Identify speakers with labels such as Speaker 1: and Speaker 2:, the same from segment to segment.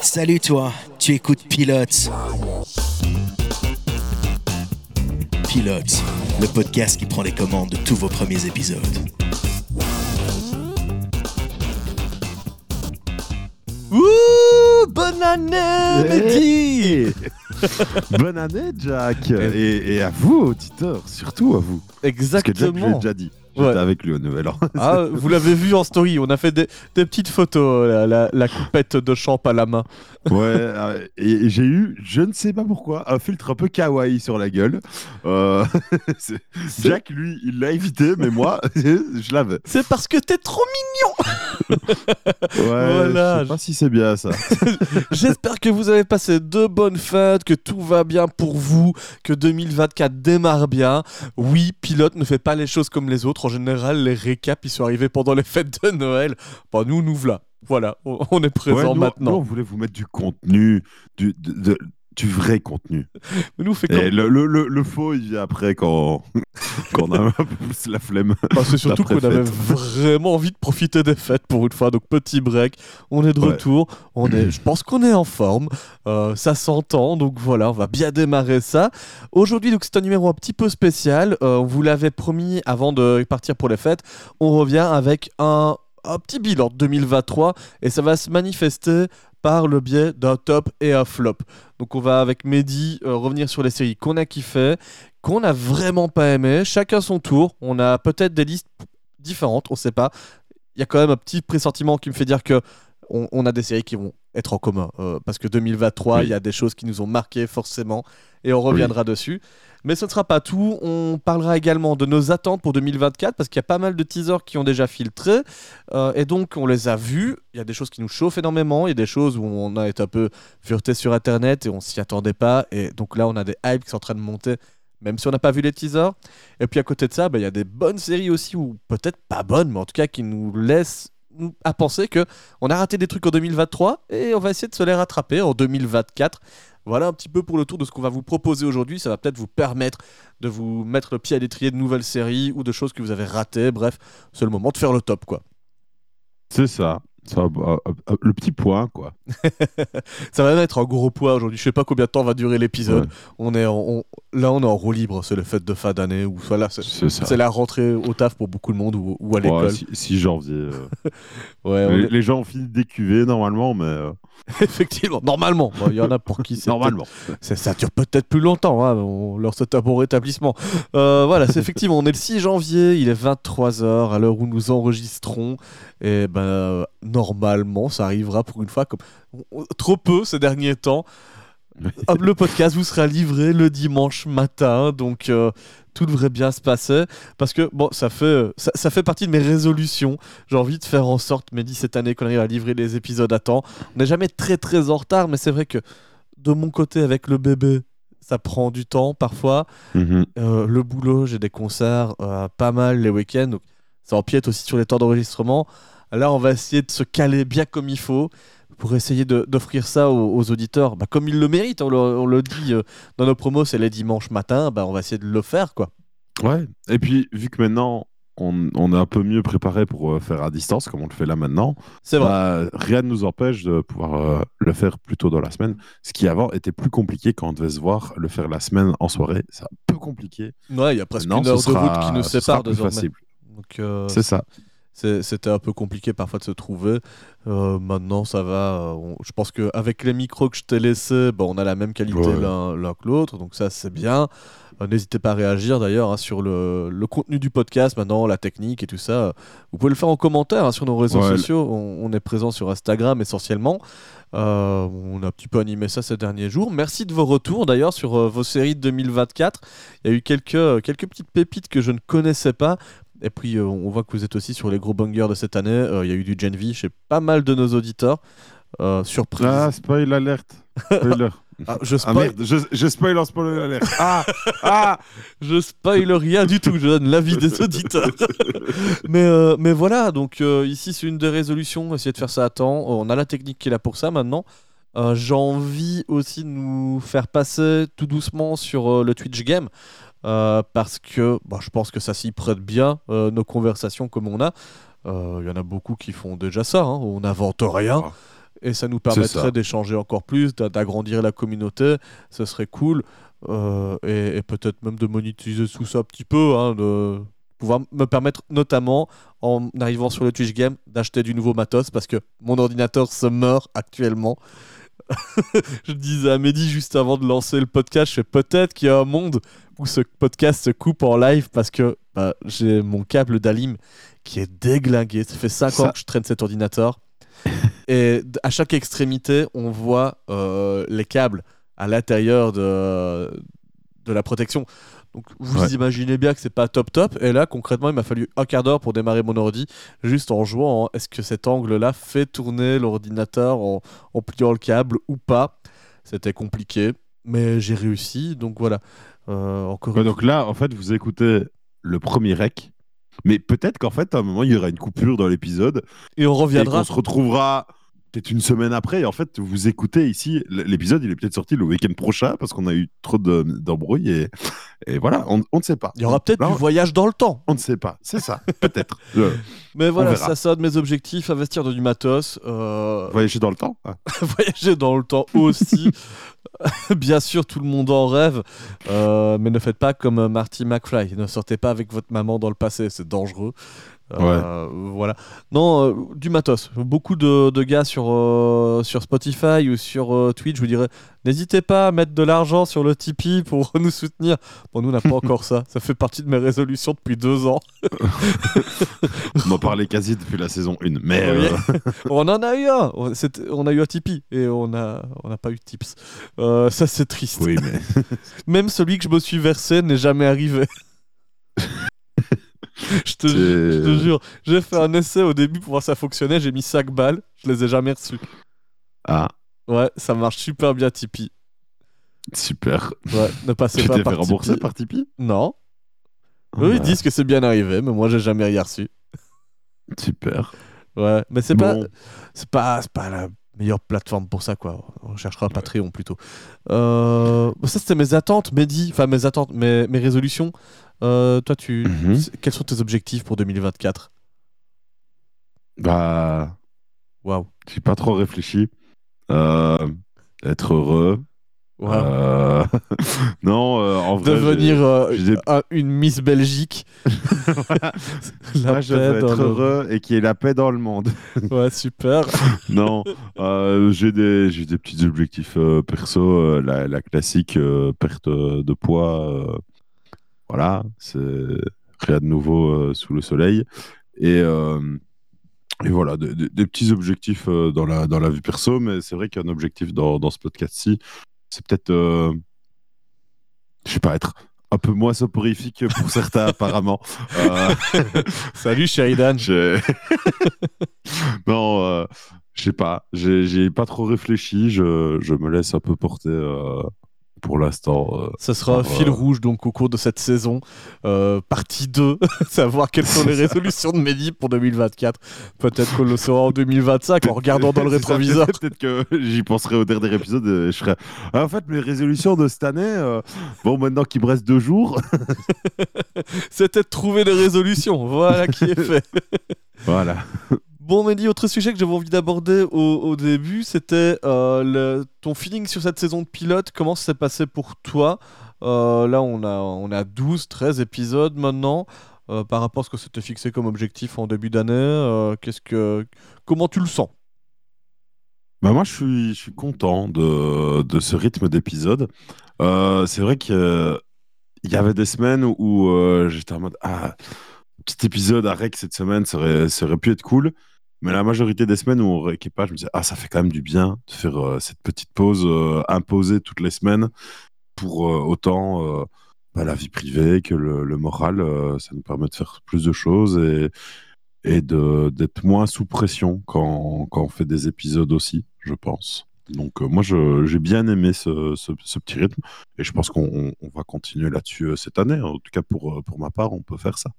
Speaker 1: Salut toi, tu écoutes Pilote. Pilote, le podcast qui prend les commandes de tous vos premiers épisodes.
Speaker 2: Ouh, bonne année, Mehdi
Speaker 3: Bonne année, Jack et, et à vous, auditeurs, surtout à vous. Parce que Jack, je l'ai
Speaker 2: Exactement.
Speaker 3: déjà dit. J'étais
Speaker 2: Ouais.
Speaker 3: avec lui au Nouvel An.
Speaker 2: Ah, vous l'avez vu en story, on a fait des, des petites photos, la, la- la coupette de champ à la main.
Speaker 3: Ouais, euh, et, j'ai eu, je ne sais pas pourquoi, un filtre un peu kawaii sur la gueule. Euh, Jack, lui, il l'a évité, mais moi, je l'avais.
Speaker 2: C'est parce que t'es trop
Speaker 3: Ouais,
Speaker 2: Voilà.
Speaker 3: je sais pas si c'est bien ça.
Speaker 2: J'espère que vous avez passé de bonnes fêtes, que tout va bien pour vous, que 2024 démarre bien. Oui, Pilote ne fait pas les choses comme les autres. En général, les récaps, ils sont arrivés pendant les fêtes de Noël. Bon, nous, nous voilà. Voilà, on est présent maintenant.
Speaker 3: nous, on voulait vous mettre du contenu, du, de- de- du vrai contenu.
Speaker 2: Mais nous, on fait comme...
Speaker 3: Le, le, le, le faux, il vient après quand, quand on a la flemme.
Speaker 2: Bah, c'est surtout qu'on avait vraiment envie de profiter des fêtes pour une fois. Donc petit break, on est de
Speaker 3: Ouais.
Speaker 2: retour. On est, je pense qu'on est en forme. Euh, ça s'entend. Donc voilà, on va bien démarrer ça. Aujourd'hui, donc c'est un numéro un petit peu spécial. Euh, on vous l'avait promis avant de partir pour les fêtes. On revient avec un, un petit bilan de 2023 et ça va se manifester par le biais d'un top et un flop. Donc on va avec Mehdi euh, revenir sur les séries qu'on a kiffé, qu'on a vraiment pas aimé, chacun son tour. On a peut-être des listes différentes, on sait pas. Il y a quand même un petit pressentiment qui me fait dire que on, on a des séries qui vont être en commun. euh, parce que 2023, il
Speaker 3: Oui.
Speaker 2: y a des choses qui nous ont marqué forcément et on reviendra dessus. Mais ce ne sera pas tout. On parlera également de nos attentes pour 2024 parce qu'il y a pas mal de teasers qui ont déjà filtré. euh, et donc, on les a vus. Il y a des choses qui nous chauffent énormément. Il y a des choses où on a été un peu fureté sur Internet et on s'y attendait pas. Et donc là, on a des hypes qui sont en train de monter, même si on n'a pas vu les teasers. Et puis à côté de ça, bah, il y a des bonnes séries aussi, ou peut-être pas bonnes, mais en tout cas qui nous laissent à penser que on a raté des trucs en 2023 et on va essayer de se les rattraper en 2024. Voilà un petit peu pour le tour de ce qu'on va vous proposer aujourd'hui. Ça va peut-être vous permettre de vous mettre le pied à l'étrier de nouvelles séries ou de choses que vous avez ratées. Bref, c'est le moment de faire le top, quoi.
Speaker 3: C'est ça. Ça, euh, euh, le petit point, quoi.
Speaker 2: Ça va même être un gros poids aujourd'hui. Je sais pas combien de temps va durer l'épisode.
Speaker 3: Ouais,
Speaker 2: On est en- on- là, on est en roue libre. C'est le fête de fin d'année ou voilà, c'est la rentrée au taf pour beaucoup de monde ou, ou à l'école.
Speaker 3: Ouais, 6 janvier. euh.
Speaker 2: Ouais, on
Speaker 3: les, gens ont fini d'écuver normalement, mais euh,
Speaker 2: Effectivement, normalement. Il y en a pour qui c'est
Speaker 3: normalement.
Speaker 2: ça dure peut-être plus longtemps. hein, On leur souhaite un bon rétablissement. Euh, voilà, c'est effectivement, on est le 6 janvier, il est 23h à l'heure où nous enregistrons. Et ben, normalement, ça arrivera pour une fois comme trop peu ces derniers temps. Hop, le podcast vous sera livré le dimanche matin, donc euh, tout devrait bien se passer. Parce que bon, ça fait, euh, ça, ça fait partie de mes résolutions. J'ai envie de faire en sorte, Mehdi, cette année, qu'on arrive à livrer les épisodes à temps. On n'est jamais très très en retard, mais c'est vrai que de mon côté, avec le bébé, ça prend du temps parfois.
Speaker 3: Mhm.
Speaker 2: Euh, le boulot, j'ai des concerts euh, pas mal les week-ends, donc ça empiète aussi sur les temps d'enregistrement. Là, on va essayer de se caler bien comme il faut pour essayer de- d'offrir ça aux, aux auditeurs, bah, comme ils le méritent. On le, on le dit euh, dans nos promos, c'est les dimanches matins, bah, on va essayer de le faire, quoi.
Speaker 3: Ouais. Et puis, vu que maintenant, on, on est un peu mieux préparé pour euh, faire à distance, comme on le fait là maintenant,
Speaker 2: C'est vrai.
Speaker 3: bah, rien ne nous empêche de pouvoir euh, le faire plus tôt dans la semaine. Ce qui avant était plus compliqué quand on devait se voir, le faire la semaine en soirée. C'est un peu compliqué.
Speaker 2: Ouais, il y a presque une heure de route qui nous sépare euh,
Speaker 3: C'est ça.
Speaker 2: C'était un peu compliqué parfois de se trouver. Euh, maintenant, ça va. euh, on- je pense qu'avec les micros que je t'ai laissés, bah, on a la même qualité
Speaker 3: Ouais.
Speaker 2: l'un que l'autre. Donc ça, c'est bien. Euh, N'hésitez pas à réagir d'ailleurs hein, sur le, le contenu du podcast, maintenant, la technique et tout ça. Vous pouvez le faire en commentaire hein, sur nos réseaux
Speaker 3: Ouais,
Speaker 2: sociaux. On, on est présent sur Instagram essentiellement. Euh, on a un petit peu animé ça ces derniers jours. Merci de vos retours d'ailleurs sur vos séries de 2024. Il y a eu quelques, quelques petites pépites que je ne connaissais pas. Et puis euh, on voit que vous êtes aussi sur les gros bangers de cette année. Euh, Il y a eu du Gen V chez pas mal de nos auditeurs. Euh, surprise.
Speaker 3: Ah, spoil alerte. Spoiler.
Speaker 2: Ah, je,
Speaker 3: Ah
Speaker 2: spoil,
Speaker 3: merde, je, je spoil en spoiler alerte. Ah, ah.
Speaker 2: je spoil rien du tout. Je donne l'avis des auditeurs. mais, euh, mais voilà, donc euh, ici c'est une des résolutions. Essayer de faire ça à temps. On a la technique qui est là pour ça maintenant. Euh, J'ai envie aussi de nous faire passer tout doucement sur le Twitch Game. Euh, parce que bah, je pense que ça s'y prête bien, euh, nos conversations comme on a. Euh, Il y en a beaucoup qui font déjà ça. hein. On n'invente rien.
Speaker 3: Ah.
Speaker 2: Et ça nous permettrait d'échanger encore plus, d'a- d'agrandir la communauté. Ce serait cool. Euh, et et peut-être même de monétiser tout ça un petit peu. hein, de pouvoir me permettre notamment, en arrivant sur le Twitch Game, d'acheter du nouveau matos parce que mon ordinateur se meurt actuellement. je disais à Mehdi juste avant de lancer le podcast, je fais peut-être qu'il y a un monde où ce podcast se coupe en live parce que bah, j'ai mon câble d'Alim qui est déglingué. Ça fait 5 ans que je traîne cet ordinateur. Et à chaque extrémité, on voit euh, les câbles à l'intérieur de, de la protection. Donc vous
Speaker 3: Ouais.
Speaker 2: imaginez bien que c'est pas top top. Et là, concrètement, il m'a fallu un quart d'heure pour démarrer mon ordi, juste en jouant. en est-ce que cet angle-là fait tourner l'ordinateur en, en pliant le câble ou pas C'était compliqué, mais j'ai réussi. Donc voilà. Euh, encore
Speaker 3: Ouais,
Speaker 2: une
Speaker 3: donc là, en fait, vous écoutez le premier rec. Mais peut-être qu'en fait, à un moment, il y aura une coupure dans l'épisode.
Speaker 2: Et on
Speaker 3: Et
Speaker 2: reviendra.
Speaker 3: qu'on se retrouvera peut-être une semaine après. Et en fait, vous écoutez ici, l'épisode, il est peut-être sorti le week-end prochain parce qu'on a eu trop de- d'embrouilles. Et, et voilà, on, on ne sait pas.
Speaker 2: Il y aura peut-être du voyage dans le temps.
Speaker 3: On ne sait pas. C'est ça, peut-être. Euh,
Speaker 2: Mais voilà, ça, de mes objectifs, investir dans du matos, euh,
Speaker 3: voyager dans le temps. Ah.
Speaker 2: voyager dans le temps aussi. Bien sûr, tout le monde en rêve, euh, mais ne faites pas comme Marty McFly. Ne sortez pas avec votre maman dans le passé, c'est dangereux. Euh, Voilà. Non, euh, du matos. Beaucoup de, de gars sur, euh, sur Spotify ou sur Twitch, je vous dirais, n'hésitez pas à mettre de l'argent sur le Tipeee pour nous soutenir. Bon, nous, on n'a pas encore ça. Ça fait partie de mes résolutions depuis deux ans.
Speaker 3: On en parlait quasi depuis la saison 1. Mais
Speaker 2: on en a eu un. On, a eu un Tipeee et on n'a on n'a pas eu de tips. Ça, c'est triste.
Speaker 3: oui, mais
Speaker 2: Même celui que je me suis versé n'est jamais arrivé. Je, te,
Speaker 3: C'est-
Speaker 2: je te jure, j'ai fait un essai au début pour voir si ça fonctionnait. J'ai mis 5 balles. Je les ai jamais reçus.
Speaker 3: ah,
Speaker 2: Ouais, ça marche super bien Tipeee.
Speaker 3: super.
Speaker 2: Ouais, ne passez
Speaker 3: Tu
Speaker 2: pas
Speaker 3: t'es fait
Speaker 2: par
Speaker 3: rembourser par Tipeee?
Speaker 2: Non.
Speaker 3: Ah,
Speaker 2: Eux, ils disent que c'est bien arrivé, mais moi, j'ai jamais rien reçu.
Speaker 3: Super.
Speaker 2: Ouais, mais c'est pas,
Speaker 3: Bon.
Speaker 2: pas, c'est pas la meilleure plateforme pour ça, quoi. On cherchera un Patreon plutôt. Euh, ça, c'était mes attentes, Mehdi. Enfin, mes attentes, mes, mes résolutions. Euh, toi, tu,
Speaker 3: Mhm.
Speaker 2: quels sont tes objectifs pour 2024
Speaker 3: Bah,
Speaker 2: Waouh.
Speaker 3: j'ai pas trop réfléchi. Euh, être heureux.
Speaker 2: Waouh.
Speaker 3: Euh, non, euh, en vrai.
Speaker 2: Devenir euh, une Miss Belgique.
Speaker 3: j'ai-
Speaker 2: La
Speaker 3: Moi, je veux être
Speaker 2: le-
Speaker 3: heureux et qu'il y ait la paix dans le monde.
Speaker 2: Ouais, super.
Speaker 3: non, j'ai des, des petits objectifs perso, la, la classique perte de poids. Voilà, c'est rien de nouveau euh, sous le soleil. Et, euh, et voilà, des, petits objectifs euh, dans, la, dans la vie perso, mais c'est vrai qu'un objectif dans, dans ce podcast-ci, c'est peut-être, je sais pas, être un peu moins soporifique pour certains apparemment. Euh,
Speaker 2: Salut, Sheridan.
Speaker 3: j'ai- non, euh, je sais pas. J'ai j'ai pas trop réfléchi. Je, je me laisse un peu porter euh, pour l'instant. euh.
Speaker 2: Ce sera un fil
Speaker 3: euh,
Speaker 2: rouge donc au cours de cette saison, euh, partie 2, savoir quelles sont les résolutions de Mehdi pour 2024. Peut-être qu'on le saura en 2025 en regardant dans le rétroviseur.
Speaker 3: Peut-être que j'y penserai au dernier épisode. et je serai. Ah, en fait, mes résolutions de cette année. Bon, maintenant qu'il me reste deux jours.
Speaker 2: C'était de trouver les résolutions. Voilà qui est fait.
Speaker 3: voilà.
Speaker 2: Bon, Mehdi, autre sujet que j'avais envie d'aborder au, début, c'était euh, ton feeling sur cette saison de pilote. Comment ça s'est passé pour toi? Euh, Là, on a, on a 12, 13 épisodes maintenant. Euh, par rapport à ce que c'était fixé comme objectif en début d'année, qu'est-ce que, comment tu le sens?
Speaker 3: Bah moi, je suis, je suis content de, de ce rythme d'épisode. C'est vrai qu'il y avait des semaines où, j'étais en mode Ah, petit épisode à rec cette semaine, ça ça aurait pu être cool. Mais la majorité des semaines où on rééquipe pas, je me disais Ah, ça fait quand même du bien de faire euh, cette petite pause euh, imposée toutes les semaines pour euh, autant bah, la vie privée que le, moral. ça nous permet de faire plus de choses et, d'être moins sous pression quand on fait des épisodes aussi, je pense. Donc euh, moi, j'ai bien aimé ce, petit rythme et je pense qu'on on- on va continuer là-dessus euh, cette année. En tout cas, pour, euh, pour ma part, on peut faire ça.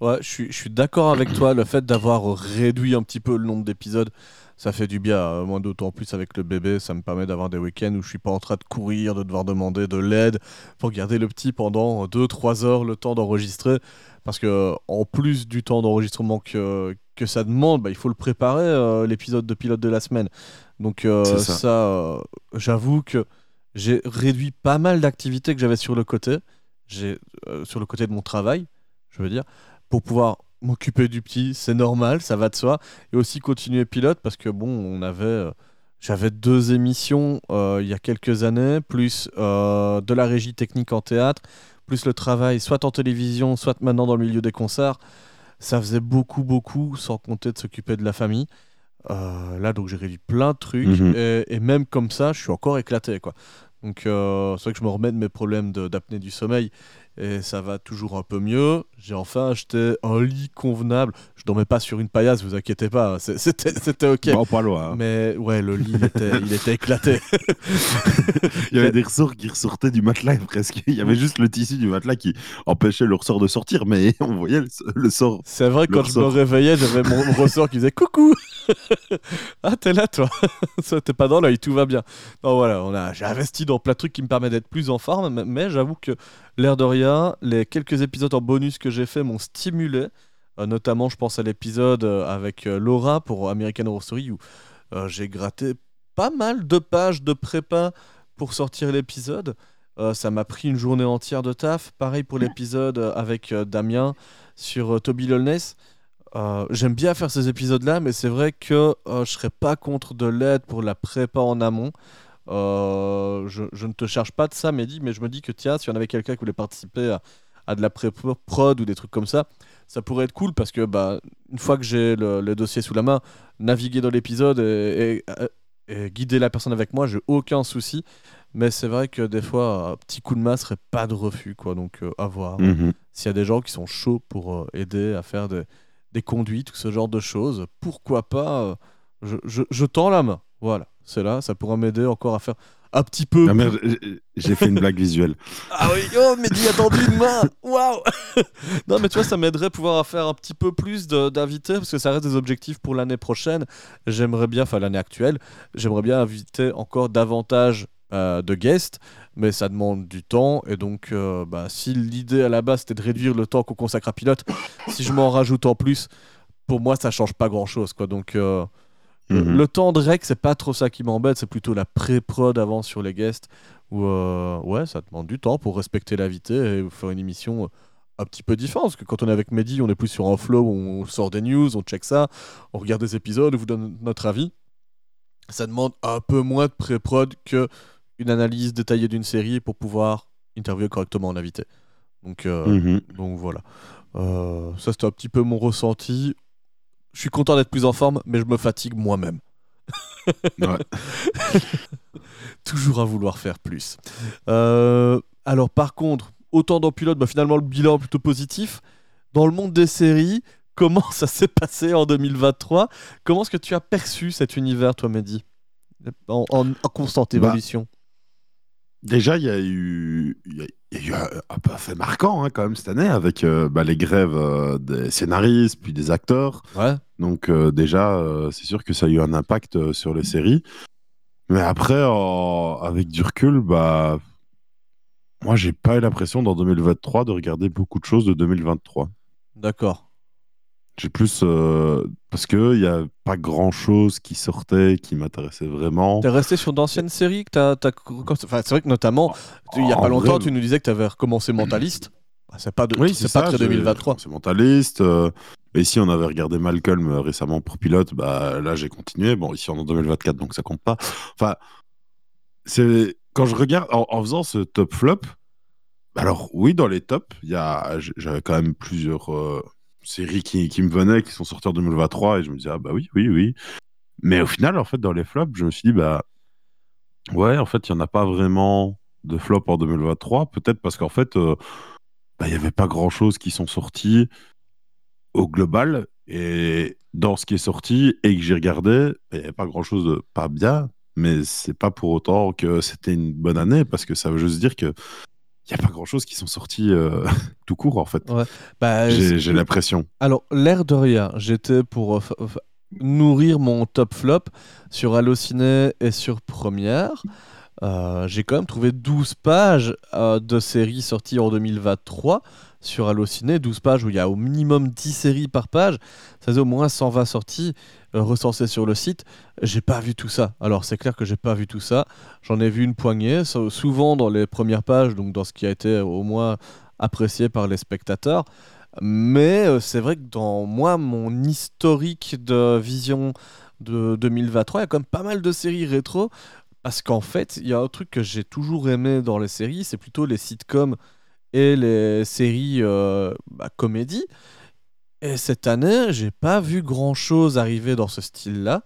Speaker 2: Ouais, je suis, je suis d'accord avec toi. Le fait d'avoir réduit un petit peu le nombre d'épisodes, ça fait du bien. Euh, Moi, d'autant plus avec le bébé, ça me permet d'avoir des week-ends où je suis pas en train de courir, de devoir demander de l'aide pour garder le petit pendant 2-3 heures le temps d'enregistrer. Parce que, en plus du temps d'enregistrement que- que ça demande, bah, il faut le préparer, euh, l'épisode de pilote de la semaine. Donc euh, ça,
Speaker 3: ça.
Speaker 2: euh, j'avoue que j'ai réduit pas mal d'activités que j'avais sur le côté, j'ai sur le côté de mon travail, je veux dire, pour pouvoir m'occuper du petit, c'est normal, ça va de soi, et aussi continuer pilote parce que bon, on avait, j'avais deux émissions euh, il y a quelques années, plus euh, de la régie technique en théâtre, plus le travail soit en télévision, soit maintenant dans le milieu des concerts. Ça faisait beaucoup, beaucoup, sans compter de s'occuper de la famille. Euh, là, donc j'ai réduit plein de trucs,
Speaker 3: Mhm.
Speaker 2: et, et même comme ça, je suis encore éclaté, quoi. Donc euh, c'est vrai que je me remets de mes problèmes d'apnée du sommeil, et ça va toujours un peu mieux. J'ai enfin acheté un lit convenable. Je dormais pas sur une paillasse, vous inquiétez pas, c'était ok.
Speaker 3: Bon, pas loin. hein.
Speaker 2: Mais ouais, le lit, il était, il était éclaté.
Speaker 3: Il y avait des ressorts qui ressortaient du matelas presque. Il y avait juste le tissu du matelas qui empêchait le ressort de sortir, mais on voyait le, le sort.
Speaker 2: C'est vrai, quand je me réveillais, j'avais mon ressort qui faisait coucou. ah, t'es là, toi. T'es pas dans l'œil, tout va bien. Non, voilà, on a, j'ai investi dans plein de trucs qui me permettent d'être plus en forme, mais j'avoue que l'air de rien, les quelques épisodes en bonus que j'ai fait m'ont stimulé. Euh, notamment, je pense à l'épisode euh, avec euh, Laura pour American Horror Story où euh, j'ai gratté pas mal de pages de prépa pour sortir l'épisode. Euh, ça mje pris une journée entière de taf. Pareil pour l'épisode avec Damien sur Toby Lolness. J'aime bien faire ces épisodes-là, mais c'est vrai que je serais pas contre de l'aide pour la prépa en amont. Euh, je, je ne te charge pas de ça, Mehdi, mais je me dis que tiens, si on avait quelqu'un qui voulait participer à, à de la pré-prod ou des trucs comme ça, ça pourrait être cool parce que bah, une fois que j'ai le, le dossier sous la main, naviguer dans l'épisode et, et- et guider la personne avec moi, j'ai aucun souci. Mais c'est vrai que des fois, un petit coup de main serait pas de refus, quoi. Donc euh, à voir.
Speaker 3: Mhm.
Speaker 2: S'il y a des gens qui sont chauds pour euh, aider à faire des, des conduites ou ce genre de choses, pourquoi pas je, je- je tends la main. Voilà, c'est là, ça pourra m'aider encore à faire un petit peu.
Speaker 3: Ah merde, j'ai- fait une blague visuelle.
Speaker 2: Ah oui, oh, mais dis attendu une main Waouh Non, mais tu vois, ça m'aiderait à pouvoir faire un petit peu plus d'invités, parce que ça reste des objectifs pour l'année prochaine. J'aimerais bien, enfin l'année actuelle, j'aimerais bien inviter encore davantage euh, de guests, mais ça demande du temps, et donc euh, bah, si l'idée à la base c'était de réduire le temps qu'on consacre à pilote, si je m'en rajoute en plus, pour moi ça change pas grand chose, quoi. Donc. euh, le-
Speaker 3: Mhm.
Speaker 2: Le temps de rec, c'est pas trop ça qui m'embête, c'est plutôt la pré-prod avant sur les guests. Où, euh, ouais, ça demande du temps pour respecter l'invité et faire une émission euh, un petit peu différente. Parce que quand on est avec Mehdi, on est plus sur un flow, où on sort des news, on check ça, on regarde des épisodes, on vous donne notre avis. Ça demande un peu moins de pré-prod que une analyse détaillée d'une série pour pouvoir interviewer correctement un invité. Donc, euh,
Speaker 3: Mhm.
Speaker 2: donc voilà. Euh, ça, c'était un petit peu mon ressenti. Je suis content d'être plus en forme, mais je me fatigue moi-même. Toujours à vouloir faire plus. Euh, alors, par contre, autant dans Pilote, bah, finalement, le bilan est plutôt positif. Dans le monde des séries, comment ça s'est passé en 2023 Comment est-ce que tu as perçu cet univers, toi, Mehdi? En, en- en constante
Speaker 3: Bah,
Speaker 2: évolution.
Speaker 3: Déjà, il y a eu, il y a, il y a eu un, un peu fait marquant hein, quand même cette année avec euh, bah, les grèves euh, des scénaristes puis des acteurs.
Speaker 2: Ouais.
Speaker 3: Donc euh, déjà, c'est sûr que ça a eu un impact sur les séries. Mais après, avec du recul, bah, moi, j'ai pas eu l'impression dans 2023 de regarder beaucoup de choses de 2023.
Speaker 2: D'accord.
Speaker 3: J'ai plus euh, parce que il y a pas grand chose qui sortait qui m'intéressait vraiment.
Speaker 2: T'es resté sur d'anciennes séries que t'as, t'as- Enfin, c'est vrai que notamment, tu- il y a pas longtemps,
Speaker 3: vrai,
Speaker 2: tu nous disais que tu avais recommencé Mentaliste. Bah, c'est pas, de...
Speaker 3: Oui,
Speaker 2: c'est
Speaker 3: c'est
Speaker 2: pas
Speaker 3: ça. j'ai-
Speaker 2: 2023.
Speaker 3: C'est mentaliste. euh, et ici, on avait regardé Malcolm euh, récemment pour pilote. Bah là, j'ai continué. Bon, ici, on est en 2024, donc ça compte pas. Enfin, c'est quand je regarde en, en faisant ce top flop. Alors oui, dans les tops, il y a, j'avais quand même plusieurs euh, séries qui, me venaient, qui sont sorties en 2023, et je me disais ah bah oui, oui, oui. Mais au final, en fait, dans les flops, je me suis dit bah ouais, en fait, il y en a pas vraiment de flop en 2023. Peut-être parce qu'en fait, euh, bah, il y avait pas grand-chose qui sont sortis au global, et dans ce qui est sorti et que j'ai regardé, il y avait pas grand-chose de pas bien. Mais c'est pas pour autant que c'était une bonne année, parce que ça veut juste dire que il n'y a pas grand chose qui sont sortis euh, tout court en fait.
Speaker 2: Bah,
Speaker 3: J'ai l'impression.
Speaker 2: Alors, l'air de rien, j'étais pour euh, nourrir mon top flop sur Allociné et sur Première. Euh, j'ai quand même trouvé 12 pages de séries sorties en 2023, sur Allociné, 12 pages où il y a au minimum 10 séries par page, ça faisait au moins 120 sorties euh, recensées sur le site. J'ai pas vu tout ça. Alors c'est clair que j'ai pas vu tout ça. J'en ai vu une poignée, souvent dans les premières pages, donc dans ce qui a été au moins apprécié par les spectateurs. Mais euh, c'est vrai que dans moi, mon historique de vision de 2023, il y a quand même pas mal de séries rétro. Parce qu'en fait, il y a un truc que j'ai toujours aimé dans les séries, c'est plutôt les sitcoms et les séries euh, bah, comédies. Et cette année, j'ai pas vu grand chose arriver dans ce style-là.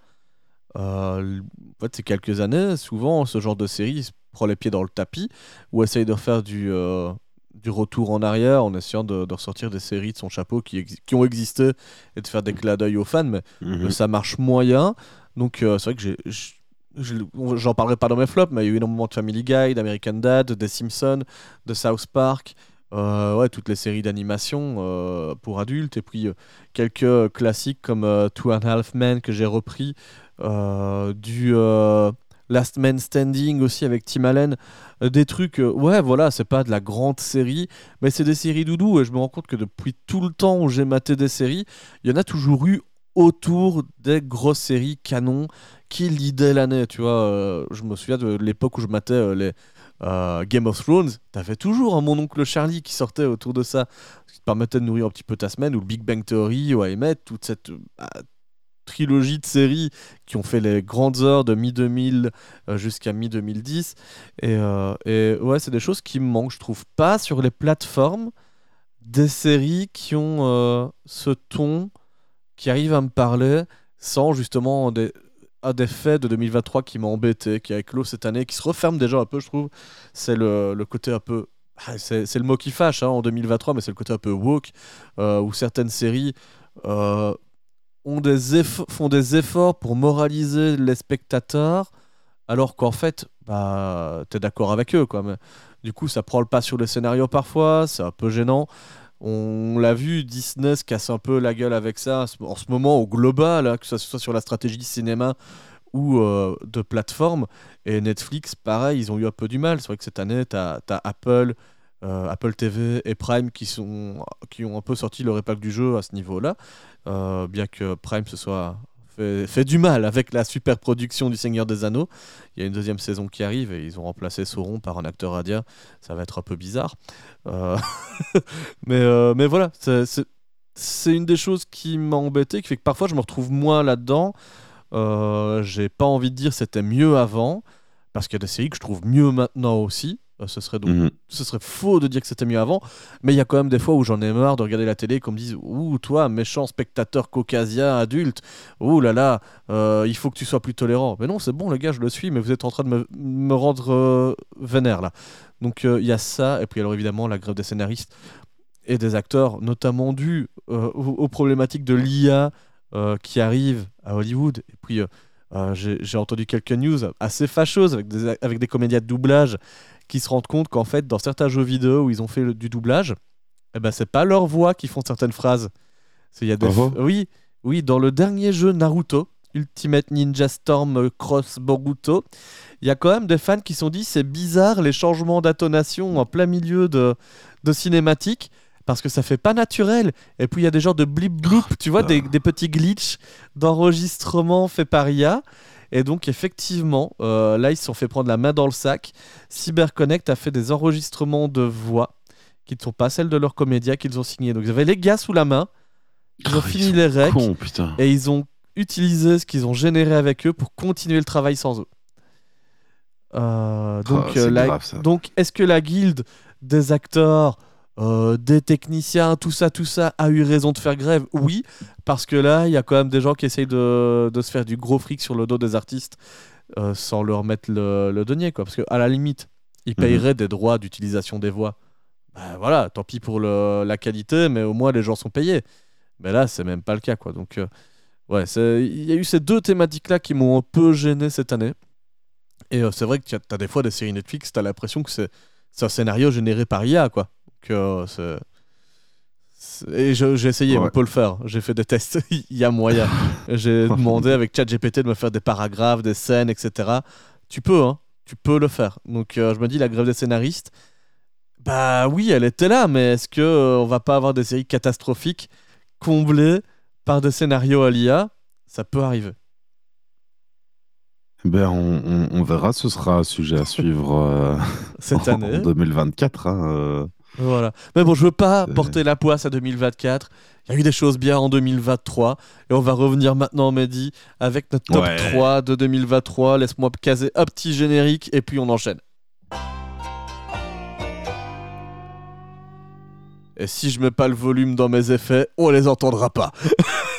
Speaker 2: Euh, en fait, ces quelques années, souvent, ce genre de série se prend les pieds dans le tapis ou essaye de faire du, euh, du retour en arrière en essayant de, ressortir des séries de son chapeau qui, qui, ont existé et de faire des clins d'œil aux fans, mais mhm. ça marche moyen. Donc, c'est vrai que j'ai j'en parlerai pas dans mes flops, mais il y a eu énormément de Family Guy, d'American Dad, des Simpsons, de South Park, euh, ouais, toutes les séries d'animation euh, pour adultes, et puis euh, quelques classiques comme Two and a Half Men que j'ai repris, du Last Man Standing aussi avec Tim Allen, des trucs, ouais, voilà, c'est pas de la grande série, mais c'est des séries doudou, et je me rends compte que depuis tout le temps où j'ai maté des séries, il y en a toujours eu autour des grosses séries canons qui lidaient l'année. Tu vois, euh, je me souviens de l'époque où je matais euh, les euh, Game of Thrones. T'avais toujours mon oncle Charlie qui sortait autour de ça, ce qui te permettait de nourrir un petit peu ta semaine, ou Big Bang Theory, ou I Met, toute cette bah, trilogie de séries qui ont fait les grandes heures de mi-2000 jusqu'à mi-2010. Et, et, ouais, c'est des choses qui me manquent, je trouve pas sur les plateformes des séries qui ont ce ton qui arrive à me parler sans justement des, un des faits de 2023 qui m'a embêté, qui a éclos cette année, qui se referme déjà un peu, je trouve. C'est le, le, côté un peu. Ah, c'est le mot qui fâche hein, en 2023, mais c'est le côté un peu woke, euh, où certaines séries euh, font des efforts pour moraliser les spectateurs, alors qu'en fait, bah, es d'accord avec eux. Quoi, du coup, ça prend le pas sur le scénario parfois, c'est un peu gênant. On l'a vu, Disney se casse un peu la gueule avec ça en ce moment au global, hein, que ce soit sur la stratégie cinéma ou euh, de plateforme. Et Netflix, pareil, ils ont eu un peu du mal. C'est vrai que cette année, tu as, Apple, euh, Apple TV et Prime qui, ont un peu sorti leur épingle du jeu à ce niveau-là. Euh, bien que Prime se soit fait, du mal avec la super production du Seigneur des Anneaux. Il y a une deuxième saison qui arrive et ils ont remplacé Sauron par un acteur radien. Ça va être un peu bizarre. Euh, mais, euh, mais voilà, c'est une des choses qui m'a embêté, qui fait que parfois je me retrouve moins là-dedans. Euh, J'ai pas envie de dire c'était mieux avant, parce qu'il y a des séries que je trouve mieux maintenant aussi. Euh, ce serait donc, mhm. ce serait faux de dire que c'était mieux avant, mais il y a quand même des fois où j'en ai marre de regarder la télé et qu'on me dise ouh toi méchant spectateur caucasien adulte, ouh là là, euh, il faut que tu sois plus tolérant. Mais non c'est bon les gars je le suis, mais vous êtes en train de me, me rendre euh, vénère là. Donc il y a ça et puis alors évidemment la grève des scénaristes et des acteurs, notamment dû aux, problématiques de l'IA qui arrive à Hollywood et puis j'ai entendu quelques news assez fâcheuses avec des, avec des comédiens de doublage qui se rendent compte qu'en fait, dans certains jeux vidéo où ils ont fait du doublage, eh ben, c'est pas leur voix qui font certaines phrases. Y a des oui, oui, dans le dernier jeu Naruto, Ultimate Ninja Storm Cross Boruto, il y a quand même des fans qui se sont dit c'est bizarre les changements d'intonation en plein milieu de, de cinématique parce que ça fait pas naturel. Et puis il y a des genres de blip bloop, tu vois, des, des petits glitches d'enregistrement fait par IA. Et donc, effectivement, euh, là, ils se sont fait prendre la main dans le sac. CyberConnect a fait des enregistrements de voix qui ne sont pas celles de leurs comédiens qu'ils ont signés. Donc, ils avaient les gars sous la main. Ils ont oh, fini les recs. et ils ont utilisé ce qu'ils ont généré avec eux pour continuer le travail sans eux. Euh, donc, oh, euh, donc est-ce que la guilde des acteurs euh, des techniciens, tout ça, tout ça, a eu raison de faire grève Oui, parce que là, il y a quand même des gens qui essayent de, se faire du gros fric sur le dos des artistes euh, sans leur mettre le, le denier, quoi. Parce qu'à la limite, ils mhm. payeraient des droits d'utilisation des voix. Ben voilà, tant pis pour la qualité, mais au moins les gens sont payés. Mais là, c'est même pas le cas, quoi. Donc, euh, ouais, il y a eu ces deux thématiques-là qui m'ont un peu gêné cette année. Et c'est vrai que tu as des fois des séries Netflix, tu as l'impression que c'est un scénario généré par IA, quoi que Et j'ai essayé, on peut le faire. J'ai fait des tests, il y a moyen. J'ai demandé avec ChatGPT de me faire des paragraphes, des scènes, etc. Tu peux, hein, tu peux le faire. Donc euh, je me dis, la grève des scénaristes, Bah oui, elle était là, mais est-ce que euh, on va pas avoir des séries catastrophiques comblées par des scénarios à l'IA Ça peut arriver.
Speaker 3: Ben, on, on- on verra, ce sera un sujet à suivre euh,
Speaker 2: Cette
Speaker 3: en
Speaker 2: année.
Speaker 3: 2024. hein, euh.
Speaker 2: Voilà. Mais bon, je veux pas
Speaker 3: C'est-
Speaker 2: porter la poisse à 2024. Il y a eu des choses bien en 2023. Et on va revenir maintenant, Mehdi, avec notre top
Speaker 3: Ouais.
Speaker 2: 3 de 2023. Laisse-moi caser un petit générique et puis on enchaîne. Et si je mets pas le volume dans mes effets, on les entendra pas.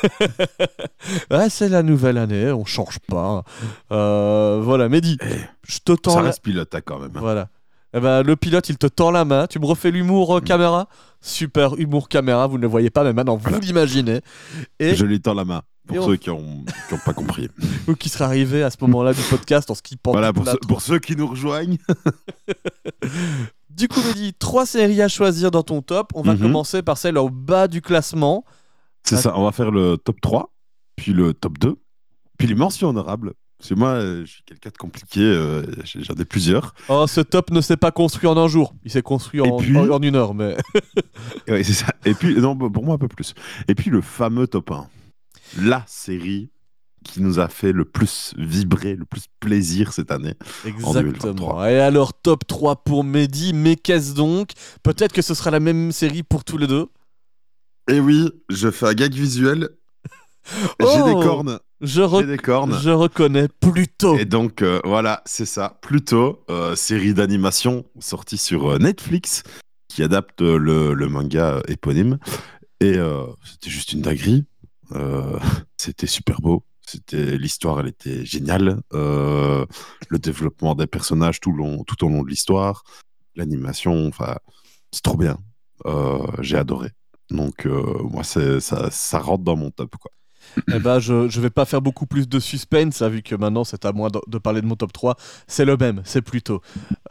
Speaker 2: c'est la nouvelle année, on change pas. Euh, voilà, Mehdi,
Speaker 3: Eh,
Speaker 2: je te tends
Speaker 3: ça
Speaker 2: la-
Speaker 3: reste pilote hein, quand même. hein.
Speaker 2: voilà. Eh ben, le pilote, il te tend la main. Tu me refais l'humour euh, caméra? Super humour caméra, vous ne le voyez pas, mais maintenant vous
Speaker 3: Voilà.
Speaker 2: l'imaginez. Et
Speaker 3: Je lui tends la main. Pour
Speaker 2: Et on-
Speaker 3: ceux qui n'ont pas compris.
Speaker 2: ou qui sera arrivé à ce moment-là du podcast en skippant
Speaker 3: voilà, pour,
Speaker 2: l'intro.
Speaker 3: pour ceux qui nous rejoignent.
Speaker 2: Du coup, Mehdi, trois séries à choisir dans ton top. On va
Speaker 3: Mhm.
Speaker 2: commencer par celle au bas du classement.
Speaker 3: C'est ça, on va faire le top 3, puis le top 2, puis les mentions honorables. Parce que moi, euh, je suis quelqu'un de compliqué, euh, j'en ai plusieurs.
Speaker 2: Oh, ce top ne s'est pas construit en un jour. Il s'est construit en,
Speaker 3: puis-
Speaker 2: en- en une heure, mais
Speaker 3: Ouais, c'est ça. Et puis, non, pour moi, un peu plus. Et puis le fameux top 1. La série qui nous a fait le plus vibrer, le plus plaisir cette année.
Speaker 2: exactement.
Speaker 3: 2023.
Speaker 2: Et alors, top 3 pour Mehdi. Mais qu'est-ce donc? Peut-être que ce sera la même série pour tous les deux?
Speaker 3: Et oui, je fais un gag visuel. J'ai
Speaker 2: Oh
Speaker 3: des cornes.
Speaker 2: Je, re-
Speaker 3: J'ai des cornes.
Speaker 2: je reconnais plutôt.
Speaker 3: Et donc, euh, voilà, c'est ça. Plutôt, euh, série d'animation sortie sur euh, Netflix qui adapte le, le manga éponyme. Et euh, c'était juste une dinguerie. C'était super beau. C'était l'histoire, elle était géniale. Le développement des personnages tout, long, tout au long de l'histoire, l'animation, enfin, c'est trop bien. J'ai adoré. Donc, moi, ça, ça rentre dans mon top. Quoi.
Speaker 2: Eh ben, je, je vais pas faire beaucoup plus de suspense, hein, vu que maintenant c'est à moi de, de parler de mon top 3. C'est le même, c'est plutôt.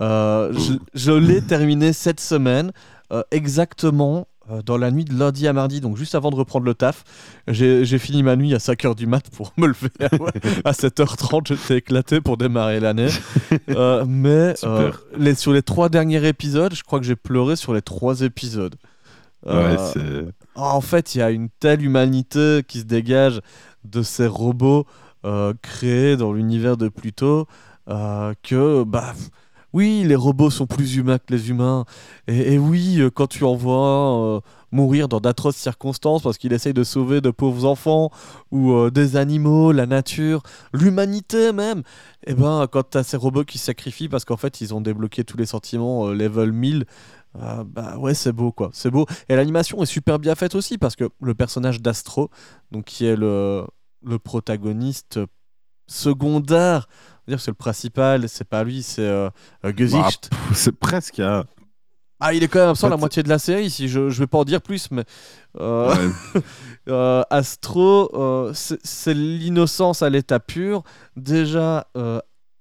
Speaker 2: Euh, je je l'ai terminé cette semaine, euh, exactement euh, dans la nuit de lundi à mardi, donc juste avant de reprendre le taf. J'ai fini ma nuit à 5h du mat pour me lever à, à 7h30. J'étais éclaté pour démarrer l'année. Euh, mais euh, les, sur les trois derniers épisodes, je crois que j'ai pleuré sur les trois épisodes.
Speaker 3: Ouais, c'est.
Speaker 2: Ah, En fait, il y a une telle humanité qui se dégage de ces robots euh, créés dans l'univers de Pluto euh, que, bah, oui, les robots sont plus humains que les humains. Et, oui, euh, quand tu en vois mourir dans d'atroces circonstances parce qu'il essaye de sauver de pauvres enfants ou des animaux, la nature, l'humanité même, et ben, quand tu as ces robots qui sacrifient parce qu'en fait, ils ont débloqué tous les sentiments level 1000. Euh, bah ouais, c'est beau quoi, c'est beau. Et l'animation est super bien faite aussi parce que le personnage d'Astro, donc qui est le, le protagoniste secondaire, dire que c'est le principal, c'est pas lui, c'est euh, euh, Gesicht.
Speaker 3: Bah, c'est presque. hein.
Speaker 2: Ah, il est quand même absent
Speaker 3: en
Speaker 2: la moitié de la série, si je, je vais pas en dire plus, mais euh,
Speaker 3: Ouais.
Speaker 2: euh, Astro, euh, c'est l'innocence à l'état pur. Déjà,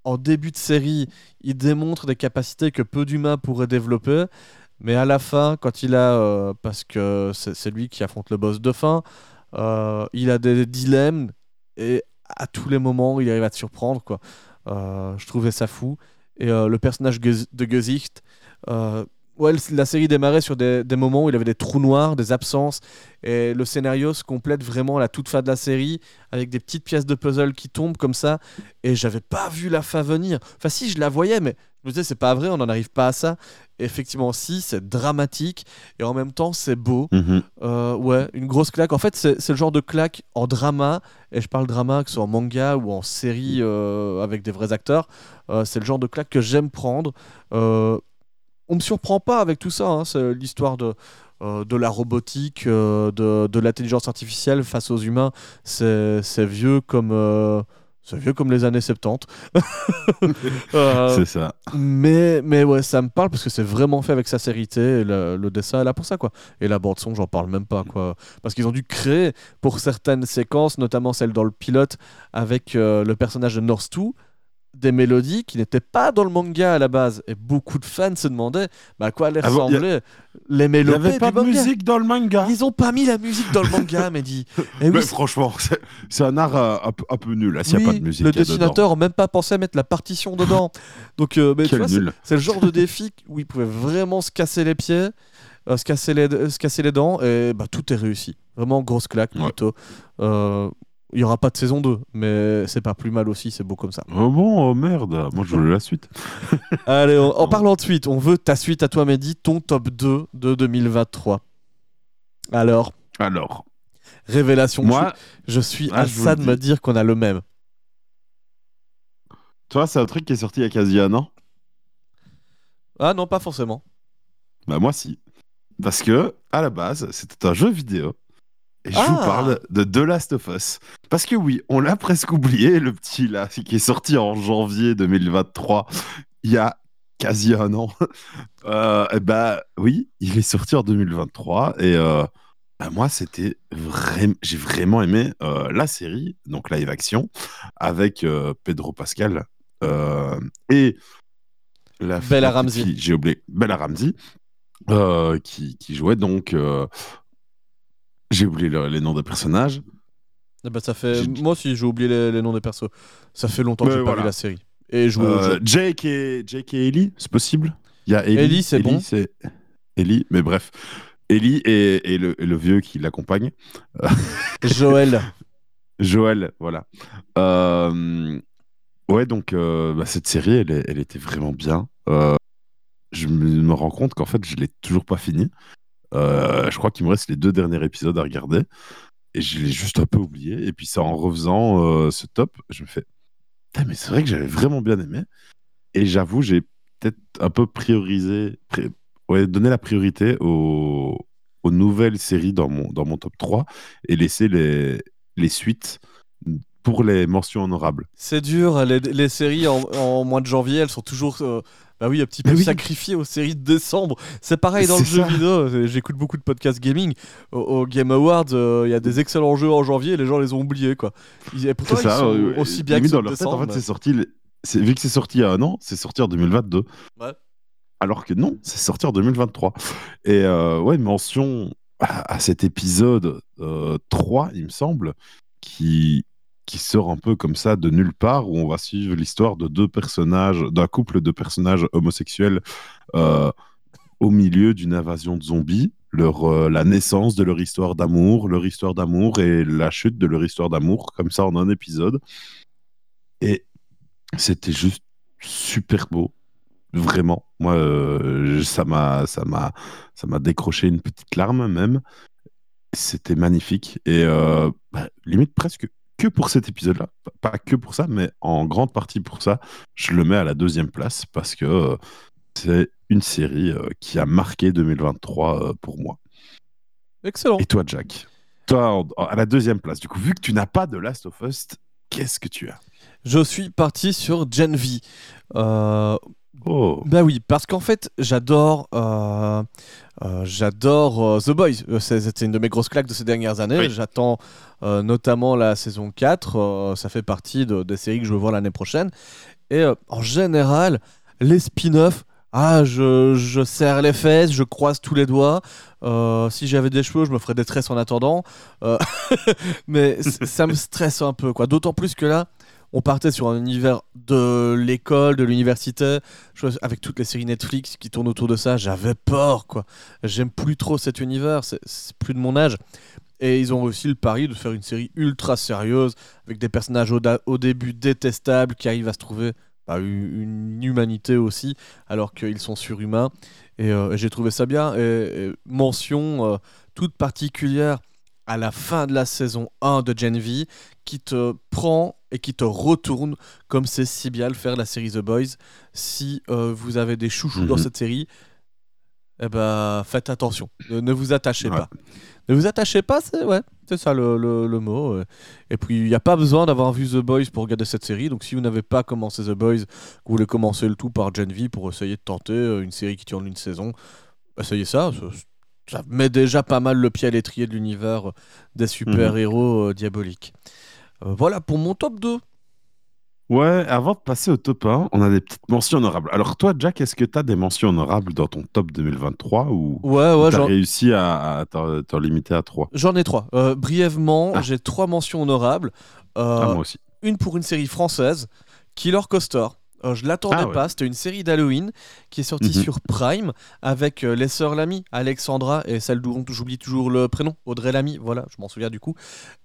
Speaker 2: en début de série, il démontre des capacités que peu d'humains pourraient développer. Mais à la fin, quand il a, euh, parce que c'est lui qui affronte le boss de fin, euh, il a des dilemmes et à tous les moments, il arrive à te surprendre. Quoi. Euh, je trouvais ça fou. Et le personnage Ge- de Gesicht, euh, ouais, la série démarrait sur des, des moments où il avait des trous noirs, des absences, et le scénario se complète vraiment à la toute fin de la série avec des petites pièces de puzzle qui tombent comme ça. Et j'avais pas vu la fin venir. Enfin, si, je la voyais, mais je me disais, c'est pas vrai, on n'en arrive pas à ça. Et effectivement, si, c'est dramatique et en même temps, c'est beau.
Speaker 3: Mhm.
Speaker 2: Euh, ouais, une grosse claque. En fait, c'est c'est le genre de claque en drama, et je parle drama, que ce soit en manga ou en série euh, avec des vrais acteurs. euh, c'est le genre de claque que j'aime prendre. On me surprend pas avec tout ça. hein, C'est l'histoire de, euh, de la robotique, euh, de, de l'intelligence artificielle face aux humains. C'est c'est vieux comme. euh, c'est vieux comme les années 70. Euh,
Speaker 3: C'est ça.
Speaker 2: mais, mais ouais, ça me parle parce que c'est vraiment fait avec sincérité. Et le, le dessin est là pour ça, quoi. Et la bande-son, j'en parle même pas, quoi. Parce qu'ils ont dû créer pour certaines séquences, notamment celle dans le pilote avec le personnage de North 2. Des mélodies qui n'étaient pas dans le manga à la base. Et beaucoup de fans se demandaient bah, à quoi allaient
Speaker 3: Ah bon, y a-
Speaker 2: les
Speaker 3: Il n'y
Speaker 2: mélodies
Speaker 3: avait pas de
Speaker 2: manga.
Speaker 3: musique dans le manga.
Speaker 2: Ils ont pas mis la musique dans le manga, Mehdi. Et
Speaker 3: Mais
Speaker 2: oui,
Speaker 3: franchement, c'est un art euh, un, peu, un peu nul. là, S'il n'y a
Speaker 2: oui,
Speaker 3: pas de musique.
Speaker 2: le dessinateur n'a même pas pensé à mettre la partition dedans. Donc, euh, mais c'est- le genre de défi où ils pouvaient vraiment se casser les pieds, euh, se, casser les, se casser les dents, et bah, tout est réussi. Vraiment grosse claque, plutôt. Euh, Il y aura pas de saison 2, mais c'est pas plus mal aussi, c'est beau comme ça.
Speaker 3: Oh bon, oh merde. Moi, je voulais la suite.
Speaker 2: Allez, en, en parlant de suite, on veut ta suite à toi, Mehdi, ton top 2 de 2023. Alors,
Speaker 3: Alors,
Speaker 2: révélation.
Speaker 3: moi,
Speaker 2: je, je suis
Speaker 3: Ah,
Speaker 2: à ça de me dire qu'on a le même.
Speaker 3: toi, c'est un truc qui est sorti il y a quasi un an.
Speaker 2: Ah non, pas forcément.
Speaker 3: Bah, moi, si. Parce que, à la base, c'était un jeu vidéo. Et je
Speaker 2: Ah.
Speaker 3: vous parle de The Last of Us. Parce que oui, on l'a presque oublié, le petit là, qui est sorti en janvier 2023, il y a quasi un an. Euh, bah oui, il est sorti en 2023. Et euh, bah, moi, c'était vraiment. J'ai vraiment aimé euh, la série, donc live action, avec euh, Pedro Pascal et la
Speaker 2: Bella Ramsey.
Speaker 3: J'ai oublié. Bella Ramsey. qui, qui jouait donc. J'ai oublié le- les noms des personnages.
Speaker 2: Eh ben, ça fait...
Speaker 3: J'ai-
Speaker 2: Moi aussi, j'ai oublié les, les noms des persos. Ça fait longtemps que j'ai pas
Speaker 3: voilà.
Speaker 2: vu la série. Et joué au
Speaker 3: Euh,
Speaker 2: jeu.
Speaker 3: Jake et Jake et Ellie, c'est possible? Il y a Ellie,
Speaker 2: Ellie, c'est bon.
Speaker 3: Ellie, mais bref. Ellie et, et le, et le vieux qui l'accompagne.
Speaker 2: Joël.
Speaker 3: Joël, voilà. Euh, ouais, donc euh, bah, cette série, elle, est- elle était vraiment bien. Euh, je me, me rends compte qu'en fait, je l'ai toujours pas fini. Euh, je crois qu'il me reste les deux derniers épisodes à regarder. Et je l'ai juste un peu oublié. Et puis, c'est en refaisant euh, ce top, je me fais mais c'est vrai que j'avais vraiment bien aimé. Et j'avoue, j'ai peut-être un peu priorisé, donné la priorité aux, aux nouvelles séries dans mon, dans mon top 3 et laissé les, les suites pour les mentions honorables.
Speaker 2: C'est dur, les, les séries en, en mois de janvier, elles sont toujours euh, bah oui, un petit peu
Speaker 3: oui.
Speaker 2: sacrifiées aux séries de décembre. C'est pareil dans le jeu
Speaker 3: ça.
Speaker 2: vidéo. euh, J'écoute beaucoup de podcasts gaming. Au, au Game Awards, euh, il y a des excellents jeux en janvier et les gens les ont oubliés. Quoi. Ils, et pourtant,
Speaker 3: C'est
Speaker 2: ils
Speaker 3: ça.
Speaker 2: sont
Speaker 3: euh,
Speaker 2: aussi bien que
Speaker 3: dans leur tête, en fait,
Speaker 2: mais-
Speaker 3: c'est sorti. Vu que c'est sorti il y a un an, c'est sorti en 2022.
Speaker 2: Ouais.
Speaker 3: Alors que non, c'est sorti en 2023. Et euh, ouais, mention à, à cet épisode euh, 3, il me semble, qui, qui sort un peu comme ça de nulle part, où on va suivre l'histoire de deux personnages, d'un couple de personnages homosexuels euh, au milieu d'une invasion de zombies. Leur, euh, la naissance de leur histoire d'amour, leur histoire d'amour et la chute de leur histoire d'amour, comme ça en un épisode. Et c'était juste super beau. Vraiment. Moi, euh, ça m'a, ça m'a, ça m'a décroché une petite larme même. C'était magnifique. Et bah, limite presque que pour cet épisode-là. Pas- que pour ça, mais en grande partie pour ça. Je le mets à la deuxième place parce que euh, c'est une série euh, qui a marqué 2023 euh, pour moi.
Speaker 2: Excellent.
Speaker 3: Et toi, Jack? Toi, à la deuxième place. Du coup, vu que tu n'as pas de Last of Us, qu'est-ce que tu as?
Speaker 2: Je suis parti sur Gen V.
Speaker 3: Oh
Speaker 2: Bah oui, parce qu'en fait, j'adore, euh, euh, j'adore euh, The Boys. C'était une de mes grosses claques de ces dernières années.
Speaker 3: Oui.
Speaker 2: J'attends notamment la saison 4. euh, ça fait partie de- des séries que je veux voir l'année prochaine. Et en général, les spin-offs, ah, je, je serre les fesses, je croise tous les doigts. Euh, si j'avais des cheveux, je me ferais des tresses en attendant. Euh, mais ça me stresse un peu, quoi. D'autant plus que là, on partait sur un univers de l'école, de l'université, avec toutes les séries Netflix qui tournent autour de ça. J'avais peur, quoi. J'aime plus trop cet univers, c'est- plus de mon âge. Et ils ont aussi le pari de faire une série ultra sérieuse, avec des personnages au, au début détestables qui arrivent à se trouver bah, une humanité aussi, alors qu'ils sont surhumains. Et, euh, j'ai trouvé ça bien. Et, et mention euh, toute particulière à la fin de la saison 1 de Gen V, qui te prend et qui te retourne, comme c'est si bien le faire la série The Boys. Si euh, vous avez des chouchous dans
Speaker 3: Mhm.
Speaker 2: cette série, eh ben, faites attention. Ne, ne vous attachez
Speaker 3: Ouais.
Speaker 2: pas. Ne vous attachez pas, c'est ouais, c'est ça le, le- le mot. Et puis, il n'y a pas besoin d'avoir vu The Boys pour regarder cette série. Donc, si vous n'avez pas commencé The Boys, vous voulez commencer le tout par Gen V pour essayer de tenter euh, une série qui tourne une saison, essayez ça. ça. met déjà pas mal le pied à l'étrier de l'univers des super-héros euh, diaboliques. Euh, voilà pour mon top 2.
Speaker 3: Ouais, avant de passer au top 1, on a des petites mentions honorables. Alors toi, Jack, est-ce que tu as des mentions honorables dans ton top 2023 ou
Speaker 2: Ouais, ouais,
Speaker 3: tu as
Speaker 2: j'en
Speaker 3: réussi à, à t'en limiter à 3
Speaker 2: j'en ai trois. Euh, brièvement,
Speaker 3: Ah.
Speaker 2: j'ai trois mentions honorables. Euh,
Speaker 3: Ah, moi aussi.
Speaker 2: une pour une série française, Killer Coaster. Euh, je l'attendais
Speaker 3: Ah ouais.
Speaker 2: pas, c'était une série d'Halloween qui est sortie
Speaker 3: Mhm.
Speaker 2: sur Prime avec euh, les sœurs Lamy, Alexandra et celle dont j'oublie toujours le prénom, Audrey Lamy, voilà, je m'en souviens du coup.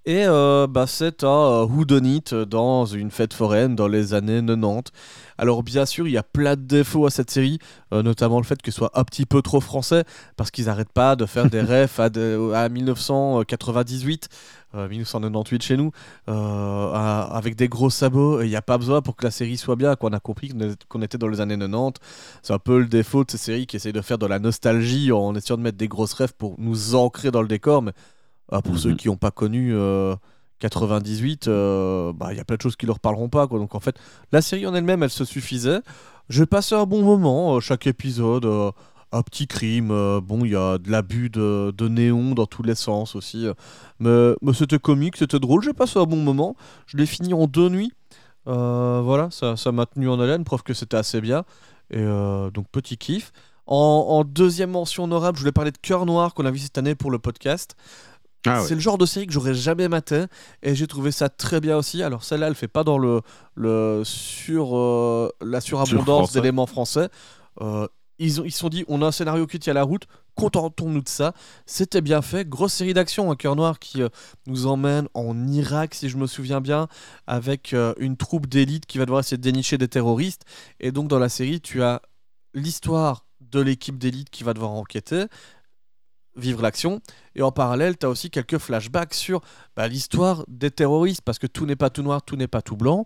Speaker 2: Et euh, bah, c'est un whodunit dans une fête foraine dans les années 90. Alors bien sûr, il y a plein de défauts à cette série, notamment le fait que ce soit un petit peu trop français, parce qu'ils n'arrêtent pas de faire des refs à, de- à 1998, euh, 1998 chez nous, euh, avec des gros sabots. et Il n'y a pas besoin pour que la série soit bien, qu'on a compris qu'on était dans les années 90. C'est un peu le défaut de ces séries qui essayent de faire de la nostalgie en essayant de mettre des grosses refs pour nous ancrer dans le décor. Mais ah, pour
Speaker 3: Mhm.
Speaker 2: ceux qui n'ont pas connu euh, 98, euh, bah, il y a plein de choses qui leur parleront pas. Quoi. Donc en fait, la série en elle-même, elle se suffisait. J'ai passé un bon moment, euh, chaque épisode. Un petit crime, euh, bon, il y a de l'abus de, de néon dans tous les sens aussi. mais, mais c'était comique, c'était drôle, j'ai passé un bon moment. Je l'ai fini en deux nuits. Euh, voilà, ça ça m'a tenu en haleine, preuve que c'était assez bien. Et euh, donc, petit kiff. En, en deuxième mention honorable, je voulais parler de Cœur Noir qu'on a vu cette année pour le podcast.
Speaker 3: Ah ouais.
Speaker 2: C'est le genre de série que j'aurais jamais maté et j'ai trouvé ça très bien aussi. Alors celle-là, elle fait pas dans le, le sur euh, la surabondance d'éléments français. Euh, ils se sont dit on a un scénario qui tient la route, contentons-nous de ça. C'était bien fait, grosse série d'action, un cœur noir qui euh, nous emmène en Irak si je me souviens bien, avec euh, une troupe d'élite qui va devoir essayer de dénicher des terroristes. Et donc dans la série, tu as l'histoire de l'équipe d'élite qui va devoir enquêter, vivre l'action. Et en parallèle, tu as aussi quelques flashbacks sur bah, l'histoire des terroristes, parce que tout n'est pas tout noir, tout n'est pas tout blanc.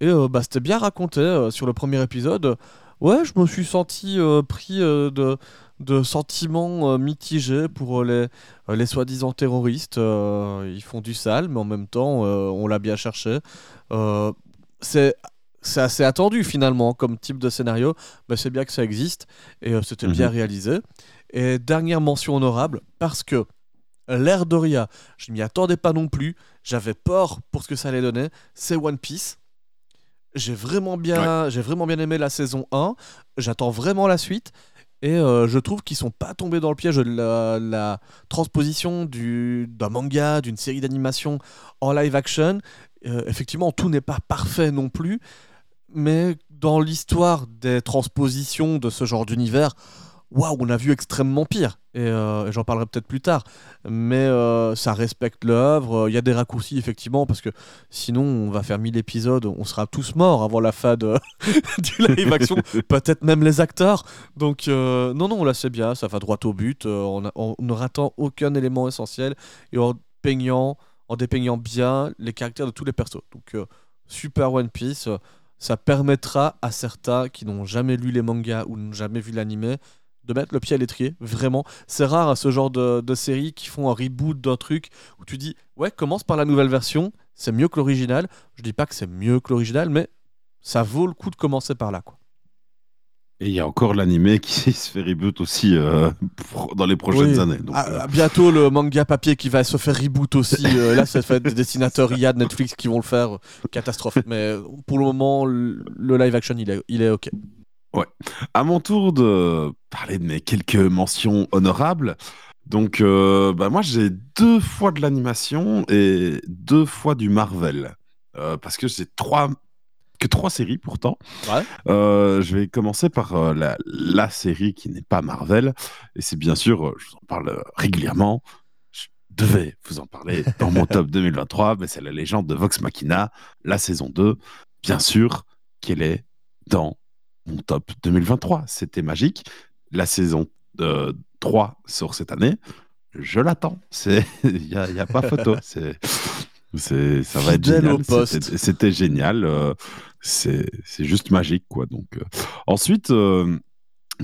Speaker 2: Et euh, bah, c'était bien raconté sur le premier épisode. Ouais, je me suis senti euh, pris euh, de, de sentiments euh, mitigés pour les, les soi-disant terroristes. Ils font du sale, mais en même temps, on l'a bien cherché. C'est c'est assez attendu finalement comme type de scénario, mais c'est bien que ça existe et c'était
Speaker 3: Mhm.
Speaker 2: bien réalisé. Et dernière mention honorable, parce que l'air de Ria, je m'y attendais pas non plus, j'avais peur pour ce que ça allait donner, c'est One Piece. J'ai vraiment bien, j'ai vraiment bien aimé la saison 1, j'attends vraiment la suite. Et euh, je trouve qu'ils sont pas tombés dans le piège de la, la transposition du- d'un manga, d'une série d'animation en live action. Euh, effectivement, tout n'est pas parfait non plus, mais dans l'histoire des transpositions de ce genre d'univers, waouh, on a vu extrêmement pire. Et, euh, et j'en parlerai peut-être plus tard. Mais euh, ça respecte l'œuvre. Il y a des raccourcis, effectivement, parce que sinon, on va faire 1000 épisodes, on sera tous morts avant la fin de, du live action. peut-être même les acteurs. Donc, euh, non, non, là, c'est bien, ça va droit au but. euh, on, a- on ne ratant aucun élément essentiel et en peignant, en dépeignant bien les caractères de tous les persos. Donc, super One Piece. ça permettra à certains qui n'ont jamais lu les mangas ou n'ont jamais vu l'anime de mettre le pied à l'étrier, vraiment. C'est rare à ce genre de, de séries qui font un reboot d'un truc où tu dis ouais, commence par la nouvelle version, c'est mieux que l'original. Je dis pas que c'est mieux que l'original, mais ça vaut le coup de commencer par là. Quoi.
Speaker 3: Et il y a encore l'animé qui se fait reboot aussi euh, dans les prochaines
Speaker 2: Oui.
Speaker 3: années. Donc,
Speaker 2: Ah,
Speaker 3: euh,
Speaker 2: bientôt le manga papier qui va se faire reboot aussi. euh, là, ça fait des dessinateurs IA de Netflix qui vont le faire. Catastrophe. Mais pour le moment, le le live action, il est, il est ok.
Speaker 3: À mon tour de parler de mes quelques mentions honorables. Donc, euh, bah, moi, j'ai deux fois de l'animation et deux fois du Marvel. Euh, parce que j'ai trois que trois séries pourtant.
Speaker 2: Ouais.
Speaker 3: Euh, je vais commencer par euh, la, la série qui n'est pas Marvel. Et c'est bien sûr, je vous en parle régulièrement. Je devais vous en parler dans mon top 2023, mais c'est la légende de Vox Machina, la saison 2. Bien sûr qu'elle est dans mon top 2023. C'était magique. La saison euh, 3 sort cette année. Je l'attends. Il n'y a, il y a pas photo. C'est. C'est, ça va être génial. C'était, génial. euh, c'est, juste magique, quoi. Donc, euh. ensuite, euh,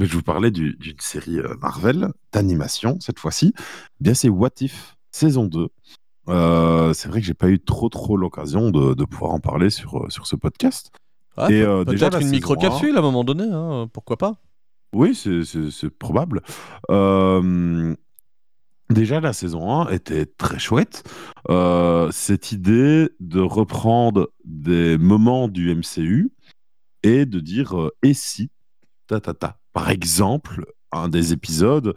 Speaker 3: je vous parlais du- d'une série euh, Marvel d'animation cette fois-ci. Eh Bien, c'est What If saison 2. Euh, c'est vrai que j'ai pas eu trop trop l'occasion de, de pouvoir en parler sur, euh, sur ce podcast. Et,
Speaker 2: peut-
Speaker 3: euh, déjà,
Speaker 2: Peut-être une micro-capsule à un moment donné, hein, pourquoi pas
Speaker 3: Oui, c'est- c'est c'est probable. Euh, déjà, la saison 1 était très chouette. Euh, cette idée de reprendre des moments du MCU et de dire et si ta, ta, ta. Par exemple, un des épisodes,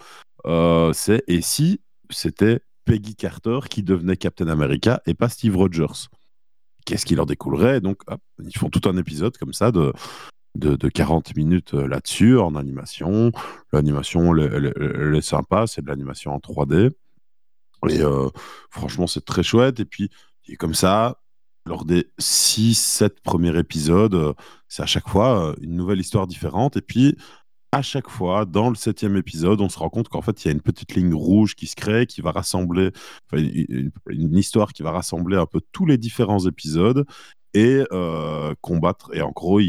Speaker 3: c'est et si c'était Peggy Carter qui devenait Captain America et pas Steve Rogers. Qu'est-ce qui leur découlerait Donc, ils font tout un épisode comme ça de, de, de 40 minutes euh, là-dessus en animation. L'animation, elle, elle- est sympa, c'est de l'animation en 3D. Et euh, franchement, c'est très chouette. Et puis, et comme ça, lors des 6-7 premiers épisodes, euh, c'est à chaque fois une nouvelle histoire différente. Et puis, à chaque fois, dans le septième épisode, on se rend compte qu'en fait, il y a une petite ligne rouge qui se crée, qui va rassembler, une, histoire qui va rassembler un peu tous les différents épisodes et euh, combattre. Et en gros,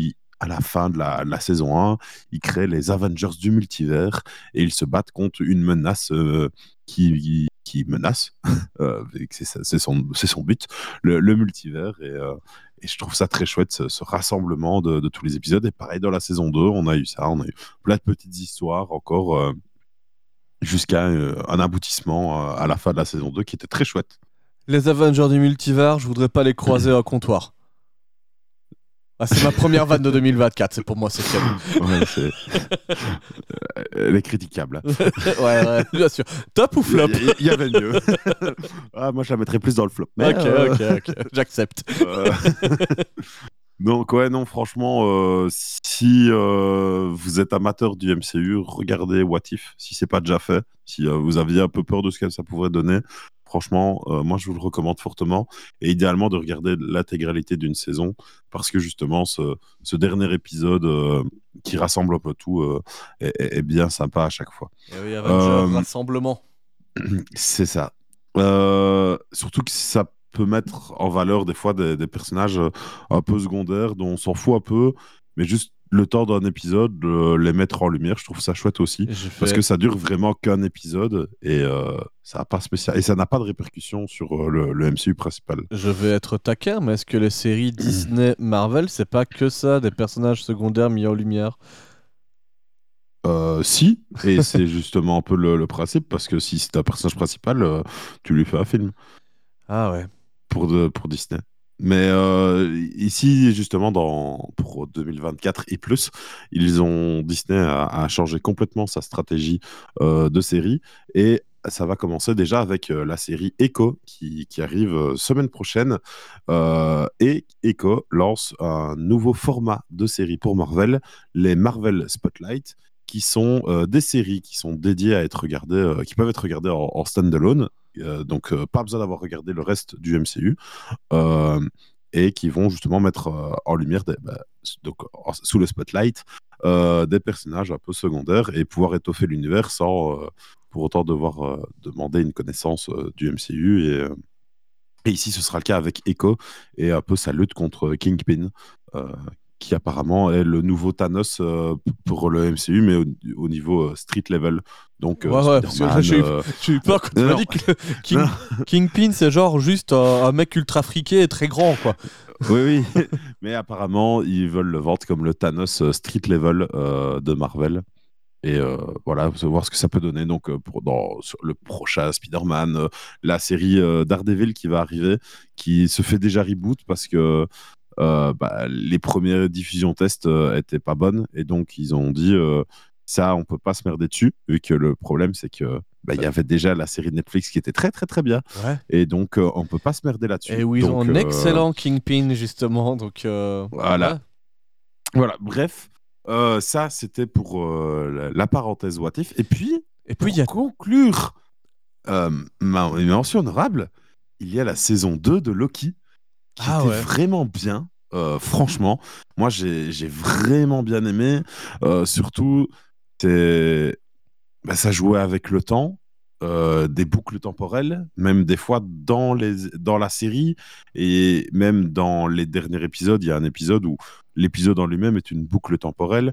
Speaker 3: à la fin de la, de la saison 1, ils créent les Avengers du multivers et ils se battent contre une menace euh, qui, qui, menace. Euh, c'est son, but, le, le multivers. Et, euh, et je trouve ça très chouette, ce, ce rassemblement de, de tous les épisodes. Et pareil, dans la saison 2, on a eu ça. On a eu plein de petites histoires encore euh, jusqu'à un aboutissement à la fin de la saison 2 qui était très chouette.
Speaker 2: Les Avengers du multivers, je voudrais pas les croiser à un comptoir. Ah, c'est ma première vanne de 2024, c'est pour moi, c'est.
Speaker 3: Ouais, Elle est critiquable.
Speaker 2: ouais, ouais, bien sûr. Top ou flop?
Speaker 3: Il y, avait mieux. ah, moi, je la mettrais plus dans le flop. Mais,
Speaker 2: Ok,
Speaker 3: euh,
Speaker 2: ok, ok, j'accepte.
Speaker 3: euh, Donc, ouais, non, franchement, euh, si euh, vous êtes amateur du MCU, regardez What If, si c'est pas déjà fait. Si euh, vous aviez un peu peur de ce que ça pourrait donner, franchement, euh, moi, je vous le recommande fortement. Et idéalement, de regarder l'intégralité d'une saison, parce que justement, ce, ce dernier épisode euh, qui rassemble un peu tout euh, est, bien sympa à chaque fois.
Speaker 2: Et oui, Avengers Rassemblement.
Speaker 3: C'est ça. Surtout que ça peut mettre en valeur des fois des, des personnages un peu secondaires dont on s'en fout un peu, mais juste le temps d'un épisode, euh, les mettre en lumière, je trouve ça chouette aussi. Parce que ça dure vraiment qu'un épisode et euh, ça a pas spécial et ça n'a pas de répercussions sur euh, le, le MCU principal.
Speaker 2: Je vais être taquin, mais est-ce que les séries Disney, Marvel, c'est pas que ça, des personnages secondaires mis en lumière?
Speaker 3: Euh, si, et c'est justement un peu le, le principe parce que si c'est un personnage principal, tu lui fais un film.
Speaker 2: Ah ouais.
Speaker 3: pour, de, pour Disney. Mais euh, ici, justement, dans, pour 2024 et plus, ils ont Disney a, changé complètement sa stratégie euh, de série et ça va commencer déjà avec euh, la série Echo qui, arrive semaine prochaine. Et Echo lance un nouveau format de série pour Marvel, les Marvel Spotlight, qui sont euh, des séries qui sont dédiées à être regardées, euh, qui peuvent être regardées en, en standalone. Euh, donc, pas besoin d'avoir regardé le reste du MCU. Et qui vont justement mettre en lumière, bah, donc, sous le spotlight, des personnages un peu secondaires et pouvoir étoffer l'univers sans pour autant devoir demander une connaissance du MCU. Et, et ici, ce sera le cas avec Echo et un peu sa lutte contre Kingpin, euh, qui apparemment est le nouveau Thanos euh, pour le MCU, mais au, au niveau euh, street level. Donc, euh,
Speaker 2: Ouais, ouais, parce que là,
Speaker 3: Spider-Man,
Speaker 2: j'ai eu-
Speaker 3: euh,
Speaker 2: J'ai eu peur quand tu m'as dit que King-. Kingpin, c'est genre juste un, mec ultra friqué et très grand, quoi.
Speaker 3: Oui, oui. Mais apparemment, ils veulent le vendre comme le Thanos street level de Marvel. Et voilà, vous allez voir ce que ça peut donner. Donc, pour, dans le prochain Spider-Man, la série Daredevil qui va arriver, qui se fait déjà reboot parce que bah, les premières diffusions tests euh, étaient pas bonnes. Et donc, ils ont dit euh, ça, on peut pas se merder dessus, vu que le problème, c'est que. bah, Il y avait déjà la série Netflix qui était très très très bien
Speaker 2: Ouais.
Speaker 3: et donc euh, on peut pas se merder là-dessus.
Speaker 2: Et où ils ont un
Speaker 3: euh,
Speaker 2: excellent Kingpin, justement. Donc, euh,
Speaker 3: Voilà. Voilà, bref, euh, ça c'était pour euh, la, la parenthèse What If. Et puis,
Speaker 2: Et puis, il y a.
Speaker 3: pour conclure euh, ma une mention honorable, il y a la saison 2 de Loki qui
Speaker 2: Ah
Speaker 3: était
Speaker 2: ouais.
Speaker 3: vraiment bien. euh, franchement, moi j'ai vraiment bien aimé. Euh, surtout, bah, ça jouait avec le temps. euh, des boucles temporelles, même des fois dans, les, dans la série et même dans les derniers épisodes, il y a un épisode où l'épisode en lui-même est une boucle temporelle.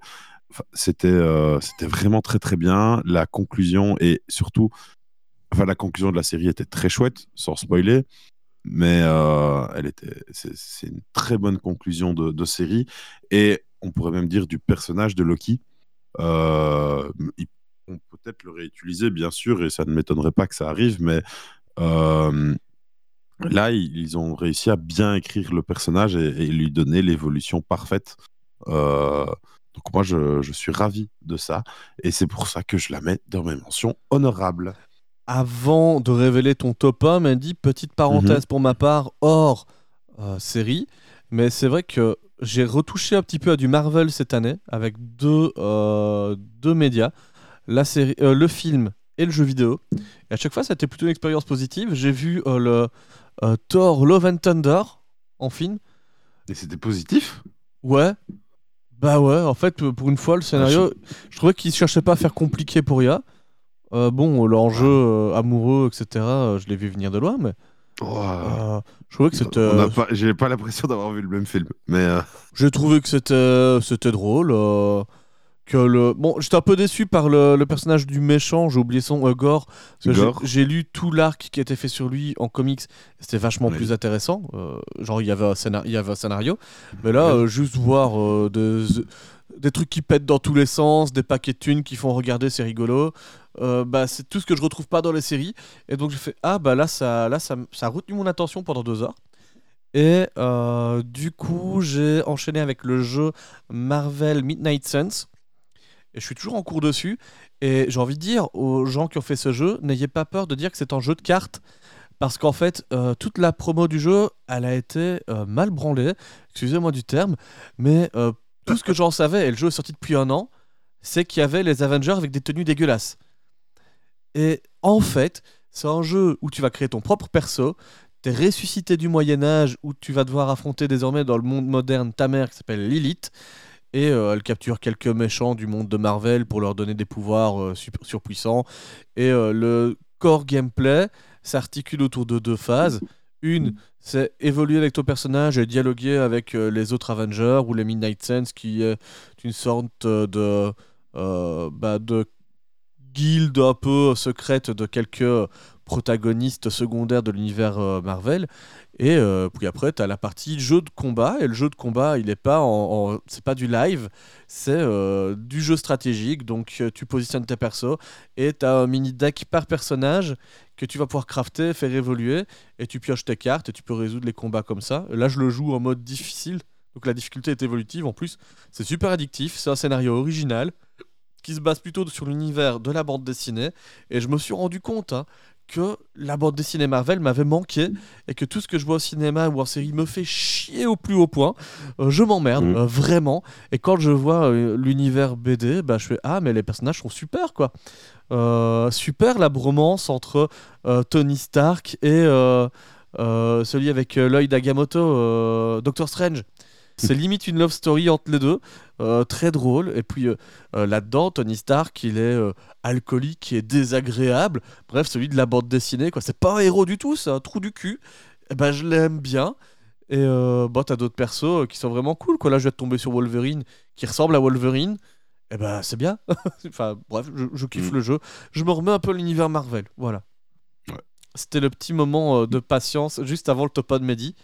Speaker 3: Enfin, c'était c'était vraiment très très bien. La conclusion et surtout, enfin la conclusion de la série était très chouette, sans spoiler, mais euh, elle était c'est une très bonne conclusion de, série et on pourrait même dire du personnage de Loki. Euh, ils vont peut-être le réutiliser bien sûr et ça ne m'étonnerait pas que ça arrive, mais euh, Là, ils ont réussi à bien écrire le personnage et, et lui donner l'évolution parfaite. Euh, donc moi, je, je suis ravi de ça. Et c'est pour ça que je la mets dans mes mentions honorables.
Speaker 2: Avant de révéler ton top 1, Mandy, petite parenthèse
Speaker 3: Mhm.
Speaker 2: pour ma part, hors euh, série. Mais c'est vrai que j'ai retouché un petit peu à du Marvel cette année avec deux, euh, deux médias, la série, euh, le film et le jeu vidéo. Et à chaque fois, ça a été plutôt une expérience positive. J'ai vu le Thor Love and Thunder en film.
Speaker 3: Et c'était positif?
Speaker 2: Ouais. Bah ouais, en fait, pour une fois, le scénario, je trouvais qu'il cherchait pas à faire compliqué pour IA. Euh, bon, l'enjeu euh, amoureux, etc., euh, je l'ai vu venir de loin, mais
Speaker 3: Oh,
Speaker 2: euh, je trouvais que c'était.
Speaker 3: pas- J'ai pas l'impression d'avoir vu le même film. Mais euh,
Speaker 2: J'ai trouvé que c'était c'était drôle. euh, que le bon, j'étais un peu déçu par le, le personnage du méchant. J'ai oublié son euh, Gore. j'ai- lu tout l'arc qui a été fait sur lui en comics. C'était vachement
Speaker 3: Oui.
Speaker 2: plus intéressant. euh, genre il y avait un scénar- il y avait un scénario. Mais là, euh, juste voir euh, des, trucs qui pètent dans tous les sens, des paquets de thunes qui font regarder, c'est rigolo. Euh, bah, c'est tout ce que je retrouve pas dans les séries. Et donc j'ai fait ah bah là ça là ça, ça a retenu mon attention pendant deux heures. Et euh, du coup j'ai enchaîné avec le jeu Marvel Midnight Suns. Et je suis toujours en cours dessus. Et j'ai envie de dire aux gens qui ont fait ce jeu, n'ayez pas peur de dire que c'est un jeu de cartes. Parce qu'en fait, euh, toute la promo du jeu, elle a été mal branlée. Excusez-moi du terme. Mais tout ce que j'en savais, et le jeu est sorti depuis un an, c'est qu'il y avait les Avengers avec des tenues dégueulasses. Et en fait, c'est un jeu où tu vas créer ton propre perso. T'es ressuscité du Moyen-Âge où tu vas devoir affronter désormais dans le monde moderne ta mère qui s'appelle Lilith. Et euh, elle capture quelques méchants du monde de Marvel pour leur donner des pouvoirs euh, sup- surpuissants. Et euh, le core gameplay s'articule autour de deux phases. Une, c'est évoluer avec ton personnage et dialoguer avec euh, les autres Avengers ou les Midnight Suns, qui est une sorte euh, de, euh, bah, de guilde un peu secrète de quelques protagonistes secondaires de l'univers Marvel. Et puis après, tu as la partie jeu de combat. Et le jeu de combat, il est pas en, c'est pas du live, c'est du jeu stratégique. Donc tu positionnes tes persos et tu as un mini deck par personnage que tu vas pouvoir crafter, faire évoluer. Et tu pioches tes cartes et tu peux résoudre les combats comme ça. Là, je le joue en mode difficile. Donc la difficulté est évolutive en plus. C'est super addictif. C'est un scénario original qui se base plutôt sur l'univers de la bande dessinée. Et je me suis rendu compte hein, que la bande dessinée Marvel m'avait manqué et que tout ce que je vois au cinéma ou en série me fait chier au plus haut point. Euh, je m'emmerde,
Speaker 3: Mhm.
Speaker 2: euh, vraiment. Et quand je vois euh, l'univers BD, bah, je fais Ah, mais les personnages sont super, quoi. Euh, super la bromance entre euh, Tony Stark et euh, celui avec l'œil d'Agamotto, euh, Doctor Strange. C'est limite une love story entre les deux, euh, très drôle. Et puis euh, euh, là-dedans, Tony Stark, il est alcoolique et désagréable. Bref, celui de la bande dessinée, quoi. C'est pas un héros du tout, c'est un trou du cul. Et ben, je l'aime bien. Et bah, t'as d'autres persos qui sont vraiment cool. Quoi. Là, je vais tomber sur Wolverine, qui ressemble à Wolverine. Et ben, c'est bien. enfin, bref, je, je kiffe
Speaker 3: Mm.
Speaker 2: le jeu. Je me remets un peu à l'univers Marvel. Voilà.
Speaker 3: Ouais.
Speaker 2: C'était le petit moment euh, de patience juste avant le top 1 de Mehdi.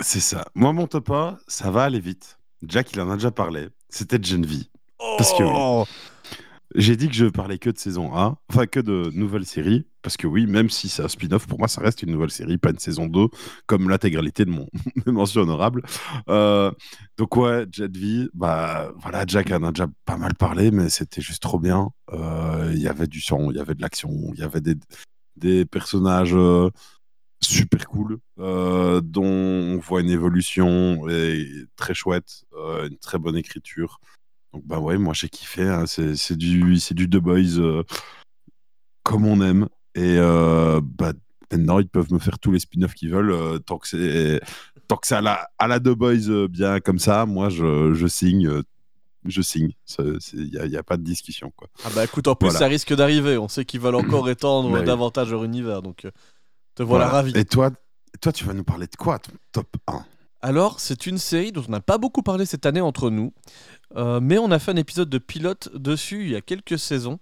Speaker 3: c'est ça. Moi, mon top 1, ça va aller vite. Jack, il en a déjà parlé. C'était Gen V. Parce que.
Speaker 2: Oh
Speaker 3: J'ai dit que je parlais que de saison 1, enfin que de nouvelles séries, parce que oui, même si c'est un spin-off, pour moi, ça reste une nouvelle série, pas une saison 2, comme l'intégralité de mon mes mentions honorables. Euh, donc ouais, Jet V, bah voilà, Jack en a déjà pas mal parlé, mais c'était juste trop bien. Euh, Il y avait du sang, il y avait de l'action, il y avait des, des personnages euh, super cool, euh, dont on voit une évolution très chouette, une très bonne écriture. Donc bah ouais, moi j'ai kiffé. hein. C'est du du The Boys euh, comme on aime. Et euh, bah maintenant ils peuvent me faire tous les spin-offs qu'ils veulent euh, tant que c'est tant que c'est à la à la The Boys euh, bien comme ça. Moi je, je signe. euh, je signe. Il n'y a, pas de discussion. Quoi.
Speaker 2: Ah bah écoute, en plus
Speaker 3: Voilà.
Speaker 2: ça risque d'arriver. On sait qu'ils veulent encore étendre
Speaker 3: Bah oui.
Speaker 2: davantage leur univers, donc te voilà, ravi.
Speaker 3: Et toi, toi, tu vas nous parler de quoi, ton top 1
Speaker 2: Alors, c'est une série dont on n'a pas beaucoup parlé cette année entre nous, euh, mais on a fait un épisode de pilote dessus il y a quelques saisons.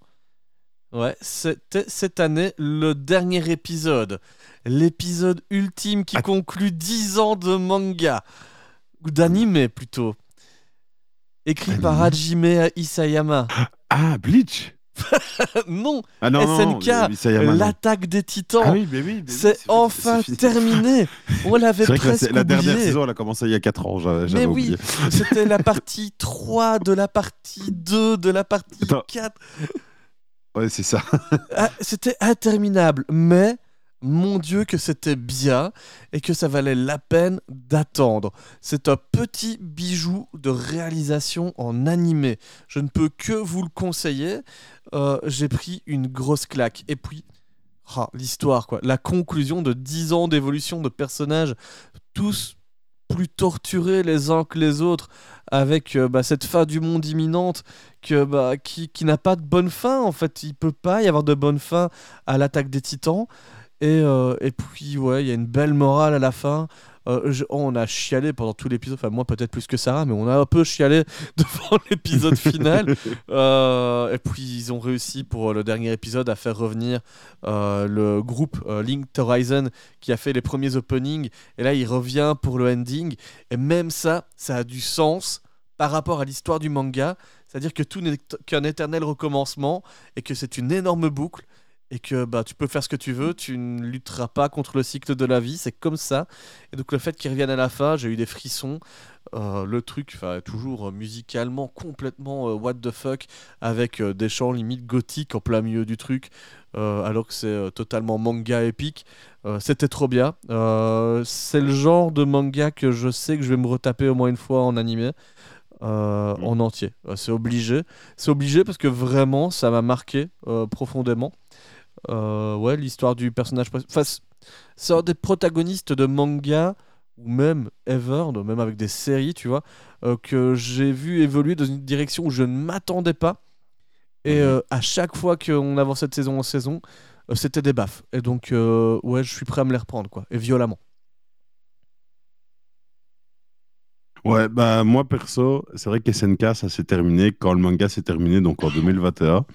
Speaker 2: Ouais, c'était cette année le dernier épisode. L'épisode ultime qui
Speaker 3: Ah.
Speaker 2: conclut 10 ans de manga. Ou d'anime plutôt. Écrit par. Hajime Isayama.
Speaker 3: Ah, Bleach
Speaker 2: non,
Speaker 3: Ah non,
Speaker 2: SNK,
Speaker 3: non.
Speaker 2: l'attaque des titans.
Speaker 3: Ah oui, oui.
Speaker 2: c'est enfin terminé. On l'avait presque
Speaker 3: la dernière
Speaker 2: oublié.
Speaker 3: saison, elle a commencé il y a 4 ans,
Speaker 2: Mais oui, c'était la partie 3 de la partie 2 de la partie
Speaker 3: Attends.
Speaker 2: 4.
Speaker 3: Ouais, c'est ça.
Speaker 2: Ah, c'était interminable, mais mon Dieu que c'était bien et que ça valait la peine d'attendre. C'est un petit bijou de réalisation en animé. Je ne peux que vous le conseiller. Euh, J'ai pris une grosse claque. Et puis, ah, l'histoire, quoi. La conclusion de 10 ans d'évolution de personnages, tous plus torturés les uns que les autres, avec euh, bah, cette fin du monde imminente que, bah, qui, qui n'a pas de bonne fin, en fait. Il peut pas y avoir de bonne fin à l'attaque des titans. Et, euh, et puis, ouais, il y a une belle morale à la fin. Euh, je- on a chialé pendant tout l'épisode, enfin moi peut-être plus que Sarah, mais on a un peu chialé devant l'épisode final. Euh, et puis ils ont réussi pour le dernier épisode à faire revenir euh, le groupe Linked Horizon qui a fait les premiers openings. Et là il revient pour le ending. Et même ça, ça a du sens par rapport à l'histoire du manga. C'est-à-dire que tout n'est qu'un éternel recommencement et que c'est une énorme boucle et que bah, tu peux faire ce que tu veux, tu ne lutteras pas contre le cycle de la vie, c'est comme ça. Et donc le fait qu'ils reviennent à la fin, j'ai eu des frissons. Euh, le truc, enfin, toujours euh, musicalement complètement euh, what the fuck, avec euh, des chants limite gothiques en plein milieu du truc, alors que c'est totalement manga épique. C'était trop bien. C'est le genre de manga que je sais que je vais me retaper au moins une fois en animé. euh,
Speaker 3: Mhm.
Speaker 2: en entier. Euh, c'est obligé. C'est obligé parce que vraiment, ça m'a marqué euh, profondément. Euh, ouais, l'histoire du personnage. Enfin, c'est un des protagonistes de manga ou même ever, même avec des séries, tu vois, euh, que j'ai vu évoluer dans une direction où je ne m'attendais pas. Et
Speaker 3: Mhm.
Speaker 2: euh, à chaque fois qu'on avançait de saison en saison, euh, c'était des baffes. Et donc, euh, ouais, je suis prêt à me les reprendre, quoi. Et violemment.
Speaker 3: Ouais, bah moi perso, c'est vrai que SNK, ça s'est terminé quand le manga s'est terminé, donc en 2021.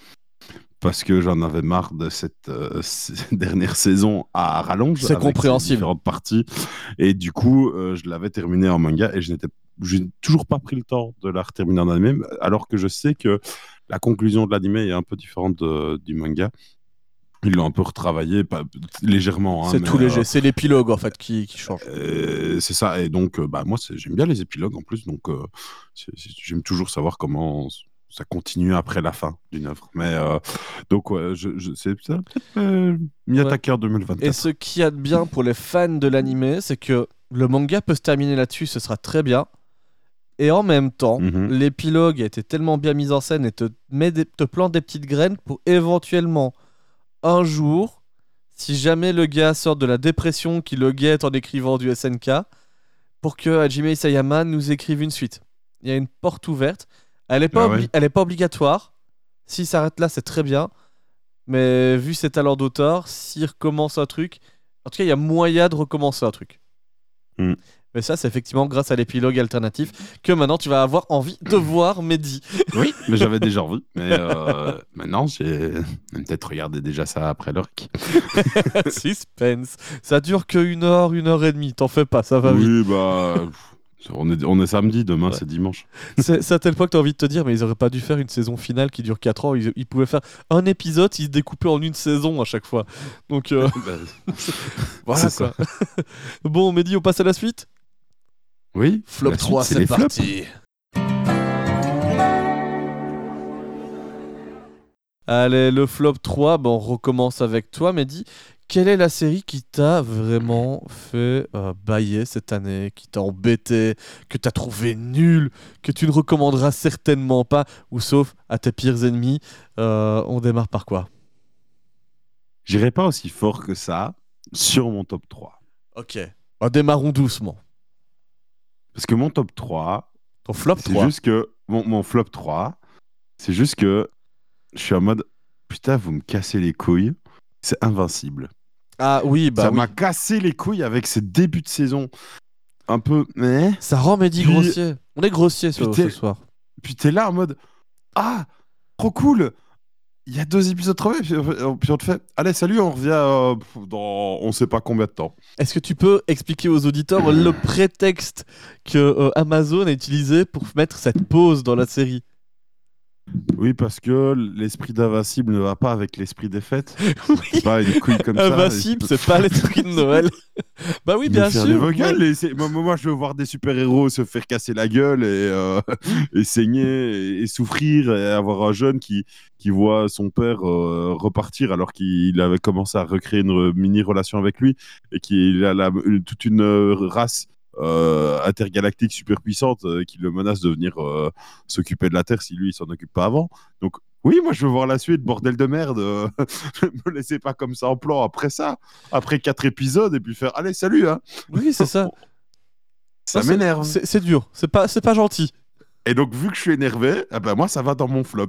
Speaker 3: Parce que j'en avais marre de cette, euh, dernière saison à rallonge.
Speaker 2: C'est compréhensible.
Speaker 3: Différentes parties. Et du coup, euh, je l'avais terminé en manga et je n'étais j'ai toujours pas pris le temps de la terminer en anime, alors que je sais que la conclusion de l'anime est un peu différente de- du manga. Ils l'ont un peu retravaillé, pas, légèrement. hein,
Speaker 2: c'est tout
Speaker 3: euh,
Speaker 2: léger. C'est l'épilogue, en fait, qui, qui change.
Speaker 3: euh, c'est ça, et donc euh, bah, moi j'aime bien les épilogues en plus, donc euh, j'aime toujours savoir comment ça continue après la fin d'une œuvre. Mais euh, donc ouais, je, je- c'est ça, peut-être euh, en 2024.
Speaker 2: Et ce qu'il y a de bien pour les fans de l'anime, c'est que le manga peut se terminer là-dessus, ce sera très bien. Et en même temps,
Speaker 3: Mhm.
Speaker 2: l'épilogue a été tellement bien mis en scène et te, met des- te plante des petites graines pour éventuellement, un jour, si jamais le gars sort de la dépression qui le guette en écrivant du SNK, pour que Hajime Isayama nous écrive une suite. Il y a une porte ouverte. Elle n'est pas,
Speaker 3: Ah ouais.
Speaker 2: elle est pas obligatoire. S'il s'arrête là, c'est très bien. Mais vu ses talents d'auteur, s'il recommence un truc, en tout cas, il y a moyen de recommencer un truc.
Speaker 3: Mm.
Speaker 2: Mais ça, c'est effectivement grâce à l'épilogue alternatif que maintenant tu vas avoir envie de voir Mehdi.
Speaker 3: Oui, mais j'avais déjà envie. Mais euh, maintenant, j'ai peut-être regardé déjà ça après le rec.
Speaker 2: Suspense. Ça dure que une heure, une heure et demie. T'en fais pas, ça va vite.
Speaker 3: Oui, bah. On est, on est samedi, demain
Speaker 2: Ouais.
Speaker 3: c'est dimanche.
Speaker 2: C'est à tel point que t'as envie de te dire, mais ils auraient pas dû faire une saison finale qui dure 4 ans. Ils, ils pouvaient faire un épisode, ils se découpaient en une saison à chaque fois. Donc euh,
Speaker 3: Bah,
Speaker 2: voilà quoi. bon, Mehdi, on passe à la suite?
Speaker 3: Oui.
Speaker 2: Flop
Speaker 3: la suite,
Speaker 2: 3,
Speaker 3: c'est
Speaker 2: parti. Allez, le flop 3, bon, on recommence avec toi, Mehdi. Quelle est la série qui t'a vraiment fait euh, bailler cette année, qui t'a embêté, que t'as trouvé nul, que tu ne recommanderas certainement pas, ou sauf à tes pires ennemis Euh, On démarre par quoi?
Speaker 3: J'irai pas aussi fort que ça sur mon top 3.
Speaker 2: Ok, bah, démarrons doucement.
Speaker 3: Parce que mon top 3,
Speaker 2: Ton flop
Speaker 3: c'est
Speaker 2: 3.
Speaker 3: juste que mon, mon flop 3, c'est juste que je suis en mode putain, vous me cassez les couilles. C'est invincible.
Speaker 2: Ah oui, bah
Speaker 3: ça
Speaker 2: oui.
Speaker 3: m'a cassé les couilles avec ce début de saison. Un peu, mais.
Speaker 2: Ça rend Mehdi
Speaker 3: Puis-
Speaker 2: grossier. On est grossier ce, soir.
Speaker 3: Puis t'es là en mode Ah, trop cool Il y a deux épisodes bien. Puis, puis on te fait Allez, salut, on revient euh, dans on sait pas combien de temps.
Speaker 2: Est-ce que tu peux expliquer aux auditeurs le prétexte que euh, Amazon a utilisé pour mettre cette pause dans la série?
Speaker 3: Oui, parce que l'esprit d'invincible ne va pas avec l'esprit des fêtes.
Speaker 2: Oui.
Speaker 3: C'est pas une couille comme ça.
Speaker 2: Invincible, c'est pas l'esprit de Noël. bah oui, bien sûr.
Speaker 3: et moi, moi, je veux voir des super-héros se faire casser la gueule et, euh, et saigner et, et souffrir et avoir un jeune qui, qui voit son père euh, repartir alors qu'il avait commencé à recréer une mini-relation avec lui et qu'il a la- toute une euh, race intergalactique super puissante euh, qui le menace de venir euh, s'occuper de la Terre si lui il s'en occupe pas avant. Donc oui, moi je veux voir la suite, bordel de merde. euh, me laissez pas comme ça en plan après ça, après quatre épisodes et puis faire allez salut hein.
Speaker 2: Oui, c'est ça.
Speaker 3: Ça m'énerve.
Speaker 2: C'est dur. C'est pas, c'est pas gentil.
Speaker 3: Et donc, vu que je suis énervé, eh ben, moi, ça va dans mon flop.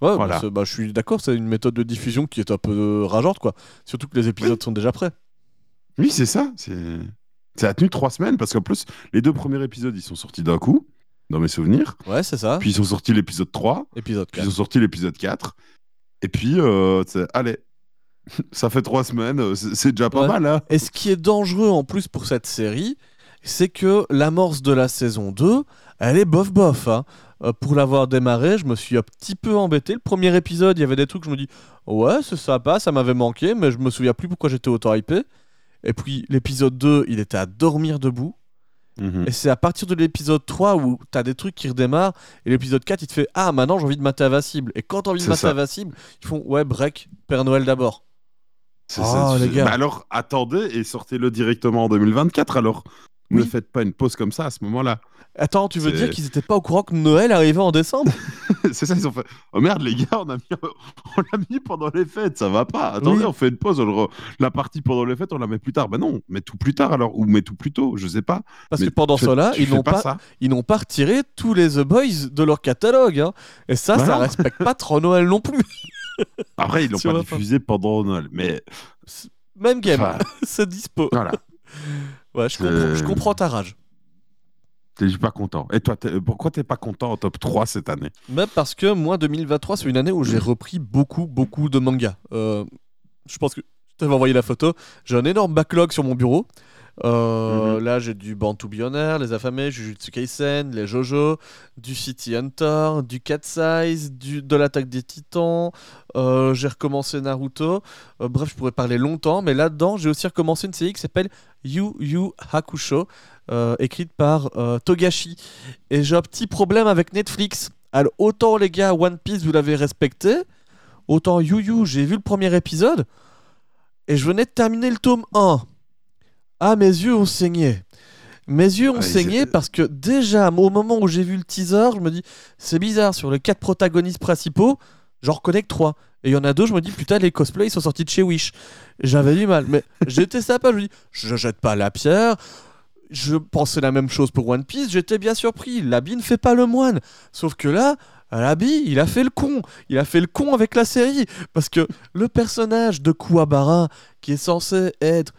Speaker 2: Ouais,
Speaker 3: Voilà.
Speaker 2: bah, bah, je suis d'accord, c'est une méthode de diffusion qui est un peu euh, rageante, quoi. Surtout que les épisodes sont déjà prêts.
Speaker 3: Oui, c'est ça. C'est... Ça a tenu trois semaines parce qu'en plus, les deux premiers épisodes, ils sont sortis d'un coup, dans mes souvenirs.
Speaker 2: Ouais, c'est ça.
Speaker 3: Puis ils sont sortis l'épisode 3,
Speaker 2: Épisode
Speaker 3: puis
Speaker 2: 4.
Speaker 3: ils ont sorti l'épisode 4. Et puis, euh, allez, ça fait trois semaines, euh, c'est, c'est déjà pas
Speaker 2: Ouais.
Speaker 3: mal. Hein
Speaker 2: Et ce qui est dangereux en plus pour cette série, c'est que l'amorce de la saison 2, elle est bof bof. hein. Euh, pour l'avoir démarré, je me suis un petit peu embêté. Le premier épisode, il y avait des trucs, je me dis, ouais, c'est sympa, ça m'avait manqué, mais je me souviens plus pourquoi j'étais autant hypé. Et puis l'épisode 2, il était à dormir debout.
Speaker 3: Mhm.
Speaker 2: Et c'est à partir de l'épisode 3 où t'as des trucs qui redémarrent. Et l'épisode 4, il te fait Ah, maintenant j'ai envie de mater Invincible. Et quand t'as envie de mater
Speaker 3: ça.
Speaker 2: Invincible, ils font Ouais, break, Père Noël d'abord.
Speaker 3: C'est
Speaker 2: Oh,
Speaker 3: ça.
Speaker 2: les gars.
Speaker 3: Bah alors, attendez et sortez-le directement en 2024. Alors, ne
Speaker 2: Oui.
Speaker 3: faites pas une pause comme ça à ce moment-là.
Speaker 2: Attends, tu veux dire qu'ils étaient pas au courant que Noël arrivait en décembre?
Speaker 3: C'est ça, ils ont fait. Oh merde, les gars, on a mis, on l'a mis pendant les fêtes, ça va pas. Attendez,
Speaker 2: Oui.
Speaker 3: on fait une pause. on re- La partie pendant les fêtes, on la met plus tard. Ben non, mets tout plus tard alors, ou mets tout plus tôt, je sais pas.
Speaker 2: Parce
Speaker 3: Mais
Speaker 2: que pendant cela, ils n'ont pas,
Speaker 3: ça.
Speaker 2: ils n'ont pas retiré tous les The Boys de leur catalogue. hein. Et ça, ça
Speaker 3: Voilà.
Speaker 2: respecte pas trop Noël non plus.
Speaker 3: Après, ils l'ont pas. diffusé pendant Noël, mais
Speaker 2: Même game,
Speaker 3: Enfin.
Speaker 2: c'est dispo.
Speaker 3: voilà,
Speaker 2: Ouais, je comprends, je comprends ta rage.
Speaker 3: t'es pas content. Et toi, t'es- pourquoi t'es pas content en top 3 cette année?
Speaker 2: Même parce que moi, 2023, c'est une année où j'ai repris beaucoup, beaucoup de mangas. Euh, je pense que je t'avais envoyé la photo. J'ai un énorme backlog sur mon bureau. Euh, Là, j'ai du Bantu Billionaire, Les Affamés, Jujutsu Kaisen, Les Jojo, du City Hunter, du Cat Size, du, de l'Attaque des Titans. Euh, j'ai recommencé Naruto. Euh, bref, je pourrais parler longtemps, mais là-dedans, j'ai aussi recommencé une série qui s'appelle Yu Yu Hakusho, écrite par Togashi. Et j'ai un petit problème avec Netflix. Alors, autant les gars, One Piece, vous l'avez respecté, autant Yu Yu, j'ai vu le premier épisode, et je venais de terminer le tome 1. Ah, mes yeux ont saigné. Mes yeux ont
Speaker 3: Ouais,
Speaker 2: saigné parce que déjà, au moment où j'ai vu le teaser, je me dis, c'est bizarre, sur les quatre protagonistes principaux, j'en reconnais que trois. Et il y en a deux, je me dis, putain, les cosplays, ils sont sortis de chez Wish. J'avais du mal, mais j'étais sympa, je me dis, je jette pas la pierre. Je pensais la même chose pour One Piece, j'étais bien surpris. L'habit ne fait pas le moine. Sauf que là, l'habit, il a fait le con. Il a fait le con avec la série. Parce que le personnage de Kuwabara, qui est censé être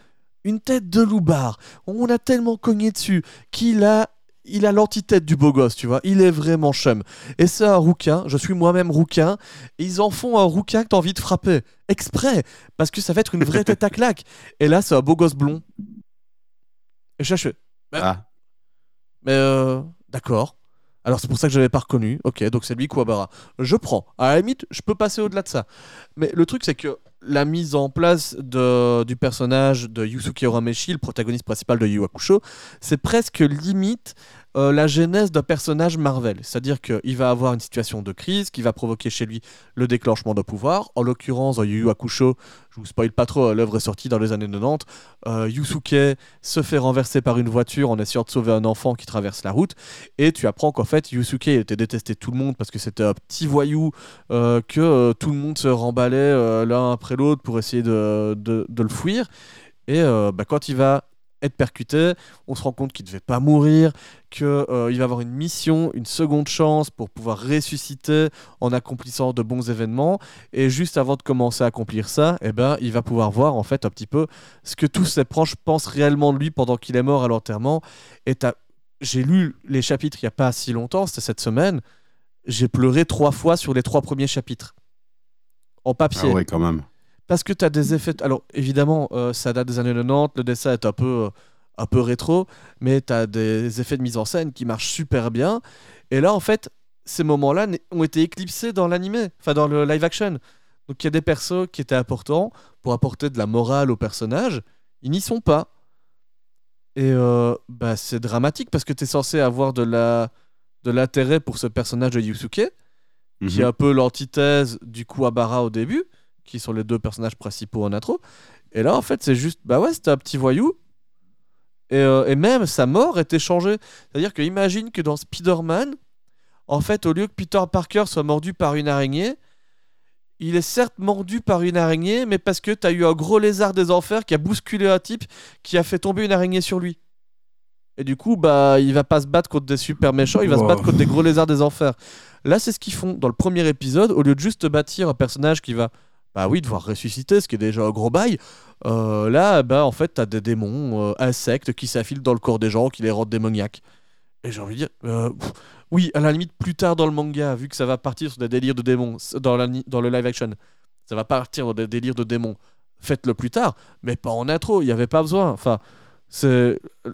Speaker 2: une tête de loupard, on a tellement cogné dessus qu'il a. Il a l'antithète du beau gosse, tu vois. Il est vraiment chum. Et c'est un rouquin. Je suis moi-même rouquin. Et ils en font un rouquin que t'as envie de frapper. Exprès. Parce que ça va être une vraie tête à claque. Et là, c'est un beau gosse blond. Et je fais, Ouais.
Speaker 3: Ah,
Speaker 2: mais euh, d'accord. Alors c'est pour ça que je l'avais pas reconnu. Ok, donc c'est lui Kuwabara. Je prends. À la limite, je peux passer au-delà de ça. Mais le truc, c'est que la mise en place du personnage de Yusuke Urameshi, le protagoniste principal de Yu Hakusho, c'est presque limite euh, la genèse d'un personnage Marvel. C'est-à-dire qu'il va avoir une situation de crise qui va provoquer chez lui le déclenchement de pouvoir. En l'occurrence, dans Yu Yu Hakusho, je vous spoil pas trop, euh, l'œuvre est sortie dans les années 90. euh, Yusuke se fait renverser par une voiture en essayant de sauver un enfant qui traverse la route. Et tu apprends qu'en fait, Yusuke était détesté de tout le monde parce que c'était un petit voyou, euh, que euh, tout le monde se remballait euh, l'un après l'autre pour essayer de, le fuir. Et euh, bah, quand il va être percuté, on se rend compte qu'il ne devait pas mourir, qu'il va avoir une mission, une seconde chance pour pouvoir ressusciter en accomplissant de bons événements. Et juste avant de commencer à accomplir ça, eh ben, il va pouvoir voir en fait un petit peu ce que tous ses proches pensent réellement de lui pendant qu'il est mort à l'enterrement. Et j'ai lu les chapitres il n'y a pas si longtemps, c'était cette semaine. J'ai pleuré trois fois sur les trois premiers chapitres. En papier.
Speaker 3: ah quand même.
Speaker 2: Parce que tu as des effets. Alors, évidemment, euh, ça date des années 90, le dessin est un peu, euh, un peu rétro, mais tu as des effets de mise en scène qui marchent super bien. Et là, en fait, ces moments-là ont été éclipsés dans l'animé, enfin dans le live action. Donc il y a des persos qui étaient importants pour apporter de la morale aux personnages, ils n'y sont pas. Et euh, bah, c'est dramatique parce que tu es censé avoir de la de l'intérêt pour ce personnage de Yusuke, qui est
Speaker 3: Mhm.
Speaker 2: un peu l'antithèse du Kuwabara au début, qui sont les deux personnages principaux en intro. Et là, en fait, c'est juste, bah ouais, c'était un petit voyou. Et, euh, et même sa mort était changée. C'est-à-dire que imagine que dans Spider-Man, en fait, au lieu que Peter Parker soit mordu par une araignée, il est certes mordu par une araignée, mais parce que t'as eu un gros lézard des enfers qui a bousculé un type qui a fait tomber une araignée sur lui. Et du coup, bah, il va pas se battre contre des super méchants, il va se battre contre des gros lézards des enfers. Là, c'est ce qu'ils font dans le premier épisode. Au lieu de juste bâtir un personnage qui va, bah oui, devoir ressusciter, ce qui est déjà un gros bail. euh, là, bah en fait, t'as des démons, euh, insectes qui s'affilent dans le corps des gens, qui les rendent démoniaques. Et j'ai envie de dire, euh, oui, à la limite, plus tard dans le manga, vu que ça va partir sur des délires de démons, dans, le live action, ça va partir dans des délires de démons. Faites-le plus tard, mais pas en intro, il n'y avait pas besoin. Enfin,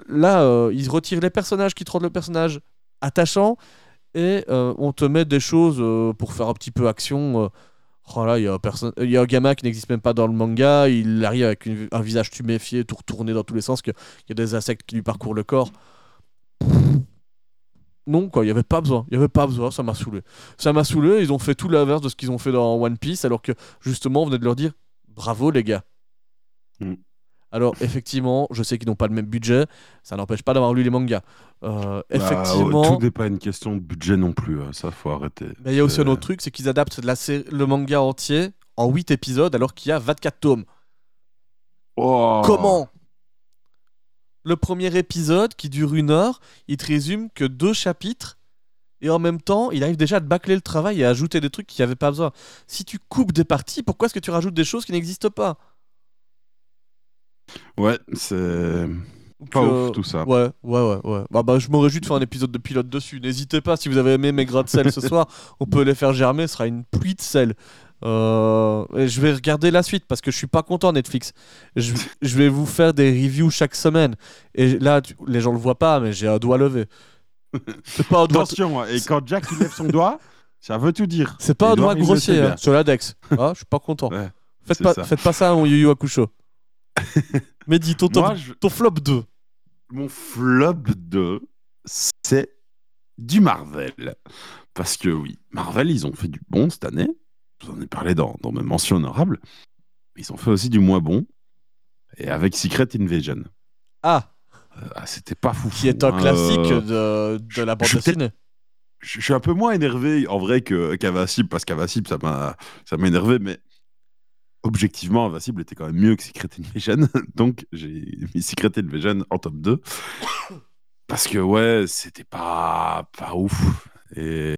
Speaker 2: là, ils retirent les personnages qui te rendent le personnage attachant et on te met des choses pour faire un petit peu action. Oh là, il y, a un perso- il y a un gamin qui n'existe même pas dans le manga, il arrive avec un visage tuméfié, tout retourné dans tous les sens, qu'il y a des insectes qui lui parcourent le corps. Non, quoi, il n'y avait pas besoin. Il n'y avait pas besoin, ça m'a saoulé. Ça m'a saoulé, ils ont fait tout l'inverse de ce qu'ils ont fait dans One Piece, alors que justement, on venait de leur dire bravo les gars.
Speaker 3: Mm.
Speaker 2: Alors, effectivement, je sais qu'ils n'ont pas le même budget, ça n'empêche pas d'avoir lu les mangas. Euh,
Speaker 3: Bah,
Speaker 2: effectivement.
Speaker 3: tout n'est pas une question de budget non plus, hein, ça faut arrêter.
Speaker 2: Mais il y a aussi un autre truc, c'est qu'ils adaptent la le manga entier en 8 épisodes alors qu'il y a 24 tomes.
Speaker 3: oh.
Speaker 2: Comment? Le premier épisode qui dure une heure, il te résume que deux chapitres et en même temps, il arrive déjà à te bâcler le travail et à ajouter des trucs qu'il n'y avait pas besoin. Si tu coupes des parties, pourquoi est-ce que tu rajoutes des choses qui n'existent pas?
Speaker 3: Ouais, c'est pas
Speaker 2: euh,
Speaker 3: ouf tout ça.
Speaker 2: Ouais, ouais, ouais, ouais. Bah, bah, je réjouis de faire un épisode de pilote dessus. N'hésitez pas, si vous avez aimé mes grains de sel ce soir, on peut les faire germer, ce sera une pluie de sel. Euh, et je vais regarder la suite parce que je suis pas content Netflix. Je, je vais vous faire des reviews chaque semaine. Et là, tu- les gens le voient pas, mais j'ai un doigt levé. C'est pas un doigt,
Speaker 3: Attention, hein, et quand Jack il lève son doigt, ça veut tout dire.
Speaker 2: c'est pas un doigt grossier hein, sur l'index. Ah, je suis pas content.
Speaker 3: Ouais,
Speaker 2: faites, pas,
Speaker 3: ça.
Speaker 2: faites pas ça à mon Yu Yu Hakusho. mais dis ton, top-
Speaker 3: Moi, je-
Speaker 2: ton flop 2.
Speaker 3: mon flop 2, c'est du Marvel. Parce que oui, Marvel, ils ont fait du bon cette année. Je vous en ai parlé dans, dans mes mentions honorables. Ils ont fait aussi du moins bon. Et avec Secret Invasion.
Speaker 2: Ah,
Speaker 3: Euh, ah, C'était pas fou.
Speaker 2: qui est un classique de, de la bande dessinée.
Speaker 3: je, suis un peu moins énervé en vrai que qu'Invincible parce qu'Invincible ça m'a ça m'a énervé mais objectivement Invincible était quand même mieux que Secret Invasion donc j'ai mis Secret Invasion en top 2 parce que ouais c'était pas pas ouf. Et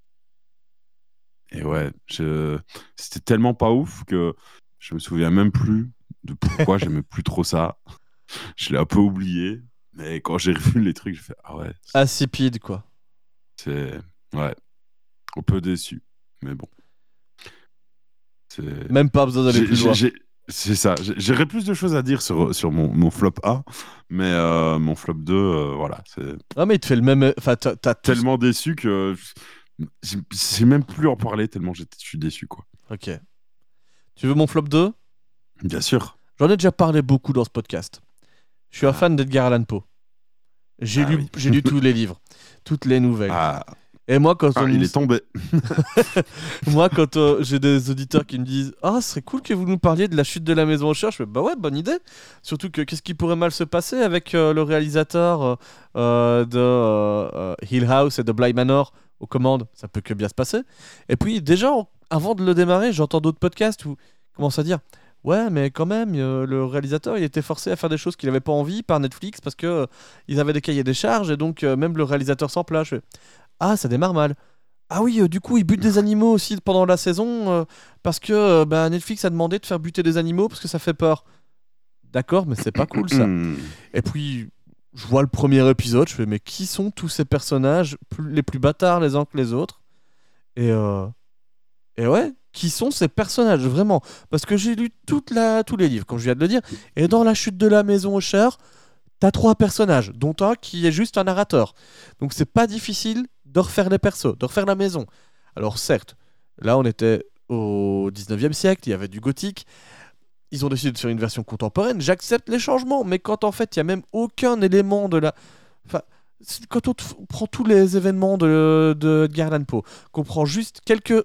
Speaker 3: et ouais je c'était tellement pas ouf que je me souviens même plus de pourquoi j'aimais plus trop ça. Je l'ai un peu oublié. Mais quand j'ai revu les trucs j'ai fait ah ouais.
Speaker 2: Insipide, quoi.
Speaker 3: c'est ouais, un peu déçu, mais bon.
Speaker 2: Même pas besoin d'aller plus loin.
Speaker 3: c'est ça. J'aurais plus de choses à dire sur, sur mon, mon flop A, mais euh, mon flop 2, euh, voilà,
Speaker 2: Ah, mais il te fait le même. Enfin, t'as
Speaker 3: tellement déçu que je sais même plus en parler tellement je suis déçu quoi.
Speaker 2: Ok. Tu veux mon flop 2
Speaker 3: Bien sûr.
Speaker 2: J'en ai déjà parlé beaucoup dans ce podcast. Je suis un
Speaker 3: Ah.
Speaker 2: fan d'Edgar Allan Poe. J'ai
Speaker 3: Ah
Speaker 2: lu,
Speaker 3: oui.
Speaker 2: j'ai lu tous les livres, toutes les nouvelles.
Speaker 3: Ah,
Speaker 2: Et moi, quand,
Speaker 3: ah,
Speaker 2: on-
Speaker 3: il est tombé.
Speaker 2: moi, quand euh, j'ai des auditeurs qui me disent Ah, ce serait cool que vous nous parliez de la chute de la maison au chat, je fais Bah ouais, bonne idée. Surtout que qu'est-ce qui pourrait mal se passer avec euh, le réalisateur euh, de Hill House et de Bly Manor aux commandes? Ça peut que bien se passer. Et puis, déjà, en- avant de le démarrer, j'entends d'autres podcasts où ils commencent à dire Ouais, mais quand même, euh, le réalisateur, il était forcé à faire des choses qu'il n'avait pas envie par Netflix parce que euh, ils avaient des cahiers des charges et donc euh, même le réalisateur s'en plaint. Ah, ça démarre mal. Ah oui, euh, du coup, il bute des animaux aussi pendant la saison euh, parce que euh, bah, Netflix a demandé de faire buter des animaux parce que ça fait peur. D'accord, mais c'est pas cool ça. Et puis, je vois le premier épisode, je fais, mais qui sont tous ces personnages plus- les plus bâtards les uns que les autres? Et, euh, et ouais, qui sont ces personnages vraiment? Parce que j'ai lu toute la, tous les livres, comme je viens de le dire, et dans La chute de la maison au cher, t'as trois personnages, dont un qui est juste un narrateur. Donc c'est pas difficile de refaire les persos, de refaire la maison. Alors certes, là on était au 19e siècle, il y avait du gothique. Ils ont décidé de faire une version contemporaine. J'accepte les changements, mais quand en fait il y a même aucun élément de la. Enfin, quand on, prend tous les événements de, de Edgar Allan Poe, qu'on prend juste quelques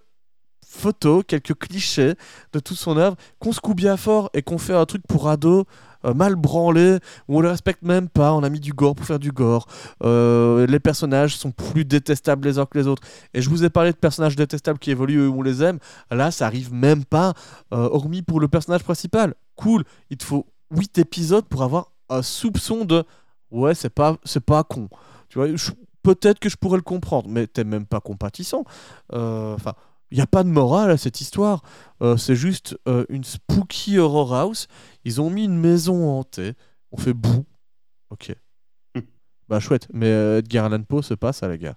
Speaker 2: photos, quelques clichés de toute son œuvre, qu'on se coupe bien fort et qu'on fait un truc pour ado euh, mal branlé, où on le respecte même pas, on a mis du gore pour faire du gore, euh, les personnages sont plus détestables les uns que les autres. Et je vous ai parlé de personnages détestables qui évoluent et où on les aime, là ça arrive même pas, euh, hormis pour le personnage principal. Cool, il te faut 8 épisodes pour avoir un soupçon de ouais, c'est pas, c'est pas con. Tu vois, peut-être que je pourrais le comprendre, mais t'es même pas compatissant. Enfin, il n'y a pas de morale à cette histoire. Euh, c'est juste euh, une spooky horror house. Ils ont mis une maison hantée. On fait bouh. Ok. Bah chouette. Mais euh, Edgar Allan Poe, c'est pas ça, les gars.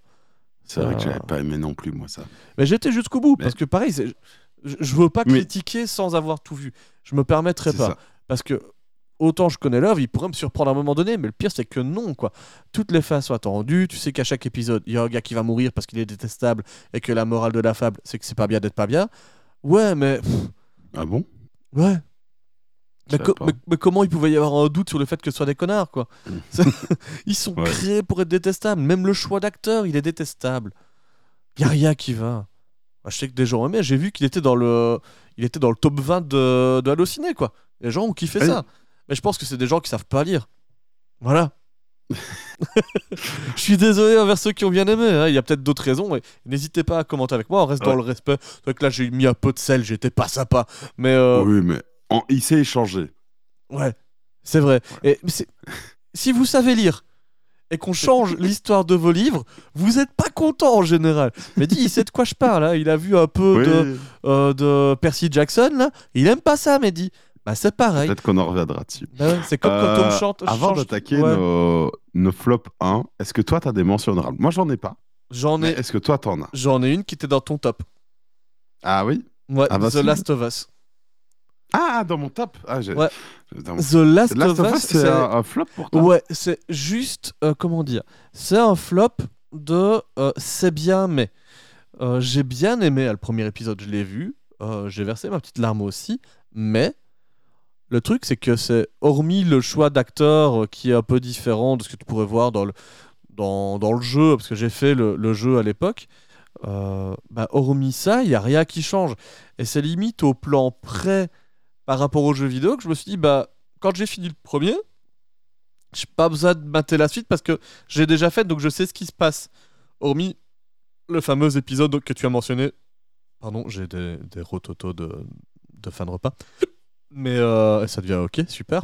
Speaker 3: C'est vrai que j'avais pas aimé non plus, moi, ça.
Speaker 2: Mais j'étais jusqu'au bout
Speaker 3: Mais-
Speaker 2: parce que pareil, je, je veux pas
Speaker 3: Mais-
Speaker 2: critiquer sans avoir tout vu. Je me permettrais
Speaker 3: C'est
Speaker 2: pas
Speaker 3: ça.
Speaker 2: parce que autant je connais l'œuvre, il pourrait me surprendre à un moment donné, mais le pire c'est que non quoi. Toutes les fins sont attendues. Tu sais qu'à chaque épisode, il y a un gars qui va mourir parce qu'il est détestable et que la morale de la fable c'est que c'est pas bien d'être pas bien. Ouais, mais
Speaker 3: Ah bon?
Speaker 2: Ouais. Mais,
Speaker 3: savais
Speaker 2: co-
Speaker 3: pas.
Speaker 2: mais- mais comment il pouvait y avoir un doute sur le fait que ce soit des connards quoi?
Speaker 3: Mm.
Speaker 2: Ils sont
Speaker 3: Ouais.
Speaker 2: créés pour être détestables. Même le choix d'acteur, il est détestable. Y a rien qui va. Bah, je sais que des gens aimaient. J'ai vu qu'il était dans le, il était dans le top 20 de, de quoi. Les gens ont kiffé
Speaker 3: Ah
Speaker 2: ça. Mais je pense que c'est des gens qui savent pas lire. Voilà. je suis désolé envers ceux qui ont bien aimé. hein. Il y a peut-être d'autres raisons. et N'hésitez pas à commenter avec moi. On reste dans
Speaker 3: Ouais.
Speaker 2: le respect. C'est vrai que là, j'ai mis un peu de sel. J'étais pas sympa. Mais euh,
Speaker 3: Oui, mais en- il s'est échangé.
Speaker 2: Ouais, c'est vrai. Et mais c'est- si vous savez lire et qu'on change l'histoire de vos livres, vous êtes pas content en général. Mais dis, il sait de quoi je parle. hein. Il a vu un peu
Speaker 3: Oui,
Speaker 2: de, euh, de Percy Jackson là. Il aime pas ça, Mehdi. Bah c'est pareil.
Speaker 3: peut-être qu'on en reviendra dessus.
Speaker 2: Bah c'est comme quand on
Speaker 3: Euh,
Speaker 2: chante.
Speaker 3: Avant
Speaker 2: change-
Speaker 3: d'attaquer
Speaker 2: Ouais.
Speaker 3: nos, nos flops 1, est-ce que toi, t'as des mentions honorables? Moi, j'en ai pas.
Speaker 2: J'en ai,
Speaker 3: est-ce que toi, t'en as?
Speaker 2: j'en ai une qui était dans ton top.
Speaker 3: Ah oui?
Speaker 2: Ouais,
Speaker 3: Ah bah
Speaker 2: The. Last of Us.
Speaker 3: Ah, dans mon top ah, j'ai-
Speaker 2: Ouais.
Speaker 3: j'ai- dans mon-
Speaker 2: The Last,
Speaker 3: Last of Us, c'est un, un flop pour toi
Speaker 2: Ouais, c'est juste, euh, comment dire, c'est un flop de euh, c'est bien, mais Euh, j'ai bien aimé le premier épisode, je l'ai vu, euh, j'ai versé ma petite larme aussi, mais le truc c'est que c'est, hormis le choix d'acteur euh, qui est un peu différent de ce que tu pourrais voir dans le, dans, le jeu, parce que j'ai fait le, le jeu à l'époque, euh, bah, hormis ça, il n'y a rien qui change. Et c'est limite au plan près par rapport au jeu vidéo que je me suis dit, bah, quand j'ai fini le premier, j'ai pas besoin de mater la suite parce que j'ai déjà fait, donc je sais ce qui se passe. Hormis le fameux épisode que tu as mentionné. Pardon, j'ai des, des rototos de, de fin de repas. Mais euh, ça devient ok, super.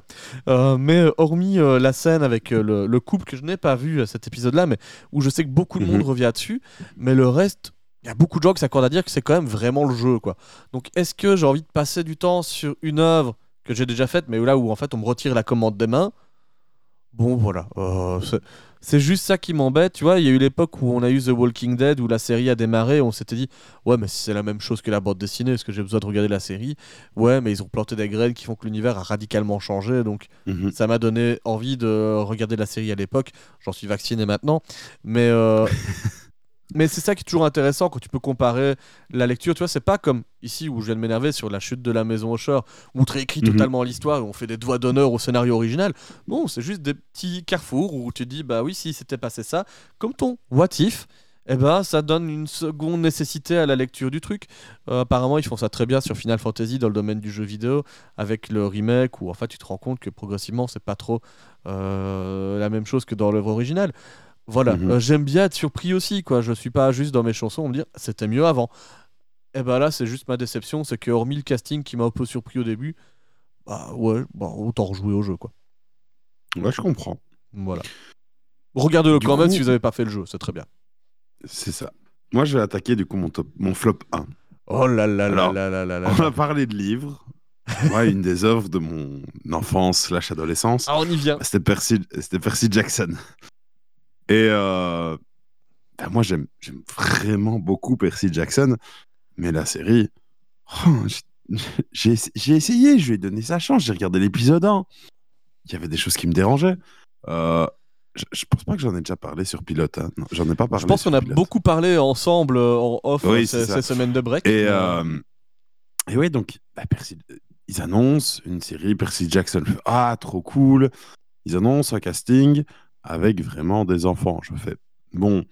Speaker 2: Euh, mais euh, hormis euh, la scène avec le, le couple que je n'ai pas vu à cet épisode-là, mais où je sais que beaucoup de
Speaker 3: Mhm.
Speaker 2: monde revient dessus, mais le reste, il y a beaucoup de gens qui s'accordent à dire que c'est quand même vraiment le jeu, quoi. Donc est-ce que j'ai envie de passer du temps sur une œuvre que j'ai déjà faite, mais là où en fait on me retire la commande des mains? Bon, voilà. C'est- juste ça qui m'embête. Tu vois, il y a eu l'époque où on a eu The Walking Dead, où la série a démarré, on s'était dit, ouais, mais si c'est la même chose que la bande dessinée, est-ce que j'ai besoin de regarder la série? Ouais, mais ils ont planté des graines qui font que l'univers a radicalement changé, donc
Speaker 3: Mhm.
Speaker 2: ça m'a donné envie de regarder la série à l'époque. J'en suis vacciné maintenant. Mais, euh, mais c'est ça qui est toujours intéressant quand tu peux comparer la lecture. Tu vois, c'est pas comme ici où je viens de m'énerver sur la chute de la maison Usher, où tu réécris
Speaker 3: Mhm.
Speaker 2: totalement l'histoire et on fait des doigts d'honneur au scénario original. Non, c'est juste des petits carrefours où tu dis, bah oui, si c'était passé ça, comme ton What If. Eh ben, ça donne une seconde nécessité à la lecture du truc. Euh, apparemment, ils font ça très bien sur Final Fantasy dans le domaine du jeu vidéo, avec le remake, où en fait tu te rends compte que progressivement, c'est pas trop euh, la même chose que dans l'œuvre originale. Voilà,
Speaker 3: Mhm.
Speaker 2: Euh, j'aime bien être surpris aussi, quoi. Je suis pas juste dans mes chansons me dire c'était mieux avant. Et ben là, c'est juste ma déception, c'est que hormis le casting qui m'a un peu surpris au début, bah ouais, bah, autant rejouer au jeu, quoi.
Speaker 3: Ouais, je comprends.
Speaker 2: Voilà. Regardez-le quand même si vous avez pas fait le jeu, c'est très bien.
Speaker 3: C'est ça. Moi, je vais attaquer du coup mon, top, mon flop 1.
Speaker 2: Oh là là là
Speaker 3: Alors,
Speaker 2: là là là là.
Speaker 3: On a parlé de livres. Moi, une des œuvres de mon enfance slash adolescence,
Speaker 2: Ah, on y vient.
Speaker 3: c'était Percy, c'était Percy Jackson. Et euh, ben, moi, j'aime vraiment beaucoup Percy Jackson, mais la série, oh, j'ai- essayé, je lui ai donné sa chance, j'ai regardé l'épisode 1. Il y avait des choses qui me dérangeaient. Euh, je, je pense pas que j'en ai déjà parlé sur Pilote. hein. J'en ai pas parlé.
Speaker 2: Je pense qu'on a
Speaker 3: Pilote.
Speaker 2: beaucoup parlé ensemble euh, en off
Speaker 3: Oui,
Speaker 2: euh, ces, semaines de break.
Speaker 3: Et,
Speaker 2: mais,
Speaker 3: euh, et ouais, donc, bah, Percy- ils annoncent une série, Percy Jackson Ah, trop cool. Ils annoncent un casting avec vraiment des enfants. Je fais Bon,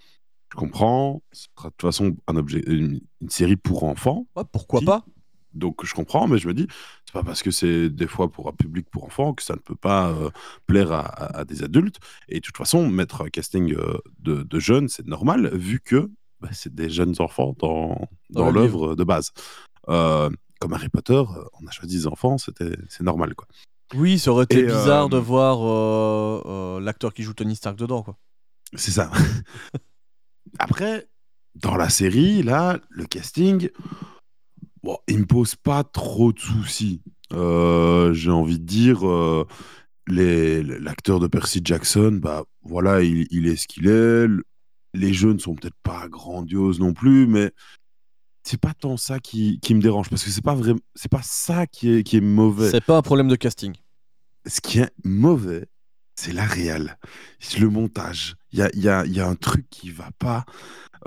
Speaker 3: je comprends. Ce sera de toute façon un objet, une, une série pour enfants.
Speaker 2: ouais, pourquoi pas?
Speaker 3: Donc, je comprends, mais je me dis C'est pas parce que c'est des fois pour un public pour enfants que ça ne peut pas euh, plaire à, à- à des adultes. Et de toute façon, mettre un casting euh, de, de jeunes, c'est normal, vu que bah, c'est des jeunes enfants dans,
Speaker 2: Dans
Speaker 3: l'œuvre de base. Euh, comme Harry Potter, on a choisi des enfants, c'était c'est normal quoi.
Speaker 2: Oui, ça aurait été
Speaker 3: Et,
Speaker 2: bizarre
Speaker 3: euh,
Speaker 2: de voir euh, euh, l'acteur qui joue Tony Stark dedans. Quoi.
Speaker 3: C'est ça. Après, dans la série, là, le casting, bon, il me pose pas trop de soucis. Euh, J'ai envie de dire, euh, l'acteur de Percy Jackson, bah voilà, il, il est ce qu'il est. Le- Les jeux ne sont peut-être pas grandioses non plus, mais c'est pas tant ça qui, qui me dérange parce que c'est pas vraiment, c'est pas ça qui est, qui est mauvais.
Speaker 2: C'est pas un problème de casting.
Speaker 3: ce qui est mauvais, c'est la réal, le montage. Il y a, y, a, y a un truc qui va pas.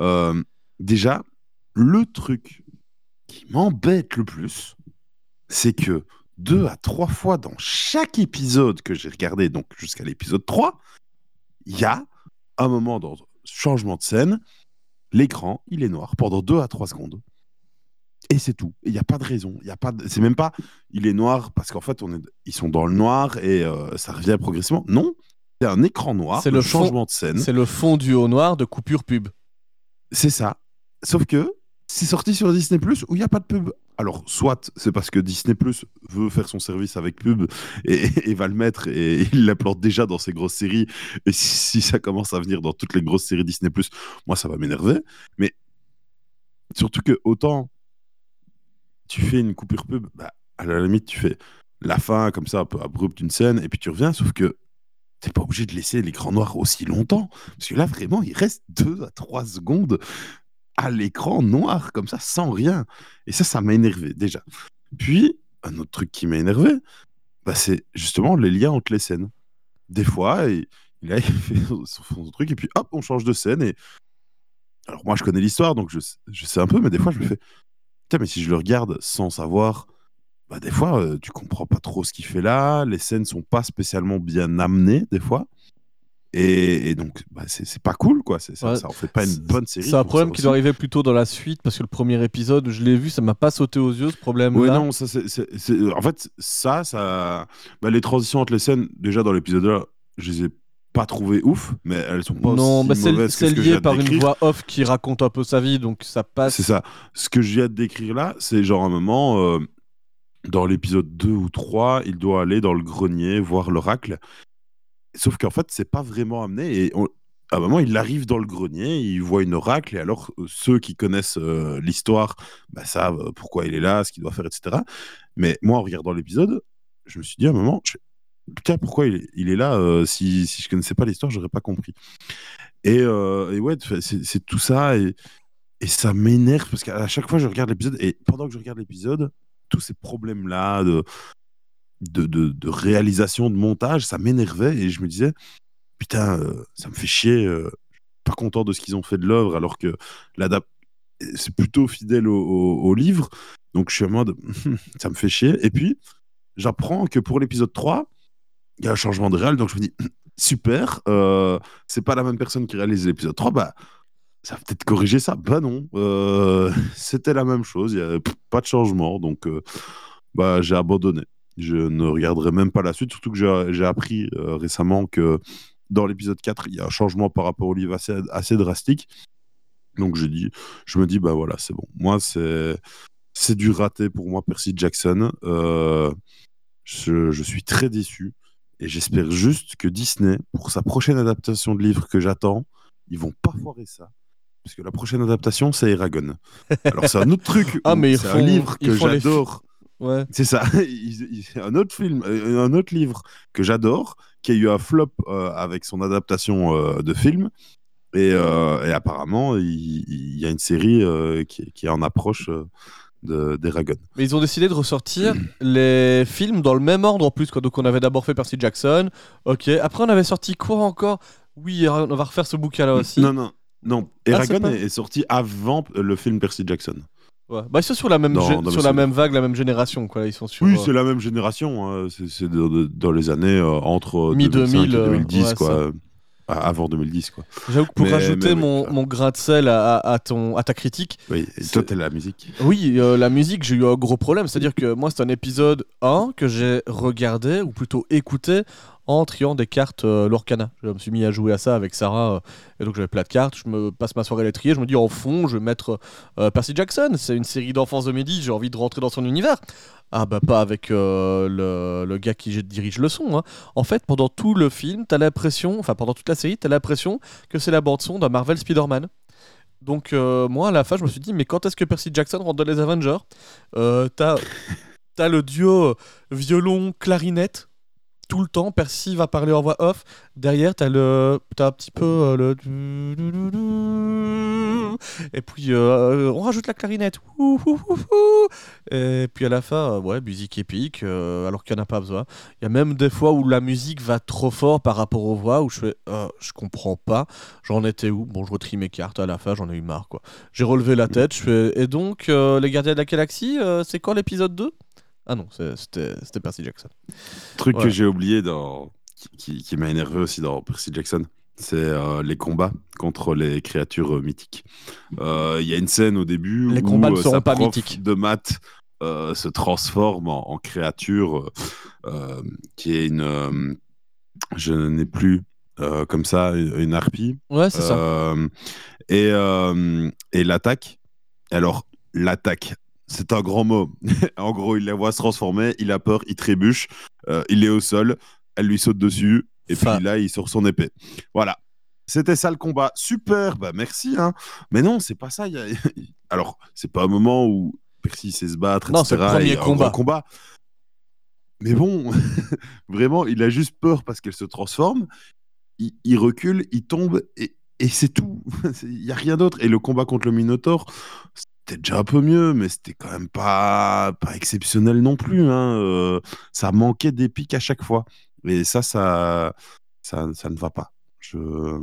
Speaker 3: Euh, déjà, le truc qui m'embête le plus, c'est que deux à trois fois dans chaque épisode que j'ai regardé, donc jusqu'à l'épisode 3, il y a un moment dans changement de scène, l'écran, il est noir pendant deux à trois secondes. Et c'est tout. Il n'y a pas de raison. Il y a pas. de- C'est même pas. Il est noir parce qu'en fait, on est. Ils sont dans le noir et euh, ça revient progressivement. Non, c'est un écran noir.
Speaker 2: C'est
Speaker 3: le
Speaker 2: le fond-
Speaker 3: changement de scène.
Speaker 2: C'est le fond du haut noir de coupure pub.
Speaker 3: C'est ça. Sauf que c'est sorti sur Disney Plus où il n'y a pas de pub. Alors, soit c'est parce que Disney Plus veut faire son service avec pub et, et va le mettre et il l'implante déjà dans ses grosses séries. Et si, si ça commence à venir dans toutes les grosses séries Disney Plus, moi ça va m'énerver. Mais surtout que autant tu fais une coupure pub, bah, à la limite tu fais la fin comme ça un peu abrupte d'une scène et puis tu reviens. Sauf que t'es pas obligé de laisser l'écran noir aussi longtemps. Parce que là, vraiment, il reste 2 à 3 secondes à l'écran noir, comme ça, sans rien. Et ça, ça m'a énervé, déjà. Puis, un autre truc qui m'a énervé, bah, c'est justement les liens entre les scènes. Des fois, il, fait son, son truc, et puis hop, on change de scène. Et... Alors, moi, je connais l'histoire, donc je, je sais un peu, mais des fois, je me fais Putain, mais si je le regarde sans savoir, bah, des fois, euh, tu comprends pas trop ce qu'il fait là. Les scènes sont pas spécialement bien amenées, des fois. Et, et donc, bah, c'est pas cool, quoi. C'est- Ça,
Speaker 2: Ouais.
Speaker 3: ça en fait pas une bonne série.
Speaker 2: C'est un problème qui doit arriver plutôt dans la suite parce que le premier épisode je l'ai vu, ça m'a pas sauté aux yeux ce problème.
Speaker 3: Ouais,
Speaker 2: là
Speaker 3: non, ça, c'est- en fait, ça, ça. bah, les transitions entre les scènes, déjà dans l'épisode là, je les ai pas trouvées ouf, mais elles sont pas
Speaker 2: non,
Speaker 3: aussi
Speaker 2: bah,
Speaker 3: mauvaises
Speaker 2: c'est
Speaker 3: que
Speaker 2: lié par une voix off qui raconte un peu sa vie, donc ça passe.
Speaker 3: C'est ça. Ce que je viens de décrire là, c'est genre un moment, euh, dans l'épisode 2 ou 3, il doit aller dans le grenier voir l'oracle. Sauf qu'en fait, c'est pas vraiment amené. Et on- à un moment, il arrive dans le grenier, il voit une oracle, et alors euh, ceux qui connaissent euh, l'histoire bah, savent pourquoi il est là, ce qu'il doit faire, etc. Mais moi, en regardant l'épisode, je me suis dit à un moment, je putain, pourquoi il est, là euh, si, si je connaissais pas l'histoire, j'aurais pas compris. Et, euh, ouais, c'est tout ça. Et, ça m'énerve parce qu'à chaque fois, je regarde l'épisode et pendant que je regarde l'épisode, tous ces problèmes-là de, réalisation, de montage, ça m'énervait et je me disais, putain, euh, ça me fait chier, je suis pas content de ce qu'ils ont fait de l'œuvre alors que c'est plutôt fidèle au- au livre. Donc je suis en mode, ça me fait chier. Et puis, j'apprends que pour l'épisode 3, il y a un changement de réal, donc je me dis, super, euh, c'est pas la même personne qui réalise l'épisode 3, bah ça va peut-être corriger ça. Bah non, euh, c'était la même chose, il y a pas de changement, donc euh, bah j'ai abandonné. Je ne regarderai même pas la suite, surtout que j'ai appris récemment que dans l'épisode 4, il y a un changement par rapport au livre assez, assez drastique. Donc je dis, je me dis, bah voilà, c'est bon. Moi, c'est du raté pour moi, Percy Jackson. Je, je suis très déçu. Et j'espère juste que Disney, pour sa prochaine adaptation de livre que j'attends, ils vont pas foirer ça. Parce que la prochaine adaptation, c'est Eragon. Alors c'est un autre truc.
Speaker 2: Ah, mais
Speaker 3: c'est un livre que j'adore.
Speaker 2: Ouais.
Speaker 3: C'est ça. Un autre film, euh, un autre livre que j'adore, qui a eu un flop euh, avec son adaptation euh, de film. Et, euh, et apparemment, il, il y a une série qui, qui est en approche euh, de- d'Eragon.
Speaker 2: Mais ils ont décidé de ressortir les films dans le même ordre en plus. Quoi. Donc on avait d'abord fait Percy Jackson. Ok. Après on avait sorti quoi encore? Oui, on va refaire ce bouquin-là aussi.
Speaker 3: Non, non, non.
Speaker 2: Ah,
Speaker 3: Eragon
Speaker 2: pas-
Speaker 3: est, sorti avant le film Percy Jackson.
Speaker 2: Ouais. Bah, ils sont sur la même, sur la même vague, la même génération. Quoi. Ils sont sur.
Speaker 3: Oui,
Speaker 2: euh,
Speaker 3: c'est la même génération. hein. C'est dans les années euh, entre
Speaker 2: Mi-2000,
Speaker 3: 2005 et
Speaker 2: euh,
Speaker 3: 2010,
Speaker 2: ouais,
Speaker 3: quoi. Euh, Avant 2010, quoi.
Speaker 2: J'avoue que pour
Speaker 3: Mais-
Speaker 2: rajouter
Speaker 3: mais
Speaker 2: mon, mon grain de sel à, ton, à ta critique,
Speaker 3: Oui, et toi, t'es la musique.
Speaker 2: Oui, euh, la musique, j'ai eu un gros problème. C'est-à-dire que moi, c'est un épisode 1 que j'ai regardé, ou plutôt écouté, en triant des cartes euh, Lorcana. Je me suis mis à jouer à ça avec Sarah, euh, et donc j'avais plein de cartes. Je me passe ma soirée à les trier. Je me dis, en fond, je vais mettre euh, Percy Jackson. C'est une série d'enfance de midi, j'ai envie de rentrer dans son univers. Ah bah pas avec euh, le, gars qui dirige le son. hein. En fait, pendant tout le film, t'as l'impression, enfin pendant toute la série, t'as l'impression que c'est la bande son d'un Marvel Spider-Man. Donc moi à la fin je me suis dit mais quand est-ce que Percy Jackson rentre dans les Avengers? T'as le duo violon clarinette tout le temps. Percy va parler en voix off. Derrière t'as le t'as un petit peu euh, le et puis euh, on rajoute la clarinette. Et puis à la fin euh, ouais musique épique alors qu'il n'y en a pas besoin. Il y a même des fois où la musique va trop fort par rapport aux voix où je fais je comprends pas. J'en étais où? Bon, je retrie mes cartes à la fin, j'en ai eu marre quoi. J'ai relevé la tête, je fais et donc les gardiens de la galaxie, c'est quand l'épisode 2 Ah non, c'était Percy Jackson.
Speaker 3: Truc
Speaker 2: Voilà.
Speaker 3: que j'ai oublié dans... qui, qui- m'a énervé aussi dans Percy Jackson, c'est euh, les combats contre les créatures euh, mythiques. Euh, Il y a une scène au début
Speaker 2: Les
Speaker 3: où
Speaker 2: combats ne seront
Speaker 3: sa
Speaker 2: pas
Speaker 3: prof
Speaker 2: mythiques.
Speaker 3: de maths euh, se transforme en, en créature qui est une... je n'ai plus comme ça une harpie.
Speaker 2: Ouais, c'est ça.
Speaker 3: Et et l'attaque. Alors, l'attaque, c'est un grand mot. en gros, il la voit se transformer, il a peur, il trébuche, euh, il est au sol, elle lui saute dessus, et puis là, il sort son épée. Voilà. C'était ça le combat. Super, bah merci. Hein. Mais non, c'est pas ça. il y a- Alors, c'est pas un moment où Percy sait se battre,
Speaker 2: Non,
Speaker 3: etc.
Speaker 2: c'est le premier combat.
Speaker 3: combat. Mais bon, vraiment, il a juste peur parce qu'elle se transforme. Il, il recule, il tombe et, et c'est tout. Il y a rien d'autre. Et le combat contre le Minotaur, c'était déjà un peu mieux, mais c'était quand même pas, pas exceptionnel non plus. Hein. Euh, ça manquait d'épique à chaque fois. Et ça, ça, ça, ça ne va pas. Je,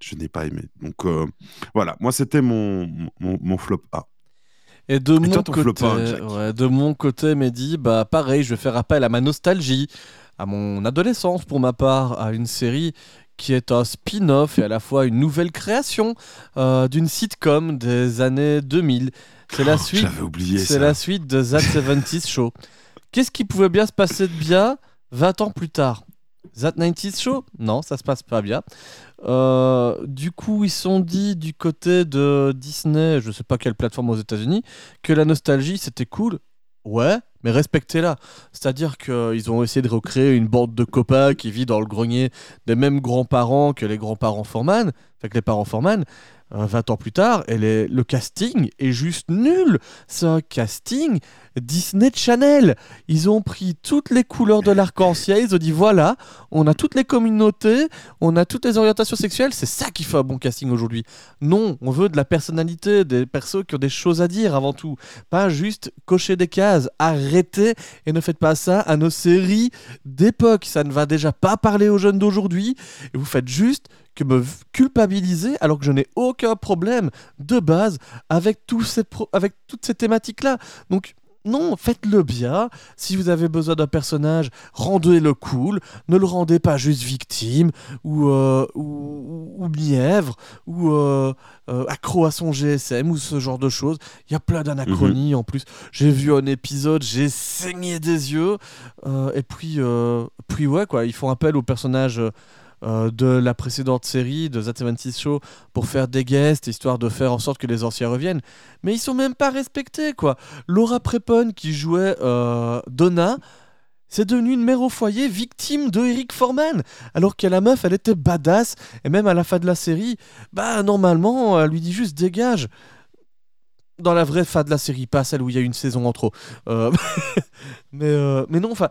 Speaker 3: je n'ai pas aimé. Donc euh, voilà, moi c'était mon, mon, mon flop A.
Speaker 2: Et de mon
Speaker 3: toi,
Speaker 2: côté,
Speaker 3: flopin, Jack
Speaker 2: ouais, de mon côté, Mehdi, bah pareil, je vais faire appel à ma nostalgie, à mon adolescence pour ma part, à une série qui est un spin-off et à la fois une nouvelle création euh, d'une sitcom des années 2000. C'est la
Speaker 3: Oh,
Speaker 2: suite.
Speaker 3: J'avais oublié
Speaker 2: C'est la suite de That 70s Show. Qu'est-ce qui pouvait bien se passer de bien 20 ans plus tard? That 90s Show? Non, ça se passe pas bien. Euh, du coup, ils sont dit du côté de Disney, je sais pas quelle plateforme aux États-Unis, que la nostalgie c'était cool. Ouais, mais respectez-la. C'est-à-dire qu'ils ont essayé de recréer une bande de copains qui vit dans le grenier des mêmes grands-parents que les grands-parents Forman, enfin que les parents Forman, euh, 20 ans plus tard, et le casting est juste nul. C'est un casting Disney Channel. Ils ont pris toutes les couleurs de l'arc-en-ciel, ils ont dit voilà, on a toutes les communautés, on a toutes les orientations sexuelles, c'est ça qui fait un bon casting aujourd'hui. Non, on veut de la personnalité, des persos qui ont des choses à dire avant tout. Pas juste cocher des cases. Arrêtez et ne faites pas ça à nos séries d'époque. Ça ne va déjà pas parler aux jeunes d'aujourd'hui. Et vous faites juste que me culpabiliser alors que je n'ai aucun problème de base avec, avec toutes ces thématiques-là. Donc, non, faites-le bien. Si vous avez besoin d'un personnage, rendez-le cool. Ne le rendez pas juste victime ou, euh, ou, ou- mièvre ou euh, euh, accro à son GSM ou ce genre de choses. Il y a plein d'anachronies en plus. J'ai vu un épisode, j'ai saigné des yeux. Et puis, puis ouais, quoi, ils font appel au personnage euh, de la précédente série, de That 76 Show, pour faire des guests, histoire de faire en sorte que les anciens reviennent. Mais ils sont même pas respectés, quoi. Laura Prepon, qui jouait euh, Donna, c'est devenu une mère au foyer victime de Eric Foreman. Alors que la meuf, elle était badass. Et même à la fin de la série, bah normalement, elle lui dit juste dégage. Dans la vraie fin de la série, pas celle où il y a une saison en trop. Euh, mais, mais non, enfin,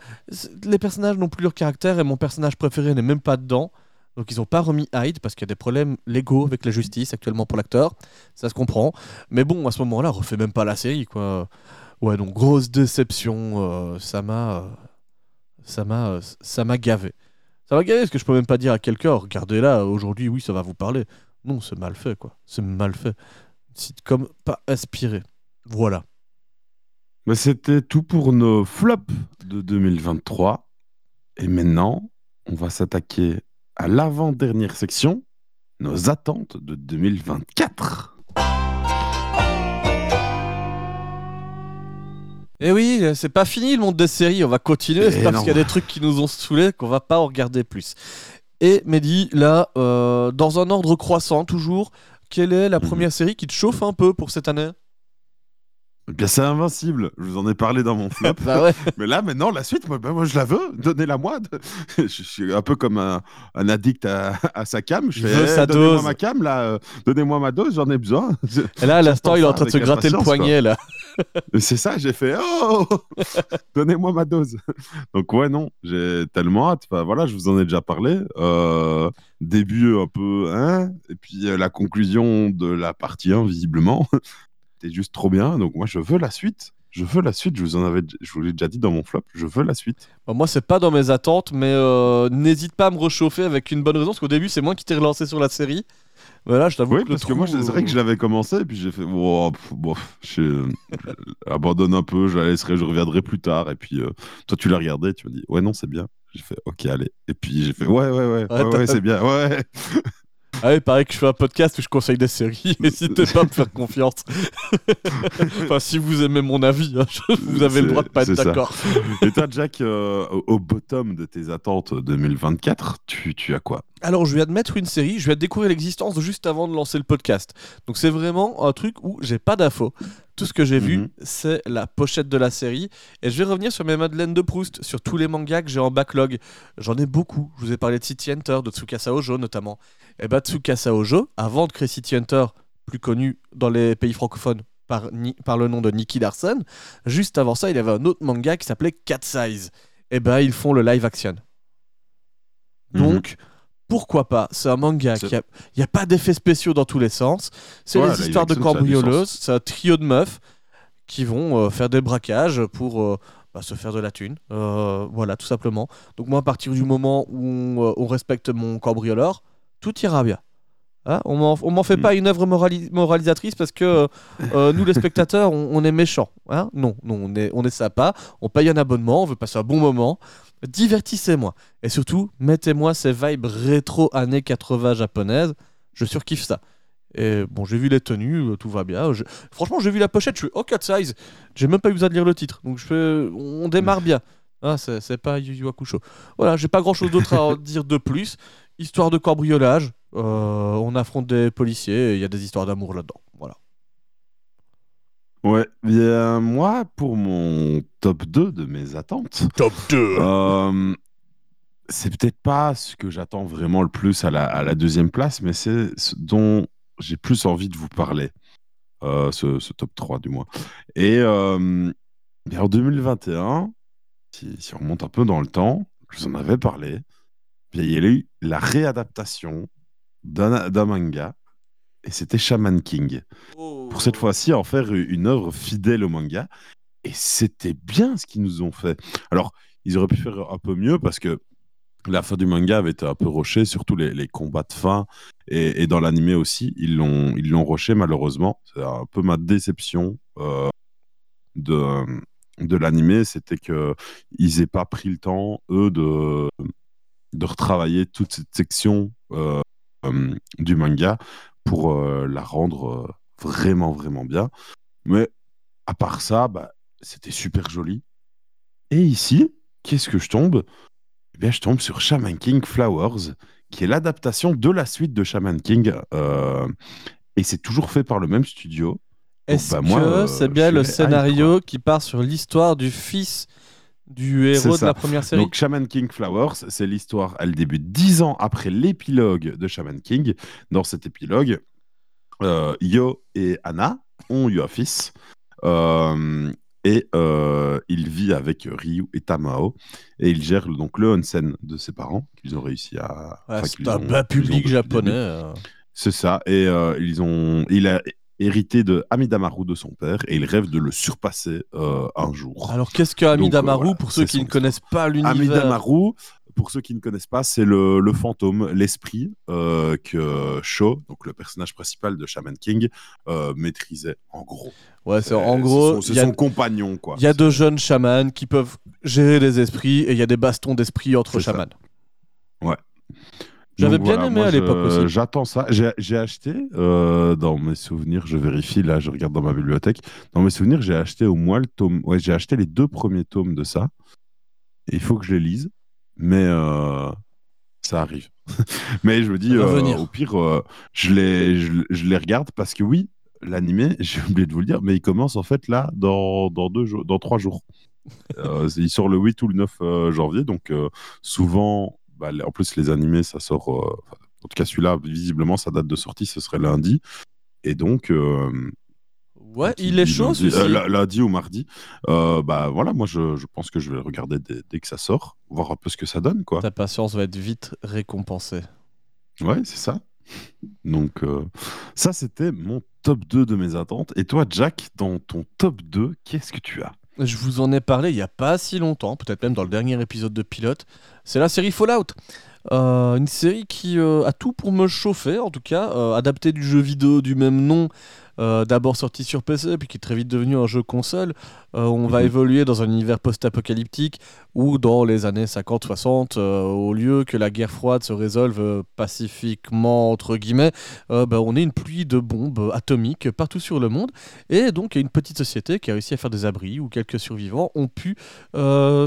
Speaker 2: les personnages n'ont plus leur caractère et mon personnage préféré n'est même pas dedans. Donc ils n'ont pas remis Hyde parce qu'il y a des problèmes légaux avec la justice actuellement pour l'acteur. Ça se comprend. Mais bon, à ce moment-là, refait même pas la série, quoi. Ouais, donc grosse déception. euh, ça m'a, euh, ça m'a, euh, ça m'a gavé. Ça m'a gavé parce que je peux même pas dire à quelqu'un, regardez là, aujourd'hui, oui, ça va vous parler. Non, c'est mal fait, quoi. C'est mal fait. Sitcom pas inspiré. Voilà.
Speaker 3: Mais c'était tout pour nos flops de 2023. Et maintenant, on va s'attaquer à l'avant-dernière section, nos attentes de 2024.
Speaker 2: Et oui, euh, c'est pas fini le monde des séries, on va continuer,
Speaker 3: Eh
Speaker 2: c'est parce qu'il y a des trucs qui nous ont saoulés qu'on va pas en regarder plus. Et Mehdi, là, euh, dans un ordre croissant toujours, quelle est la
Speaker 3: Mhm.
Speaker 2: première série qui te chauffe un peu pour cette année?
Speaker 3: Eh bien, c'est invincible. Je vous en ai parlé dans mon flop.
Speaker 2: Bah ouais.
Speaker 3: Mais là, maintenant, la suite, moi, ben, moi je la veux. Donnez-la moi. je suis un peu comme un, un addict à, à sa cam. Je fais, eh,
Speaker 2: sa
Speaker 3: donnez-moi
Speaker 2: dose.
Speaker 3: ma cam, là. euh, donnez-moi ma dose, j'en ai besoin.
Speaker 2: Et là, à l'instant, il est en train de se gratter le poignet, là.
Speaker 3: C'est ça, j'ai fait Oh Donnez-moi ma dose. Donc, ouais, non, j'ai tellement hâte. Enfin, voilà, je vous en ai déjà parlé. Euh, début un peu, hein, et puis euh, la conclusion de la partie 1, visiblement. C'était juste trop bien. Donc, moi, je veux la suite. Je veux la suite. Je vous en avais, je vous l'ai déjà dit dans mon flop. Je veux la suite.
Speaker 2: Bon, moi, c'est pas dans mes attentes, mais euh, n'hésite pas à me réchauffer avec une bonne raison, parce qu'au début, c'est moi qui t'ai relancé sur la série. Mais là, je t'avoue
Speaker 3: Oui,
Speaker 2: que
Speaker 3: parce que moi, c'est vrai que je l'avais commencé, et puis j'ai fait, oh, pff, bon, je, abandonne un peu, je la laisserai, je reviendrai plus tard. Et puis, euh, toi, tu l'as regardé, tu m'as dit, ouais, non, c'est bien. J'ai fait, ok, allez. Et puis, j'ai fait, ouais, ouais, ouais, ouais,
Speaker 2: Ouais,
Speaker 3: ouais, c'est bien, ouais.
Speaker 2: Ah oui, pareil que je fais un podcast où je conseille des séries. N'hésitez pas à me faire confiance. enfin, si vous aimez mon avis, hein, vous avez le droit de pas être d'accord.
Speaker 3: Et toi, Jack, euh, au, bottom de tes attentes 2024, tu, tu as quoi?
Speaker 2: Alors, je viens de mettre une série, je de découvrir l'existence juste avant de lancer le podcast. Donc, c'est vraiment un truc où j'ai pas d'infos. Tout ce que j'ai vu,
Speaker 3: Mhm.
Speaker 2: c'est la pochette de la série. Et je vais revenir sur mes Madeleines de Proust, sur tous les mangas que j'ai en backlog. J'en ai beaucoup. Je vous ai parlé de City Hunter, de Tsukasa Ojo notamment. Et bah, Tsukasa Ojo, avant de City Hunter, plus connu dans les pays francophones par, le nom de Nicky Larson, juste avant ça, il y avait un autre manga qui s'appelait Cat Size. Et bah, ils font le live action. Donc, pourquoi pas? C'est un manga qui a... Il n'y a pas d'effets spéciaux dans tous les sens. C'est
Speaker 3: Ouais,
Speaker 2: les histoires de cambrioleuses. C'est un trio de meufs qui vont euh, faire des braquages pour euh, bah, se faire de la thune. Euh, voilà, tout simplement. Donc moi, à partir du moment où on, on respecte mon cambrioleur, tout ira bien. Hein on m'en fait
Speaker 3: Mm.
Speaker 2: pas une œuvre morali- moralisatrice parce que euh, euh, nous, les spectateurs, on, on est méchants. Hein non, non, on est, on est sympa. On paye un abonnement, on veut passer un bon moment. Divertissez-moi. Et surtout, mettez-moi ces vibes rétro années 80 japonaises. Je surkiffe ça. Et bon, j'ai vu les tenues, euh, tout va bien. Je- Franchement, j'ai vu la pochette, je suis oh, cut size. J'ai même pas eu besoin de lire le titre. Donc je on démarre bien. Ah, c'est pas Yu Yu Hakusho. Voilà, j'ai pas grand chose d'autre à en dire de plus. Histoire de cambriolage. euh, on affronte des policiers et il y a des histoires d'amour là-dedans. Voilà.
Speaker 3: Ouais, bien, moi, pour mon top 2 de mes attentes,
Speaker 2: Top 2
Speaker 3: Euh, c'est peut-être pas ce que j'attends vraiment le plus à la, à la deuxième place, mais c'est ce dont j'ai plus envie de vous parler, euh, ce, ce top 3 du moins. Et euh, bien, en 2021, si, si on remonte un peu dans le temps, je vous en avais parlé, il y a eu la réadaptation d'un manga, et c'était Shaman King pour cette fois-ci en faire une œuvre fidèle au manga. Et c'était bien ce qu'ils nous ont fait. Alors, ils auraient pu faire un peu mieux parce que la fin du manga avait été un peu rushée, surtout les, les combats de fin. Et, et dans l'animé aussi, ils l'ont ils l'ont malheureusement. C'est un peu ma déception euh, de, de l'animé, c'était que ils aient pas pris le temps, eux, de, de retravailler toute cette section euh, euh, du manga pour euh, la rendre vraiment, vraiment bien. Mais à part ça, bah, c'était super joli. Et ici, qu'est-ce que je tombe? Eh bien, je tombe sur Shaman King Flowers, qui est l'adaptation de la suite de Shaman King. euh, et c'est toujours fait par le même studio.
Speaker 2: Est-ce
Speaker 3: bah,
Speaker 2: que
Speaker 3: euh,
Speaker 2: c'est bien le scénario qui part sur l'histoire du fils du héros de la première série
Speaker 3: Donc, Shaman King Flowers, c'est l'histoire, elle débute dix ans après l'épilogue de Shaman King. Dans cet épilogue, euh, Yo et Anna ont eu un fils. Euh, Et euh, il vit avec Ryu et Tamao. Et il gère donc le onsen de ses parents, qu'ils ont réussi à.
Speaker 2: Ouais, c'est un
Speaker 3: ont-
Speaker 2: bas public japonais. euh.
Speaker 3: C'est ça. Et euh, ils ont, il a hérité de Amidamaru de son père et il rêve de le surpasser euh, un jour.
Speaker 2: Alors qu'est-ce que Amidamaru
Speaker 3: voilà,
Speaker 2: pour ceux qui ne connaissent pas l'univers
Speaker 3: Amidamaru, pour ceux qui ne connaissent pas, c'est le, le fantôme, l'esprit euh, que Sho, donc le personnage principal de Shaman King, euh, maîtrisait en gros.
Speaker 2: Ouais, c'est en gros,
Speaker 3: son- c'est son compagnon quoi.
Speaker 2: il y a deux jeunes chamans qui peuvent gérer les esprits et il y a des bastons d'esprit entre
Speaker 3: ça.
Speaker 2: chamans.
Speaker 3: Ouais.
Speaker 2: J'avais bien
Speaker 3: voilà,
Speaker 2: aimé
Speaker 3: moi,
Speaker 2: à l'époque aussi.
Speaker 3: J'attends ça. J'ai acheté, euh, dans mes souvenirs, je vérifie, là, je regarde dans ma bibliothèque. Dans mes souvenirs, j'ai acheté au moins le tome. Ouais, j'ai acheté les deux premiers tomes de ça. Et il faut que je les lise. Mais euh, ça arrive. mais je me dis, euh, au pire, je, les, je, je les regarde parce que oui, l'animé, j'ai oublié de vous le dire, mais il commence en fait là dans, dans, deux jours, dans trois jours. Il sort le 8 ou le 9 euh, janvier. Donc souvent, bah, en plus, les animés, ça sort. euh, en tout cas, celui-là, visiblement, sa date de sortie, ce serait lundi. Et donc. euh,
Speaker 2: Ouais, il est chaud
Speaker 3: lundi, euh, lundi ou mardi. Bah voilà, moi, je, je pense que je vais le regarder dès, dès que ça sort, voir un peu ce que ça donne, quoi.
Speaker 2: Ta patience va être vite récompensée.
Speaker 3: Ouais, c'est ça. Donc, ça, c'était mon top 2 de mes attentes. Et toi, Jack, dans ton top 2, qu'est-ce que tu as?
Speaker 2: Je vous en ai parlé il y a pas si longtemps, peut-être même dans le dernier épisode de Pilote. C'est la série Fallout. Euh, une série qui euh, a tout pour me chauffer, en tout cas, euh, adaptée du jeu vidéo du même nom, euh, d'abord sorti sur PC, puis qui est très vite devenu un jeu console. Euh, on va
Speaker 3: Mhm.
Speaker 2: évoluer dans un univers post-apocalyptique où, dans les années 50-60, euh, au lieu que la guerre froide se résolve pacifiquement, entre guillemets, bah, on est une pluie de bombes atomiques partout sur le monde. Et donc, il y a une petite société qui a réussi à faire des abris où quelques survivants ont pu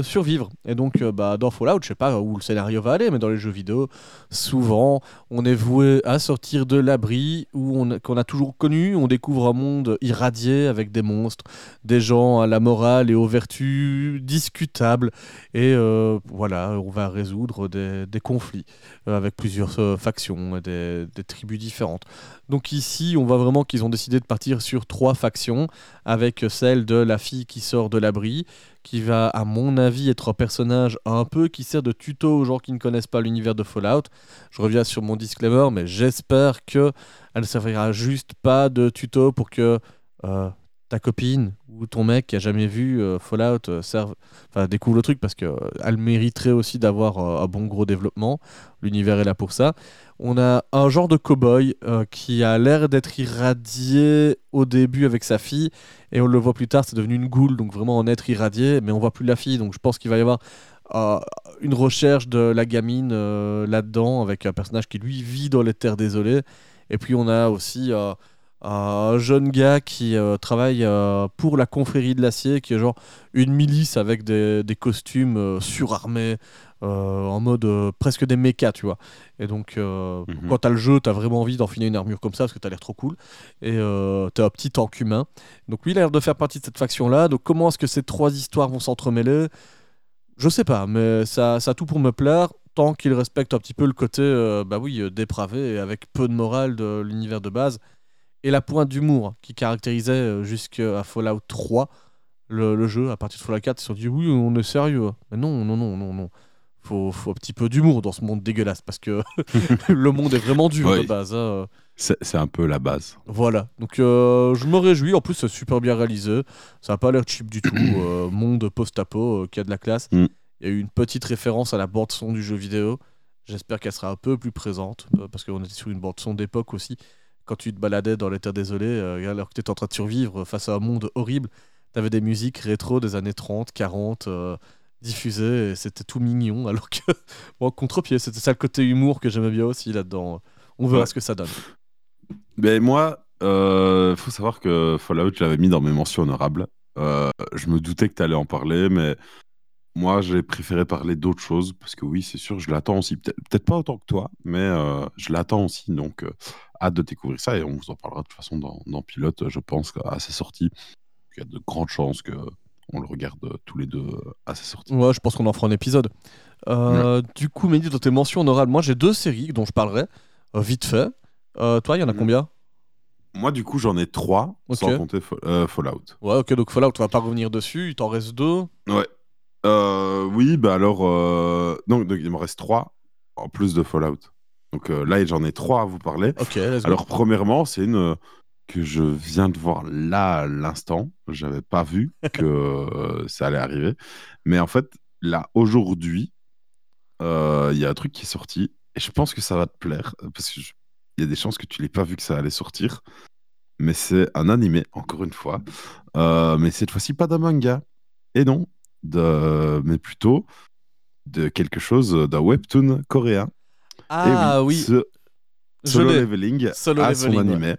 Speaker 2: survivre. Et donc, bah, dans Fallout, je sais pas où le scénario va aller, mais dans les jeux vidéo, souvent, on est voué à sortir de l'abri qu'on a toujours connu. On découvre un monde irradié avec des monstres, des gens à la morale et aux vertus discutables. Et euh, voilà, on va résoudre des, conflits euh, avec plusieurs euh, factions et des, des tribus différentes. Donc ici, on voit vraiment qu'ils ont décidé de partir sur trois factions, avec celle de la fille qui sort de l'abri, qui va, à mon avis, être un personnage un peu qui sert de tuto aux gens qui ne connaissent pas l'univers de Fallout. Je reviens sur mon disclaimer, mais j'espère que elle ne servira juste pas de tuto pour que euh, ta copine ou ton mec qui a jamais vu euh, Fallout euh, serve, découvre le truc parce qu'elle mériterait aussi d'avoir euh, un bon gros développement. L'univers est là pour ça. On a un genre de cow-boy euh, qui a l'air d'être irradié au début avec sa fille et on le voit plus tard, c'est devenu une goule, donc vraiment un être irradié, mais on voit plus la fille, donc je pense qu'il va y avoir euh, une recherche de la gamine euh, là-dedans avec un personnage qui lui vit dans les terres désolées. Et puis on a aussi euh, un jeune gars qui euh, travaille euh, pour la confrérie de l'acier, qui est genre une milice avec des, des costumes euh, surarmés, en mode presque des mechas, tu vois. Et donc,
Speaker 3: Mhm.
Speaker 2: quand t'as le jeu, t'as vraiment envie d'enfiler une armure comme ça parce que t'as l'air trop cool. Et t'es un petit tank humain. Donc, lui, il a l'air de faire partie de cette faction-là. Donc, comment est-ce que ces trois histoires vont s'entremêler? Je sais pas, mais ça, ça a tout pour me plaire. Tant qu'il respecte un petit peu le côté, bah oui, dépravé et avec peu de morale de l'univers de base. Et la pointe d'humour qui caractérisait euh, jusqu'à Fallout 3 le, le jeu. À partir de Fallout 4, ils se sont dit oui, on est sérieux. Mais non, non, non, non, non. Faut, faut un petit peu d'humour dans ce monde dégueulasse parce que le monde est vraiment dur de base. hein.
Speaker 3: C'est un peu la base.
Speaker 2: Voilà, donc euh, je me réjouis. En plus, c'est super bien réalisé. Ça n'a pas l'air cheap du tout. Euh, monde post-apo euh, qui a de la classe.
Speaker 3: Mm.
Speaker 2: Il y a eu une petite référence à la bande-son du jeu vidéo. J'espère qu'elle sera un peu plus présente parce qu'on était sur une bande-son d'époque aussi. Quand tu te baladais dans les terres désolées, euh, alors que tu étais en train de survivre face à un monde horrible, tu avais des musiques rétro des années 30, 40 euh, diffusées et c'était tout mignon. Alors que, bon, contre-pied, c'était ça le côté humour que j'aimais bien aussi là-dedans. On verra
Speaker 3: Ouais.
Speaker 2: ce que ça donne.
Speaker 3: Mais moi, euh, faut savoir que Fallout, je l'avais mis dans mes mentions honorables. Euh, je me doutais que tu allais en parler, mais moi, j'ai préféré parler d'autre chose parce que oui, c'est sûr, je l'attends aussi. Peut-être pas autant que toi, mais euh, je l'attends aussi. Donc, hâte de découvrir ça et on vous en parlera de toute façon dans, dans Pilote, je pense, à sa sortie. Il y a de grandes chances que on le regarde tous les deux à sa sortie.
Speaker 2: Ouais, je pense qu'on en fera un épisode. Euh, Du coup, Mehdi, dans tes mentions honorables, moi j'ai deux séries dont je parlerai, euh, vite fait. Euh, toi, il y en a
Speaker 3: Mhm.
Speaker 2: combien?
Speaker 3: Moi, du coup, j'en ai trois, sans compter Fa- Fallout.
Speaker 2: Ouais, ok, donc Fallout, on va pas revenir dessus. Il t'en reste deux.
Speaker 3: Ouais. Oui, bah alors. donc, il me reste trois en plus de Fallout. Donc euh, là, j'en ai trois à vous parler. Alors, premièrement, c'est une euh, que je viens de voir là à l'instant. J'avais pas vu que euh, ça allait arriver. Mais en fait, là, aujourd'hui, il y a un truc qui est sorti. Et je pense que ça va te plaire. Parce qu'il y a des chances que tu l'aies pas vu que ça allait sortir. Mais c'est un animé, encore une fois. Mais cette fois-ci, pas d'un manga. Et non, de... mais plutôt de quelque chose, d'un webtoon coréen. Et
Speaker 2: ah oui,
Speaker 3: ce Solo. Leveling
Speaker 2: Solo
Speaker 3: a son animé.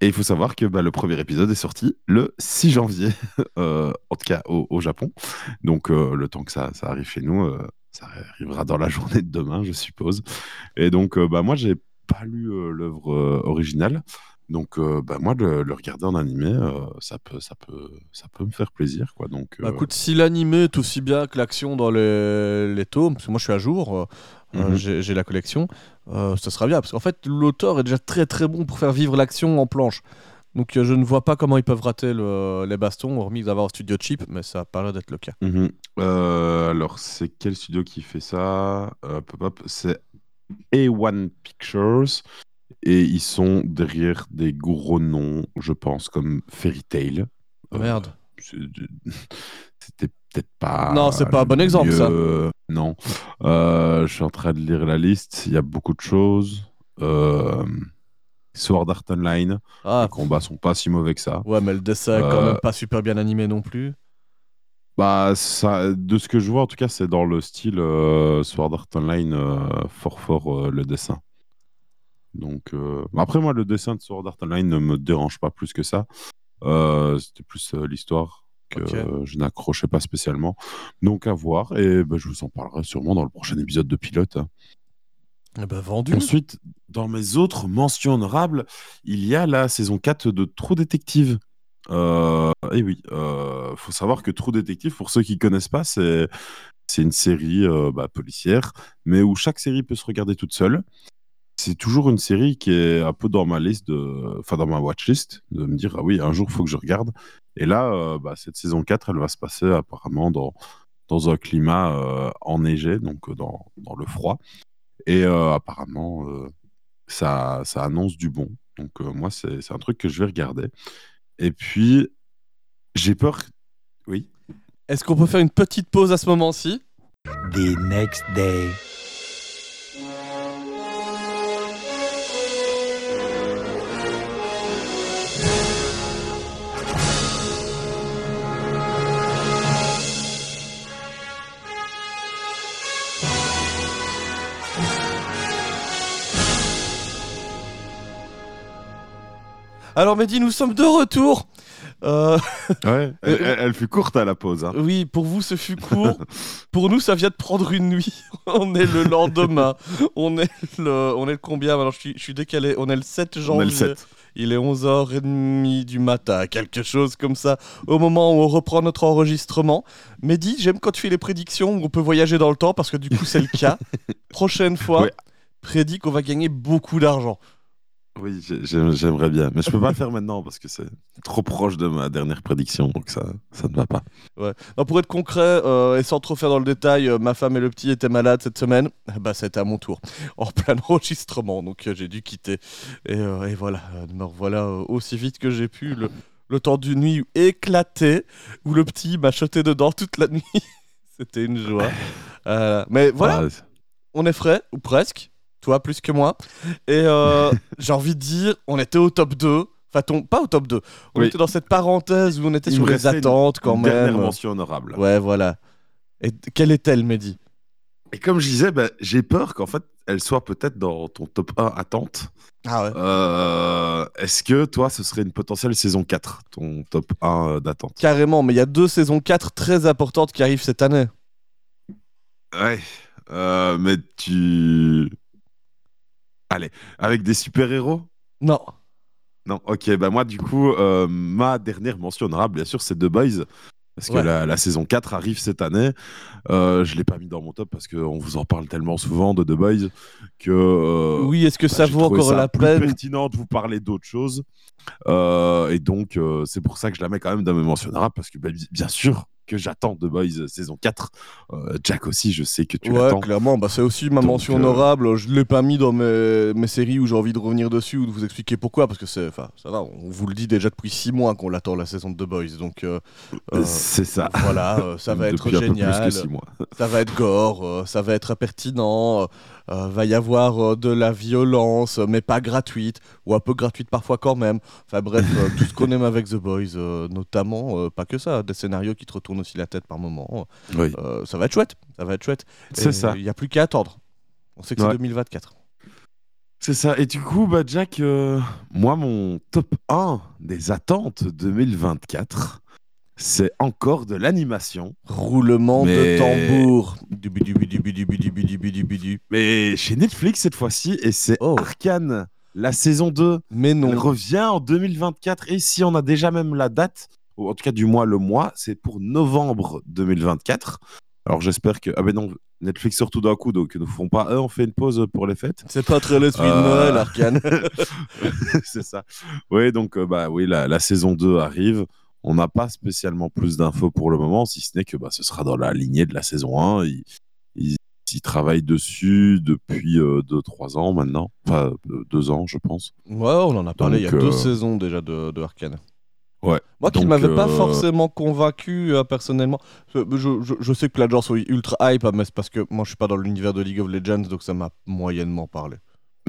Speaker 3: Et il faut savoir que bah, le premier épisode est sorti le 6 janvier, euh, en tout cas au, au Japon. Donc euh, le temps que ça, ça arrive chez nous, euh, ça arrivera dans la journée de demain, je suppose. Et donc bah, moi, j'ai pas lu l'œuvre originale. Donc bah, moi, le, le regarder en animé, ça, peut, ça, peut, ça peut me faire plaisir. Quoi. Donc,
Speaker 2: Bah écoute, si l'animé est aussi bien que l'action dans les, les tomes, parce que moi je suis à jour, euh, euh,
Speaker 3: Mhm.
Speaker 2: j'ai la collection, euh, ce sera bien. Parce qu'en fait, l'auteur est déjà très très bon pour faire vivre l'action en planche. Donc euh, je ne vois pas comment ils peuvent rater le- les bastons, hormis d'avoir un studio cheap, mais ça a pas l'air d'être le cas.
Speaker 3: Mhm. Euh, alors, c'est quel studio qui fait ça? C'est A1 Pictures. Et ils sont derrière des gros noms, je pense, comme Fairy Tail.
Speaker 2: Oh, merde.
Speaker 3: C'était peut-être pas.
Speaker 2: Non, c'est pas un bon exemple, ça.
Speaker 3: Non. Euh, je suis en train de lire la liste. Il y a beaucoup de choses. Euh, Sword Art Online.
Speaker 2: Ah,
Speaker 3: Les combats sont pas si mauvais que ça.
Speaker 2: ouais, mais le dessin est quand
Speaker 3: Euh,
Speaker 2: même pas super bien animé non plus.
Speaker 3: Bah, ça, de ce que je vois, en tout cas, c'est dans le style euh, Sword Art Online, euh, fort fort le dessin. Donc, après, moi, le dessin de Sword Art Online ne me dérange pas plus que ça. C'était plus l'histoire que euh, je n'accrochais pas spécialement. Donc, à voir. Et bah, je vous en parlerai sûrement dans le prochain épisode de Pilote.
Speaker 2: Eh ben, vendu.
Speaker 3: Ensuite, dans mes autres mentions honorables, il y a la saison 4 de True Detective. Euh, et oui, euh, faut savoir que True Detective, pour ceux qui connaissent pas, c'est c'est une série euh, bah, policière, mais où chaque série peut se regarder toute seule. C'est toujours une série qui est un peu dans ma liste, de... enfin dans ma watchlist, de me dire ah oui, un jour il faut que je regarde. Et là, euh, bah, cette saison 4, elle va se passer apparemment dans, dans un climat euh, enneigé, donc euh, dans, dans le froid. Et euh, apparemment, euh, ça, ça annonce du bon. Donc euh, moi, c'est c'est un truc que je vais regarder. Et puis, j'ai peur. Oui.
Speaker 2: Est-ce qu'on peut faire une petite pause à ce moment-ci?
Speaker 4: The next day.
Speaker 2: Alors Mehdi, nous sommes de retour. Euh,
Speaker 3: Ouais. Elle, fut courte à la pause. hein.
Speaker 2: oui, pour vous ce fut court. pour nous, ça vient de prendre une nuit. on est le lendemain. on est le, on est le combien? Maintenant je suis, je suis décalé. On est le 7 janvier.
Speaker 3: On est le 7.
Speaker 2: Il est 11h30 du matin, quelque chose comme ça, au moment où on reprend notre enregistrement. Mehdi, j'aime quand tu fais les prédictions où on peut voyager dans le temps parce que du coup c'est le cas. Prochaine fois,
Speaker 3: Ouais.
Speaker 2: prédit qu'on va gagner beaucoup d'argent.
Speaker 3: Oui, j'ai- j'ai- j'aimerais bien. Mais je peux pas le faire maintenant parce que c'est trop proche de ma dernière prédiction. Donc ça, ça ne va pas.
Speaker 2: Non, pour être concret euh, et sans trop faire dans le détail, euh, ma femme et le petit étaient malades cette semaine. Bah, c'était à mon tour, en plein enregistrement, donc euh, j'ai dû quitter. Et, et voilà, me revoilà aussi vite que j'ai pu, le, le temps d'une nuit éclatée, où le petit m'a chuté dedans toute la nuit. c'était une joie. Mais voilà,
Speaker 3: Ah,
Speaker 2: on est frais, ou presque, toi plus que moi. Et euh, j'ai envie de dire, on était au top 2. Enfin, ton- pas au top 2. On
Speaker 3: Oui.
Speaker 2: était dans cette parenthèse où on était
Speaker 3: Il
Speaker 2: sur les attentes quand
Speaker 3: une
Speaker 2: même.
Speaker 3: Dernière mention honorable.
Speaker 2: Ouais, voilà. Et quelle est-elle, Mehdi?
Speaker 3: Et comme je disais, bah, j'ai peur qu'en fait, elle soit peut-être dans ton top 1 attente.
Speaker 2: Ah ouais.
Speaker 3: Euh, Est-ce que toi, ce serait une potentielle saison 4, ton top 1 euh, d'attente?
Speaker 2: Carrément, mais il y a deux saisons 4 très importantes qui arrivent cette année.
Speaker 3: Ouais. euh, mais tu. Allez, avec des super-héros?
Speaker 2: Non.
Speaker 3: Non, ok, bah moi du coup, euh, ma dernière mention honorable, bien sûr, c'est The Boys. Parce que la, la saison 4 arrive cette année. Euh, je l'ai pas mis dans mon top parce qu'on vous en parle tellement souvent de The Boys que. euh,
Speaker 2: oui, est-ce que
Speaker 3: bah,
Speaker 2: ça vaut encore
Speaker 3: ça
Speaker 2: la
Speaker 3: plus
Speaker 2: peine?
Speaker 3: pertinent de vous parler d'autres choses. Et donc, c'est pour ça que je la mets quand même dans mes mentionnables parce que, bah, bi- bien sûr, que j'attends The Boys saison 4. Euh, Jack aussi, je sais que tu
Speaker 2: Ouais,
Speaker 3: l'attends.
Speaker 2: clairement, bah, c'est aussi ma
Speaker 3: Donc,
Speaker 2: mention
Speaker 3: euh,
Speaker 2: honorable. Je l'ai pas mis dans mes, mes séries où j'ai envie de revenir dessus ou de vous expliquer pourquoi, parce que c'est, ça va, on vous le dit déjà depuis six mois qu'on l'attend la saison de The Boys, donc euh,
Speaker 3: C'est ça.
Speaker 2: voilà, ça va être génial.
Speaker 3: mois.
Speaker 2: Ça va être gore, ça va être pertinent, va y avoir de la violence, mais pas gratuite, ou un peu gratuite parfois quand même. Enfin bref, tout ce qu'on aime avec The Boys, notamment, pas que ça, des scénarios qui te retournent aussi la tête par moment.
Speaker 3: Oui.
Speaker 2: Euh, ça va être chouette, ça va être chouette.
Speaker 3: C'est ça.
Speaker 2: Il n'y a plus qu'à attendre. On sait que
Speaker 3: Ouais.
Speaker 2: c'est 2024.
Speaker 3: C'est ça. Et du coup, bah, Jack, euh, moi, mon top 1 des attentes 2024, c'est encore de l'animation.
Speaker 2: Roulement
Speaker 3: Mais-
Speaker 2: de tambour.
Speaker 3: Mais chez Netflix cette fois-ci, et c'est
Speaker 2: Oh.
Speaker 3: Arcane, la saison 2.
Speaker 2: Mais non.
Speaker 3: Elle revient en 2024. Et si on a déjà même la date, ou en tout cas du mois, le mois, c'est pour novembre 2024. Alors j'espère que. Ah ben non, Netflix sort tout d'un coup, donc ne feront pas. Euh, on fait une pause pour les fêtes.
Speaker 2: C'est pas très l'esprit de
Speaker 3: Euh.
Speaker 2: Noël, Arkane.
Speaker 3: c'est ça. Oui, donc euh, bah oui, la, la saison 2 arrive. On n'a pas spécialement plus d'infos pour le moment, si ce n'est que bah, ce sera dans la lignée de la saison 1. Ils, ils, ils travaillent dessus depuis 2-3 ans maintenant. Enfin, 2 ans, je pense.
Speaker 2: Ouais, on en a parlé il y a deux
Speaker 3: euh,
Speaker 2: saisons déjà de, de Arkane.
Speaker 3: Ouais.
Speaker 2: Moi qui
Speaker 3: Donc,
Speaker 2: m'avait pas
Speaker 3: euh,
Speaker 2: forcément convaincu euh, personnellement. Je, je- je- je sais que la gens sont ultra hype, hein, mais c'est parce que moi je suis pas dans l'univers de League of Legends, donc ça m'a moyennement parlé.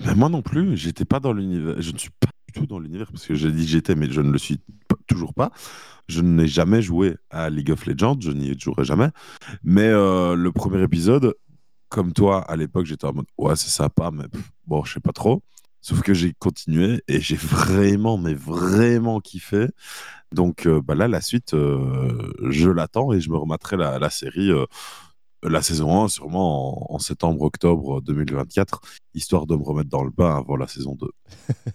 Speaker 3: Mais moi non plus, j'étais pas dans l'univers. Je ne suis pas du tout dans l'univers parce que j'ai dit que j'étais, mais je ne le suis pas- toujours pas. Je n'ai jamais joué à League of Legends, je n'y jouerai jamais. Mais euh, le premier épisode, comme toi à l'époque, j'étais en mode ouais, c'est sympa, mais pff, bon, je sais pas trop. Sauf que j'ai continué et j'ai vraiment, mais vraiment kiffé. Donc euh, bah là, la suite, euh, je l'attends et je me remettrai la, série, euh, la saison 1, sûrement en, en septembre-octobre 2024, histoire de me remettre dans le bain avant la saison 2.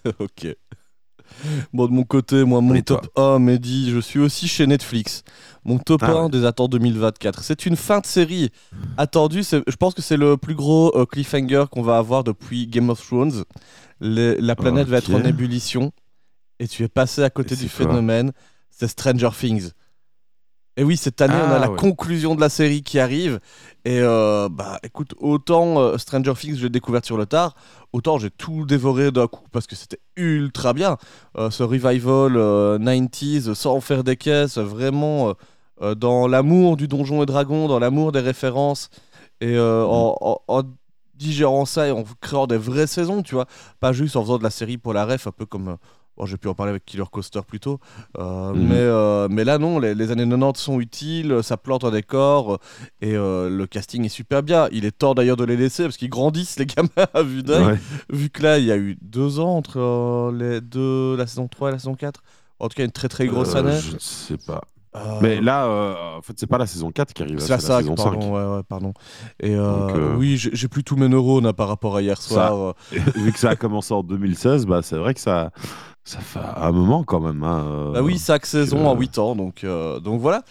Speaker 2: ok. Bon, de mon côté, moi, mon top 1, Mehdi, je suis aussi chez Netflix. Mon top
Speaker 3: Ah
Speaker 2: 1
Speaker 3: ouais.
Speaker 2: des attentes 2024. C'est une fin de série attendue. Je pense que c'est le plus gros euh, cliffhanger qu'on va avoir depuis Game of Thrones. Les- la planète va être en ébullition. Et tu es passé à côté
Speaker 3: Et
Speaker 2: du phénomène. C'est Stranger Things. Et oui, cette année, on a
Speaker 3: Ah
Speaker 2: la
Speaker 3: ouais.
Speaker 2: conclusion de la série qui arrive. Et euh, bah, écoute, autant euh, Stranger Things, je l'ai découverte sur le tard, autant j'ai tout dévoré d'un coup parce que c'était ultra bien. Euh, ce revival euh, 90s, sans faire des caisses, vraiment dans l'amour du Donjon et Dragon, dans l'amour des références, et en, en- en digérant ça et en créant des vraies saisons, tu vois. Pas juste en faisant de la série pour la ref, un peu comme. Bon, j'ai pu en parler avec Killer Coaster plus tôt. Euh,
Speaker 3: Mhm.
Speaker 2: mais, euh, mais là, non, les, les années 90 sont utiles, ça plante un décor et euh, le casting est super bien. Il est temps d'ailleurs de les laisser parce qu'ils grandissent, les gamins, à vue d'œil.
Speaker 3: Ouais.
Speaker 2: Vu que là, il y a eu deux ans entre les deux, la saison 3 et la saison 4. En tout cas, une très très grosse année.
Speaker 3: Je ne sais pas. Mais là, euh, en fait, c'est pas la saison 4 qui arrive,
Speaker 2: c'est la 5,
Speaker 3: saison 5.
Speaker 2: pardon, ouais, ouais, pardon. Et euh,
Speaker 3: Donc, euh,
Speaker 2: oui, j'ai plus tous mes neurones hein, par rapport à hier soir.
Speaker 3: vu que ça a commencé en 2016, bah, c'est vrai que ça, ça fait un moment quand même. hein,
Speaker 2: Bah oui, 5 saisons en 8 ans, donc, euh, donc voilà.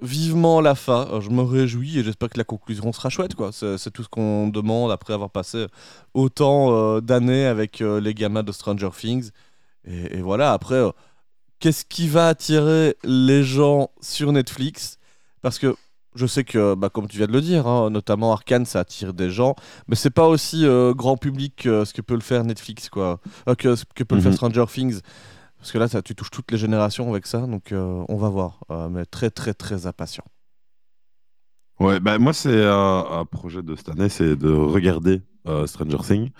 Speaker 2: Vivement la fin, je me réjouis et j'espère que la conclusion sera chouette. quoi. C'est tout ce qu'on demande après avoir passé autant euh, d'années avec euh, les gamins de Stranger Things. Et, et voilà, après, qu'est-ce qui va attirer les gens sur Netflix? Parce que je sais que, bah, comme tu viens de le dire, hein, notamment Arkane, ça attire des gens, mais c'est pas aussi euh, grand public que ce que peut le faire Netflix, quoi, Euh, que ce que peut le faire
Speaker 3: Mhm.
Speaker 2: Stranger Things. Parce que là, ça, tu touches toutes les générations avec ça, donc euh, on va voir. Mais très, très, très impatient.
Speaker 3: Ouais, bah, moi, c'est un, projet de cette année, c'est de regarder Stranger Things.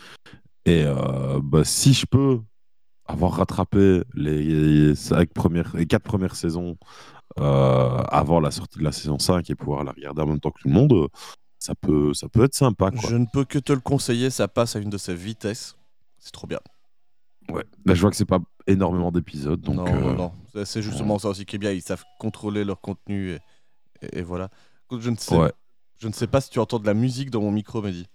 Speaker 3: Et bah, si je peux avoir rattrapé les, cinq premières, les quatre premières saisons avant la sortie de la saison 5 et pouvoir la regarder en même temps que tout le monde, euh, ça peut, ça peut être sympa. Quoi.
Speaker 2: Je ne peux que te le conseiller, ça passe à une de ses vitesses. C'est trop bien.
Speaker 3: Ouais. Là, je vois que c'est pas énormément d'épisodes. Donc,
Speaker 2: non,
Speaker 3: euh,
Speaker 2: non, non. C'est- justement ça aussi qui est bien. Ils savent contrôler leur contenu et, et- et voilà. Je ne sais,
Speaker 3: Ouais.
Speaker 2: je ne sais pas si tu entends de la musique dans mon micro, Mehdi.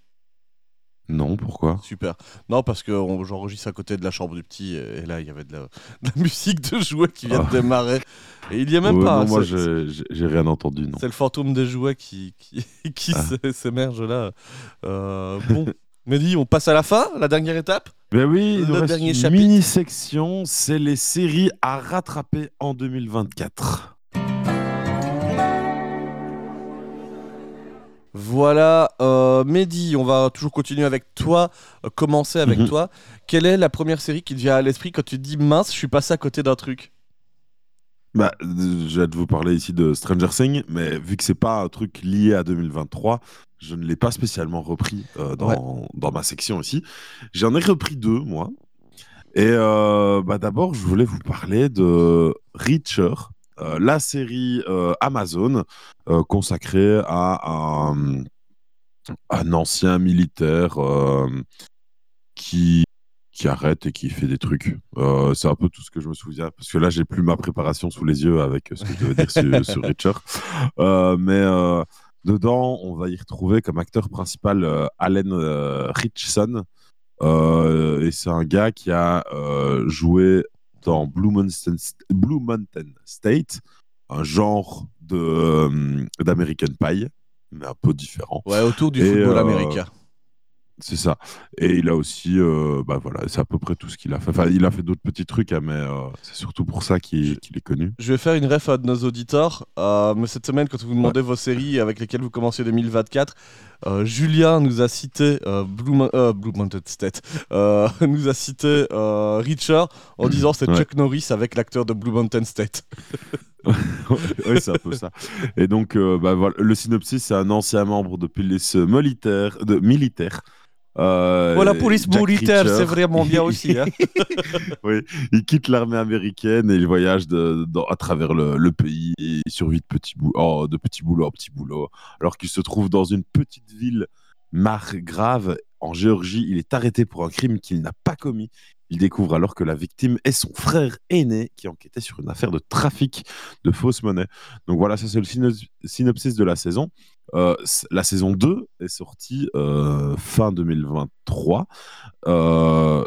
Speaker 3: Non, pourquoi?
Speaker 2: Super. Non, parce que on- j'enregistre à côté de la chambre du petit et là, il y avait de la, de la musique de jouets qui vient de
Speaker 3: Ah.
Speaker 2: démarrer. Et il y a même
Speaker 3: Ouais,
Speaker 2: pas.
Speaker 3: non, moi,
Speaker 2: c'est-
Speaker 3: j'ai j'ai- j'ai rien entendu, non.
Speaker 2: C'est le fantôme des jouets qui, qui, qui
Speaker 3: Ah.
Speaker 2: s'é- s'émerge là. Euh, bon, Mehdi, on passe à la fin, la dernière étape
Speaker 3: Ben oui, il nous
Speaker 2: Le
Speaker 3: reste
Speaker 2: dernier
Speaker 3: une
Speaker 2: chapitre.
Speaker 3: mini-section, c'est les séries à rattraper en 2024.
Speaker 2: Voilà, euh, Mehdi, on va toujours continuer avec toi, euh, commencer avec
Speaker 3: Mhm.
Speaker 2: toi. Quelle est la première série qui te vient à l'esprit quand tu te dis mince, je suis passé à côté d'un truc?
Speaker 3: Bah, je vais de vous parler ici de Stranger Things, mais vu que c'est pas un truc lié à 2023, je ne l'ai pas spécialement repris euh, dans, dans ma section ici. J'en ai repris deux, moi. Et euh, bah, d'abord, je voulais vous parler de Reacher, la série euh, Amazon euh, consacrée à un, ancien militaire euh, qui, qui arrête et qui fait des trucs. Euh, c'est un peu tout ce que je me souviens, parce que là, j'ai plus ma préparation sous les yeux avec ce que je devais dire sur, sur. Euh, mais euh, dedans, on va y retrouver comme acteur principal euh, Allen euh, Richson. Euh, et c'est un gars qui a euh, joué dans Blue Mountain, Blue Mountain State, un genre de, euh, d'American Pie, mais un peu différent.
Speaker 2: Ouais, autour du
Speaker 3: Et,
Speaker 2: football
Speaker 3: euh,
Speaker 2: américain.
Speaker 3: C'est ça. Et il a aussi, euh, bah voilà, c'est à peu près tout ce qu'il a fait. Enfin, il a fait d'autres petits trucs, hein, mais euh, c'est surtout pour ça qu'il est connu.
Speaker 2: Je vais faire une ref à nos auditeurs. euh, mais cette semaine, quand vous demandez vos séries avec lesquelles vous commencez 2024, euh, Julien nous a cité euh, Blue, euh, Blue Mountain State, euh, nous a cité Richard en disant c'est
Speaker 3: Ouais.
Speaker 2: Chuck Norris avec l'acteur de Blue Mountain State.
Speaker 3: oui, c'est un peu ça. Et donc, bah, voilà, le synopsis, c'est un ancien membre de police militaire, de militaire. Euh,
Speaker 2: voilà, police militaire, c'est vraiment bien aussi. hein.
Speaker 3: oui, il quitte l'armée américaine et il voyage de, à travers le, le pays et il survit de petits, bou- oh, de petits boulots en petits boulots. Alors qu'il se trouve dans une petite ville margrave en Géorgie, il est arrêté pour un crime qu'il n'a pas commis. Il découvre alors que la victime est son frère aîné qui enquêtait sur une affaire de trafic de fausses monnaies. Donc voilà, ça c'est le syno- synopsis de la saison. Euh, la saison 2 est sortie euh, fin 2023. Euh,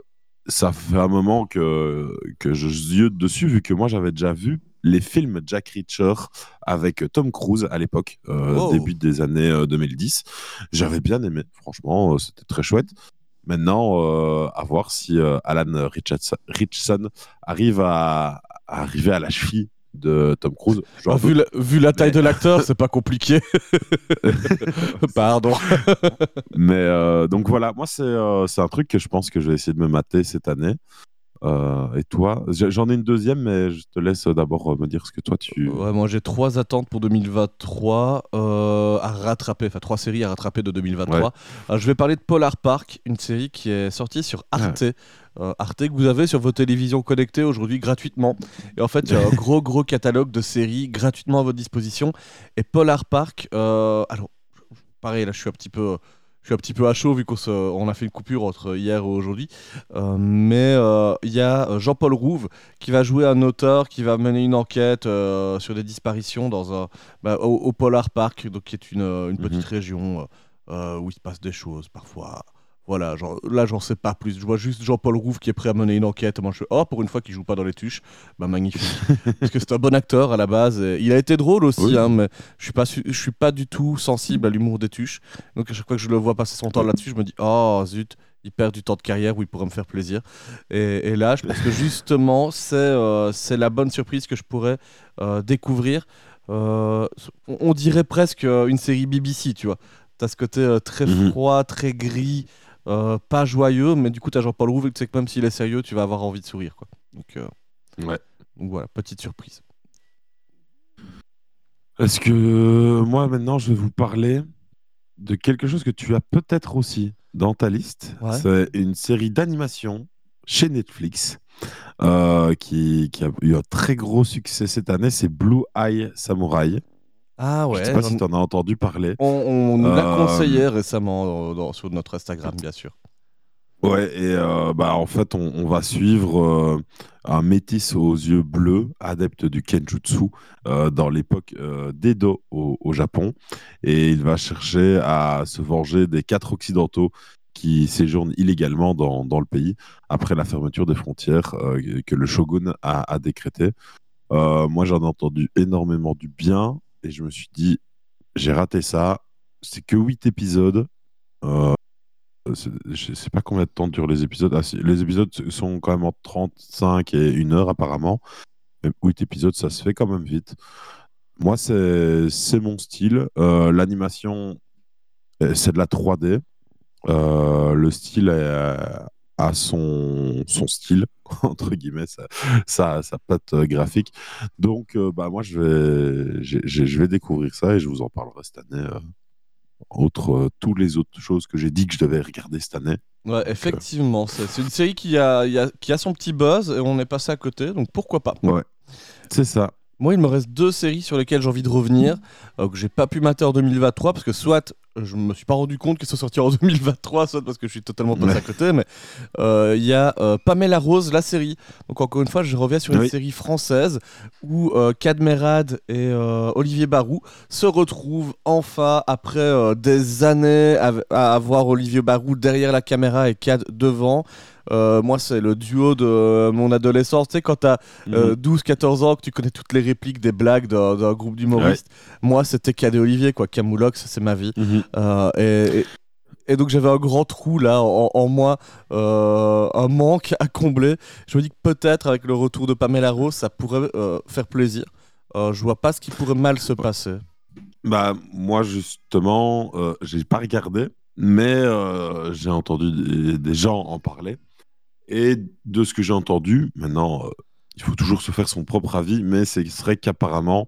Speaker 3: ça fait un moment que, que je ziote dessus, vu que moi j'avais déjà vu les films Jack Reacher avec Tom Cruise à l'époque,
Speaker 2: Oh.
Speaker 3: début des années euh, 2010. J'avais bien aimé, franchement, c'était très chouette. Maintenant, à voir si Alan Richardson, Richardson arrive à, à arriver à la cheville de Tom Cruise. Genre,
Speaker 2: Ah, vu, la, vu la taille
Speaker 3: Mais-
Speaker 2: de l'acteur, c'est pas compliqué. Pardon.
Speaker 3: Mais euh, donc voilà, moi c'est euh, c'est un truc que je pense que je vais essayer de me mater cette année. Euh, et toi? J'en ai une deuxième, mais je te laisse d'abord me dire ce que toi tu.
Speaker 2: Ouais, moi j'ai trois attentes pour 2023 euh, à rattraper, enfin trois séries à rattraper de 2023.
Speaker 3: Ouais.
Speaker 2: Alors, je vais parler de Polar Park, une série qui est sortie sur Arte. Euh, Arte que vous avez sur vos télévisions connectées aujourd'hui gratuitement. Et en fait, il y a un gros gros catalogue de séries gratuitement à votre disposition. Et Polar Park, euh, alors pareil là, je suis un petit peu. Je suis un petit peu à chaud vu qu'on on a fait une coupure entre hier et aujourd'hui. Euh, mais il y a Jean-Paul Rouve qui va jouer un auteur qui va mener une enquête sur des disparitions dans un, bah, au, au Polar Park, donc qui est une, une petite
Speaker 3: Mhm.
Speaker 2: région où il se passe des choses parfois. Voilà, genre, là j'en sais pas plus. Je vois juste Jean-Paul Rouve qui est prêt à mener une enquête. Moi je oh, pour une fois qu'il joue pas dans les tuches, bah magnifique. Parce que c'est un bon acteur à la base. il a été drôle aussi,
Speaker 3: Oui.
Speaker 2: hein, mais je suis pas, su- je suis pas du tout sensible à l'humour des tuches. Donc à chaque fois que je le vois passer son temps là-dessus, je me dis, oh zut, il perd du temps de carrière où il pourrait me faire plaisir. Et, et là, je pense que justement, c'est euh, c'est la bonne surprise que je pourrais euh, découvrir. Euh, on dirait presque une série BBC, tu vois. T'as ce côté très
Speaker 3: Mhm.
Speaker 2: froid, très gris, euh, pas joyeux, mais du coup, t'as Jean-Paul Rouve et tu sais que même s'il est sérieux, tu vas avoir envie de sourire, quoi. Donc, euh,
Speaker 3: Ouais.
Speaker 2: donc voilà, petite surprise.
Speaker 3: Est-ce que euh, moi maintenant je vais vous parler de quelque chose que tu as peut-être aussi dans ta liste.
Speaker 2: Ouais.
Speaker 3: C'est une série d'animation chez Netflix euh, qui, qui a eu un très gros succès cette année. C'est Blue Eye Samurai.
Speaker 2: Ah
Speaker 3: je
Speaker 2: ouais,
Speaker 3: sais pas si tu en as entendu parler.
Speaker 2: on, on nous l'a
Speaker 3: Euh,
Speaker 2: conseillé récemment euh, dans- sur notre Instagram, bien sûr.
Speaker 3: Ouais, et euh, bah, en fait, on, on va suivre euh, un métis aux yeux bleus, adepte du Kenjutsu, euh, dans l'époque euh, d'Edo au, au Japon. Et il va chercher à se venger des quatre occidentaux qui séjournent illégalement dans, dans le pays après la fermeture des frontières euh, que le shogun a, a décrété. Euh, moi, j'en ai entendu énormément du bien et je me suis dit, j'ai raté ça. C'est que 8 épisodes. Euh, je sais pas combien de temps durent les épisodes. Ah, les épisodes sont quand même entre 35 et 1 heure apparemment. Mais 8 épisodes, ça se fait quand même vite. Moi, c'est c'est mon style. Euh, L'animation, euh, c'est de la 3D. Euh, le style est, euh, a son, son style, entre guillemets, sa, sa, sa patte euh, graphique. Donc, euh, bah, moi, je vais, je vais découvrir ça et je vous en parlerai cette année. euh, outre euh, toutes les autres choses que j'ai dit que je devais regarder cette année.
Speaker 2: Ouais, effectivement, c'est une série qui a, y a- qui a son petit buzz et on est passé à côté, donc pourquoi pas.
Speaker 3: C'est ça.
Speaker 2: Moi, il me reste deux séries sur lesquelles j'ai envie de revenir, euh, que j'ai pas pu mater en 2023, parce que soit je me suis pas rendu compte qu'ils sont sortis en 2023, soit parce que je suis totalement passé à côté, mais euh, il y a euh, Pamela Rose, la série. Donc encore une fois, je reviens sur une
Speaker 3: Oui.
Speaker 2: série française où euh, Kad Merad et Olivier Barou se retrouvent enfin après des années à, à avoir Olivier Barou derrière la caméra et Kad devant. Euh, moi, c'est le duo de euh, mon adolescence. Tu sais, quand t'as euh, 12-14 ans, que tu connais toutes les répliques des blagues d'un d'un groupe d'humoristes. Moi, c'était Cadet Olivier, quoi. Camoulox, c'est ma vie.
Speaker 3: Mhm.
Speaker 2: Euh, et, et- et donc, j'avais un grand trou là en, en moi, euh, un manque à combler. Je me dis que peut-être avec le retour de Pamela Rose, ça pourrait euh, faire plaisir. Euh, je vois pas ce qui pourrait mal se passer.
Speaker 3: Bah, moi, justement, j'ai pas regardé, mais j'ai entendu des, des gens en parler. Et de ce que j'ai entendu, maintenant, euh, il faut toujours se faire son propre avis, mais c'est serait qu'apparemment,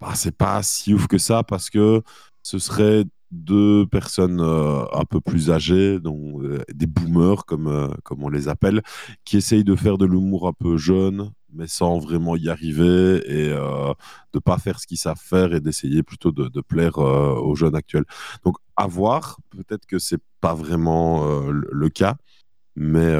Speaker 3: bah, c'est pas si ouf que ça parce que ce serait deux personnes euh, un peu plus âgées, donc euh, des boomers comme, comme on les appelle, qui essayent de faire de l'humour un peu jeune, mais sans vraiment y arriver et euh, de pas faire ce qu'ils savent faire et d'essayer plutôt de, de plaire aux jeunes actuels. Donc à voir, peut-être que c'est pas vraiment le, cas, mais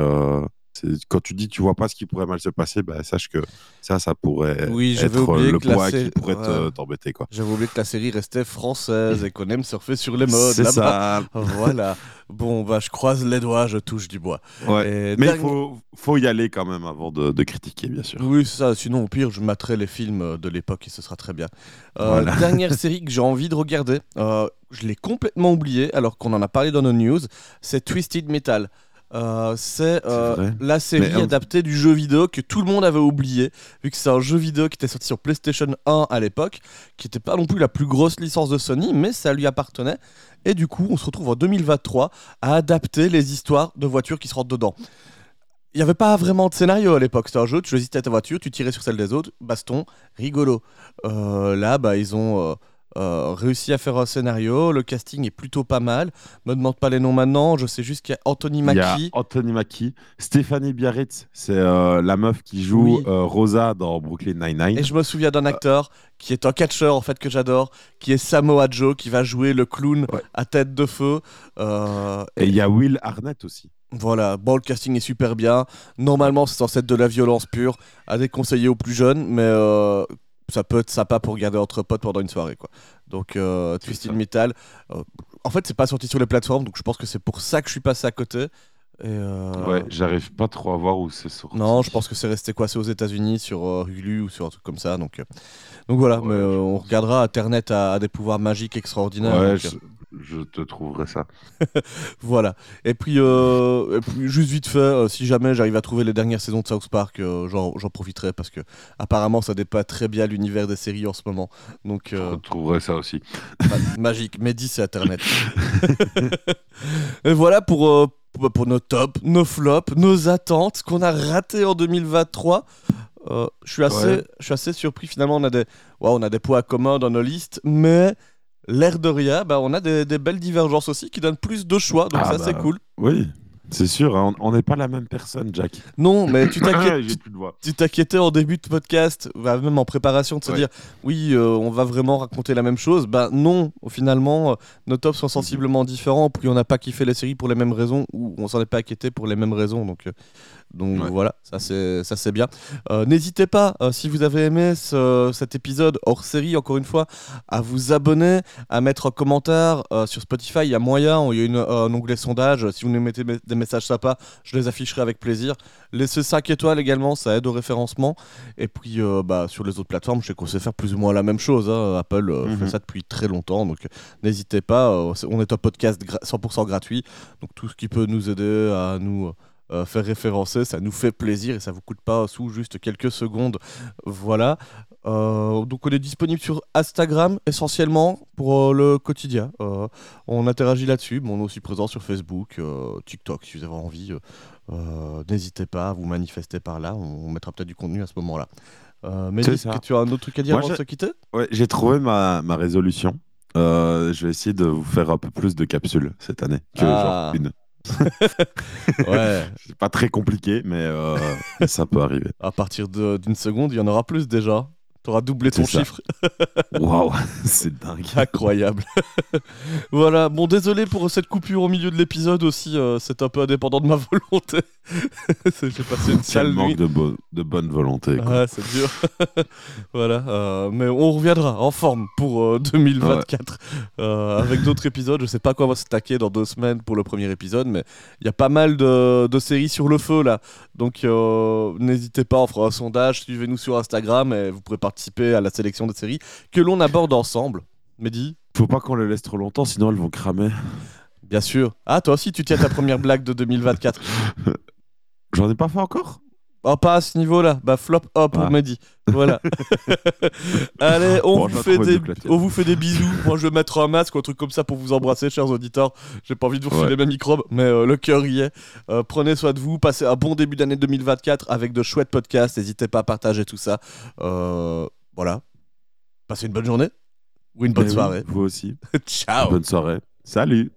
Speaker 3: quand tu dis tu vois pas ce qui pourrait mal se passer, bah, sache que ça, ça pourrait
Speaker 2: Oui,
Speaker 3: être euh, le poids
Speaker 2: sé-
Speaker 3: qui pourrait
Speaker 2: ouais.
Speaker 3: t'embêter. quoi.
Speaker 2: J'avais oublié que la série restait française et qu'on aime surfer sur les modes.
Speaker 3: C'est ça.
Speaker 2: Voilà. Bon, bah, je croise les doigts, je touche du bois.
Speaker 3: Ouais.
Speaker 2: Et
Speaker 3: Mais il faut, faut y aller quand même avant de, de critiquer, bien sûr.
Speaker 2: Oui, c'est ça. Sinon, au pire, je materai les films euh, de l'époque et ce sera très bien. Euh,
Speaker 3: Voilà.
Speaker 2: Dernière série que j'ai envie de regarder, euh, je l'ai complètement oublié alors qu'on en a parlé dans nos news, c'est Twisted Metal. Euh, c'est euh, la série adaptée du jeu vidéo que tout le monde avait oublié, vu que c'est un jeu vidéo qui était sorti sur PlayStation 1 à l'époque, qui n'était pas non plus la plus grosse licence de Sony, mais ça lui appartenait. Et du coup, on se retrouve en 2023 à adapter les histoires de voitures qui se rentrent dedans. Il n'y avait pas vraiment de scénario à l'époque. C'était un jeu, tu choisissais ta voiture, tu tirais sur celle des autres, baston, rigolo. Euh, là, bah, ils ont euh, réussi à faire un scénario, le casting est plutôt pas mal. Me demande pas les noms maintenant, je sais juste qu'il y a Anthony
Speaker 3: Il y a
Speaker 2: Mackie.
Speaker 3: Anthony Mackie, Stéphanie Biarritz, c'est euh, la meuf qui joue
Speaker 2: Oui.
Speaker 3: euh, Rosa dans Brooklyn Nine-Nine.
Speaker 2: Et je me souviens d'un acteur qui est un catcheur en fait que j'adore, qui est Samoa Joe, qui va jouer le clown
Speaker 3: Ouais.
Speaker 2: à tête de feu.
Speaker 3: Et il y a Will Arnett aussi.
Speaker 2: Voilà, bon, le casting est super bien. Normalement, c'est censé être de la violence pure, à déconseiller aux plus jeunes, mais euh, ça peut être sympa pour regarder entre potes pendant une soirée. Quoi. Donc, euh, Twisted. Metal. euh, en fait, c'est pas sorti sur les plateformes, donc je pense que c'est pour ça que je suis passé à côté. Et, euh,
Speaker 3: Ouais, j'arrive pas trop à voir où c'est sorti.
Speaker 2: Non, je pense que c'est resté coincé aux États-Unis sur Hulu ou sur un truc comme ça. Donc, donc voilà,
Speaker 3: Ouais,
Speaker 2: mais on regardera. Internet a, a des pouvoirs magiques extraordinaires.
Speaker 3: Ouais,
Speaker 2: donc,
Speaker 3: je, te trouverai ça.
Speaker 2: Voilà. Et puis, euh, et puis, juste vite fait, euh, si jamais j'arrive à trouver les dernières saisons de South Park, euh, j'en profiterai parce que apparemment ça dépasse très bien l'univers des séries en ce moment. Donc
Speaker 3: Je retrouverai ça aussi.
Speaker 2: ma- magique. Mehdi, c'est Internet. et voilà pour, pour, nos tops, nos flops, nos attentes, qu'on a raté en 2023. Euh, je suis assez,
Speaker 3: Ouais.
Speaker 2: assez surpris. Finalement, on a des, on a des poids communs dans nos listes, mais l'air de rien, bah, on a des, des belles divergences aussi qui donnent plus de choix. Donc
Speaker 3: Ah
Speaker 2: ça,
Speaker 3: bah.
Speaker 2: c'est cool.
Speaker 3: Oui, c'est sûr, hein, on n'est pas la même personne, Jack.
Speaker 2: Non, mais tu t'inquiétais en début de podcast, bah, même en préparation, de se
Speaker 3: Ouais.
Speaker 2: dire oui, euh, on va vraiment raconter la même chose. Bah non, finalement, euh, nos tops sont sensiblement différents. Puis on n'a pas kiffé les séries pour les mêmes raisons ou on s'en est pas inquiété pour les mêmes raisons. Donc, euh, Donc
Speaker 3: Ouais.
Speaker 2: voilà, ça c'est ça c'est bien. Euh, N'hésitez pas, euh, si vous avez aimé ce- cet épisode hors série, encore une fois, à vous abonner, à mettre un commentaire euh, sur Spotify. Il y a moyen, il y a une, un onglet sondage. Si vous nous mettez me- des messages sympas, je les afficherai avec plaisir. Laissez 5 étoiles également, ça aide au référencement. Et puis bah, sur les autres plateformes, je sais qu'on sait faire plus ou moins la même chose. hein. Apple fait
Speaker 3: Mhm.
Speaker 2: ça depuis très longtemps, donc n'hésitez pas. on est un podcast gra- 100% gratuit, donc tout ce qui peut nous aider à nous euh, faire référencer, ça nous fait plaisir et ça vous coûte pas sous juste quelques secondes. Voilà. Euh, donc on est disponible sur Instagram essentiellement pour euh, le quotidien. On interagit là-dessus, mais on est aussi présent sur Facebook, TikTok si vous avez envie. N'hésitez pas à vous manifester par là, on, on mettra peut-être du contenu à ce moment-là. Mais que tu as un autre truc à dire
Speaker 3: Moi,
Speaker 2: avant de se quitter?
Speaker 3: Ouais, j'ai trouvé ma, ma résolution. Je vais essayer de vous faire un peu plus de capsules cette année que
Speaker 2: Ah.
Speaker 3: genre une.
Speaker 2: Ouais,
Speaker 3: C'est pas très compliqué, mais euh, ça peut arriver.
Speaker 2: à partir d'une seconde, il y en aura plus déjà. Tu auras doublé ton
Speaker 3: ça.
Speaker 2: chiffre.
Speaker 3: Waouh, c'est dingue.
Speaker 2: Incroyable. voilà, bon, désolé pour cette coupure au milieu de l'épisode aussi, euh, c'est un peu indépendant de ma volonté. J'ai passé une sale
Speaker 3: manque
Speaker 2: nuit.
Speaker 3: de, bo- de bonne volonté. quoi.
Speaker 2: Ouais, c'est dur. voilà, euh, mais on reviendra en forme pour euh, 2024 euh, avec d'autres épisodes. Je sais pas quoi va se taquer dans deux semaines pour le premier épisode, mais il y a pas mal de, de séries sur le feu là. Donc n'hésitez pas, on fera un sondage. Suivez-nous sur Instagram et vous pourrez à la sélection des séries que l'on aborde ensemble. Mehdi
Speaker 3: Faut pas qu'on les laisse trop longtemps, sinon elles vont cramer.
Speaker 2: Bien sûr. Ah, toi aussi, tu tiens ta première blague de 2024.
Speaker 3: J'en ai pas fait encore?
Speaker 2: Oh, pas à ce niveau-là. Bah, flop up pour
Speaker 3: Ah.
Speaker 2: Mehdi. Voilà. Allez, on,
Speaker 3: Bon,
Speaker 2: vous fait des, on vous fait des bisous. Moi, je vais mettre un masque ou un truc comme ça pour vous embrasser, chers auditeurs. J'ai pas envie de vous
Speaker 3: Ouais.
Speaker 2: filer mes microbes, mais euh, le cœur y est. Euh, prenez soin de vous. Passez un bon début d'année 2024 avec de chouettes podcasts. N'hésitez pas à partager tout ça. Euh, voilà. Passez une bonne journée ou une bonne
Speaker 3: Eh oui,
Speaker 2: soirée.
Speaker 3: vous aussi.
Speaker 2: Ciao.
Speaker 3: Bonne soirée. Salut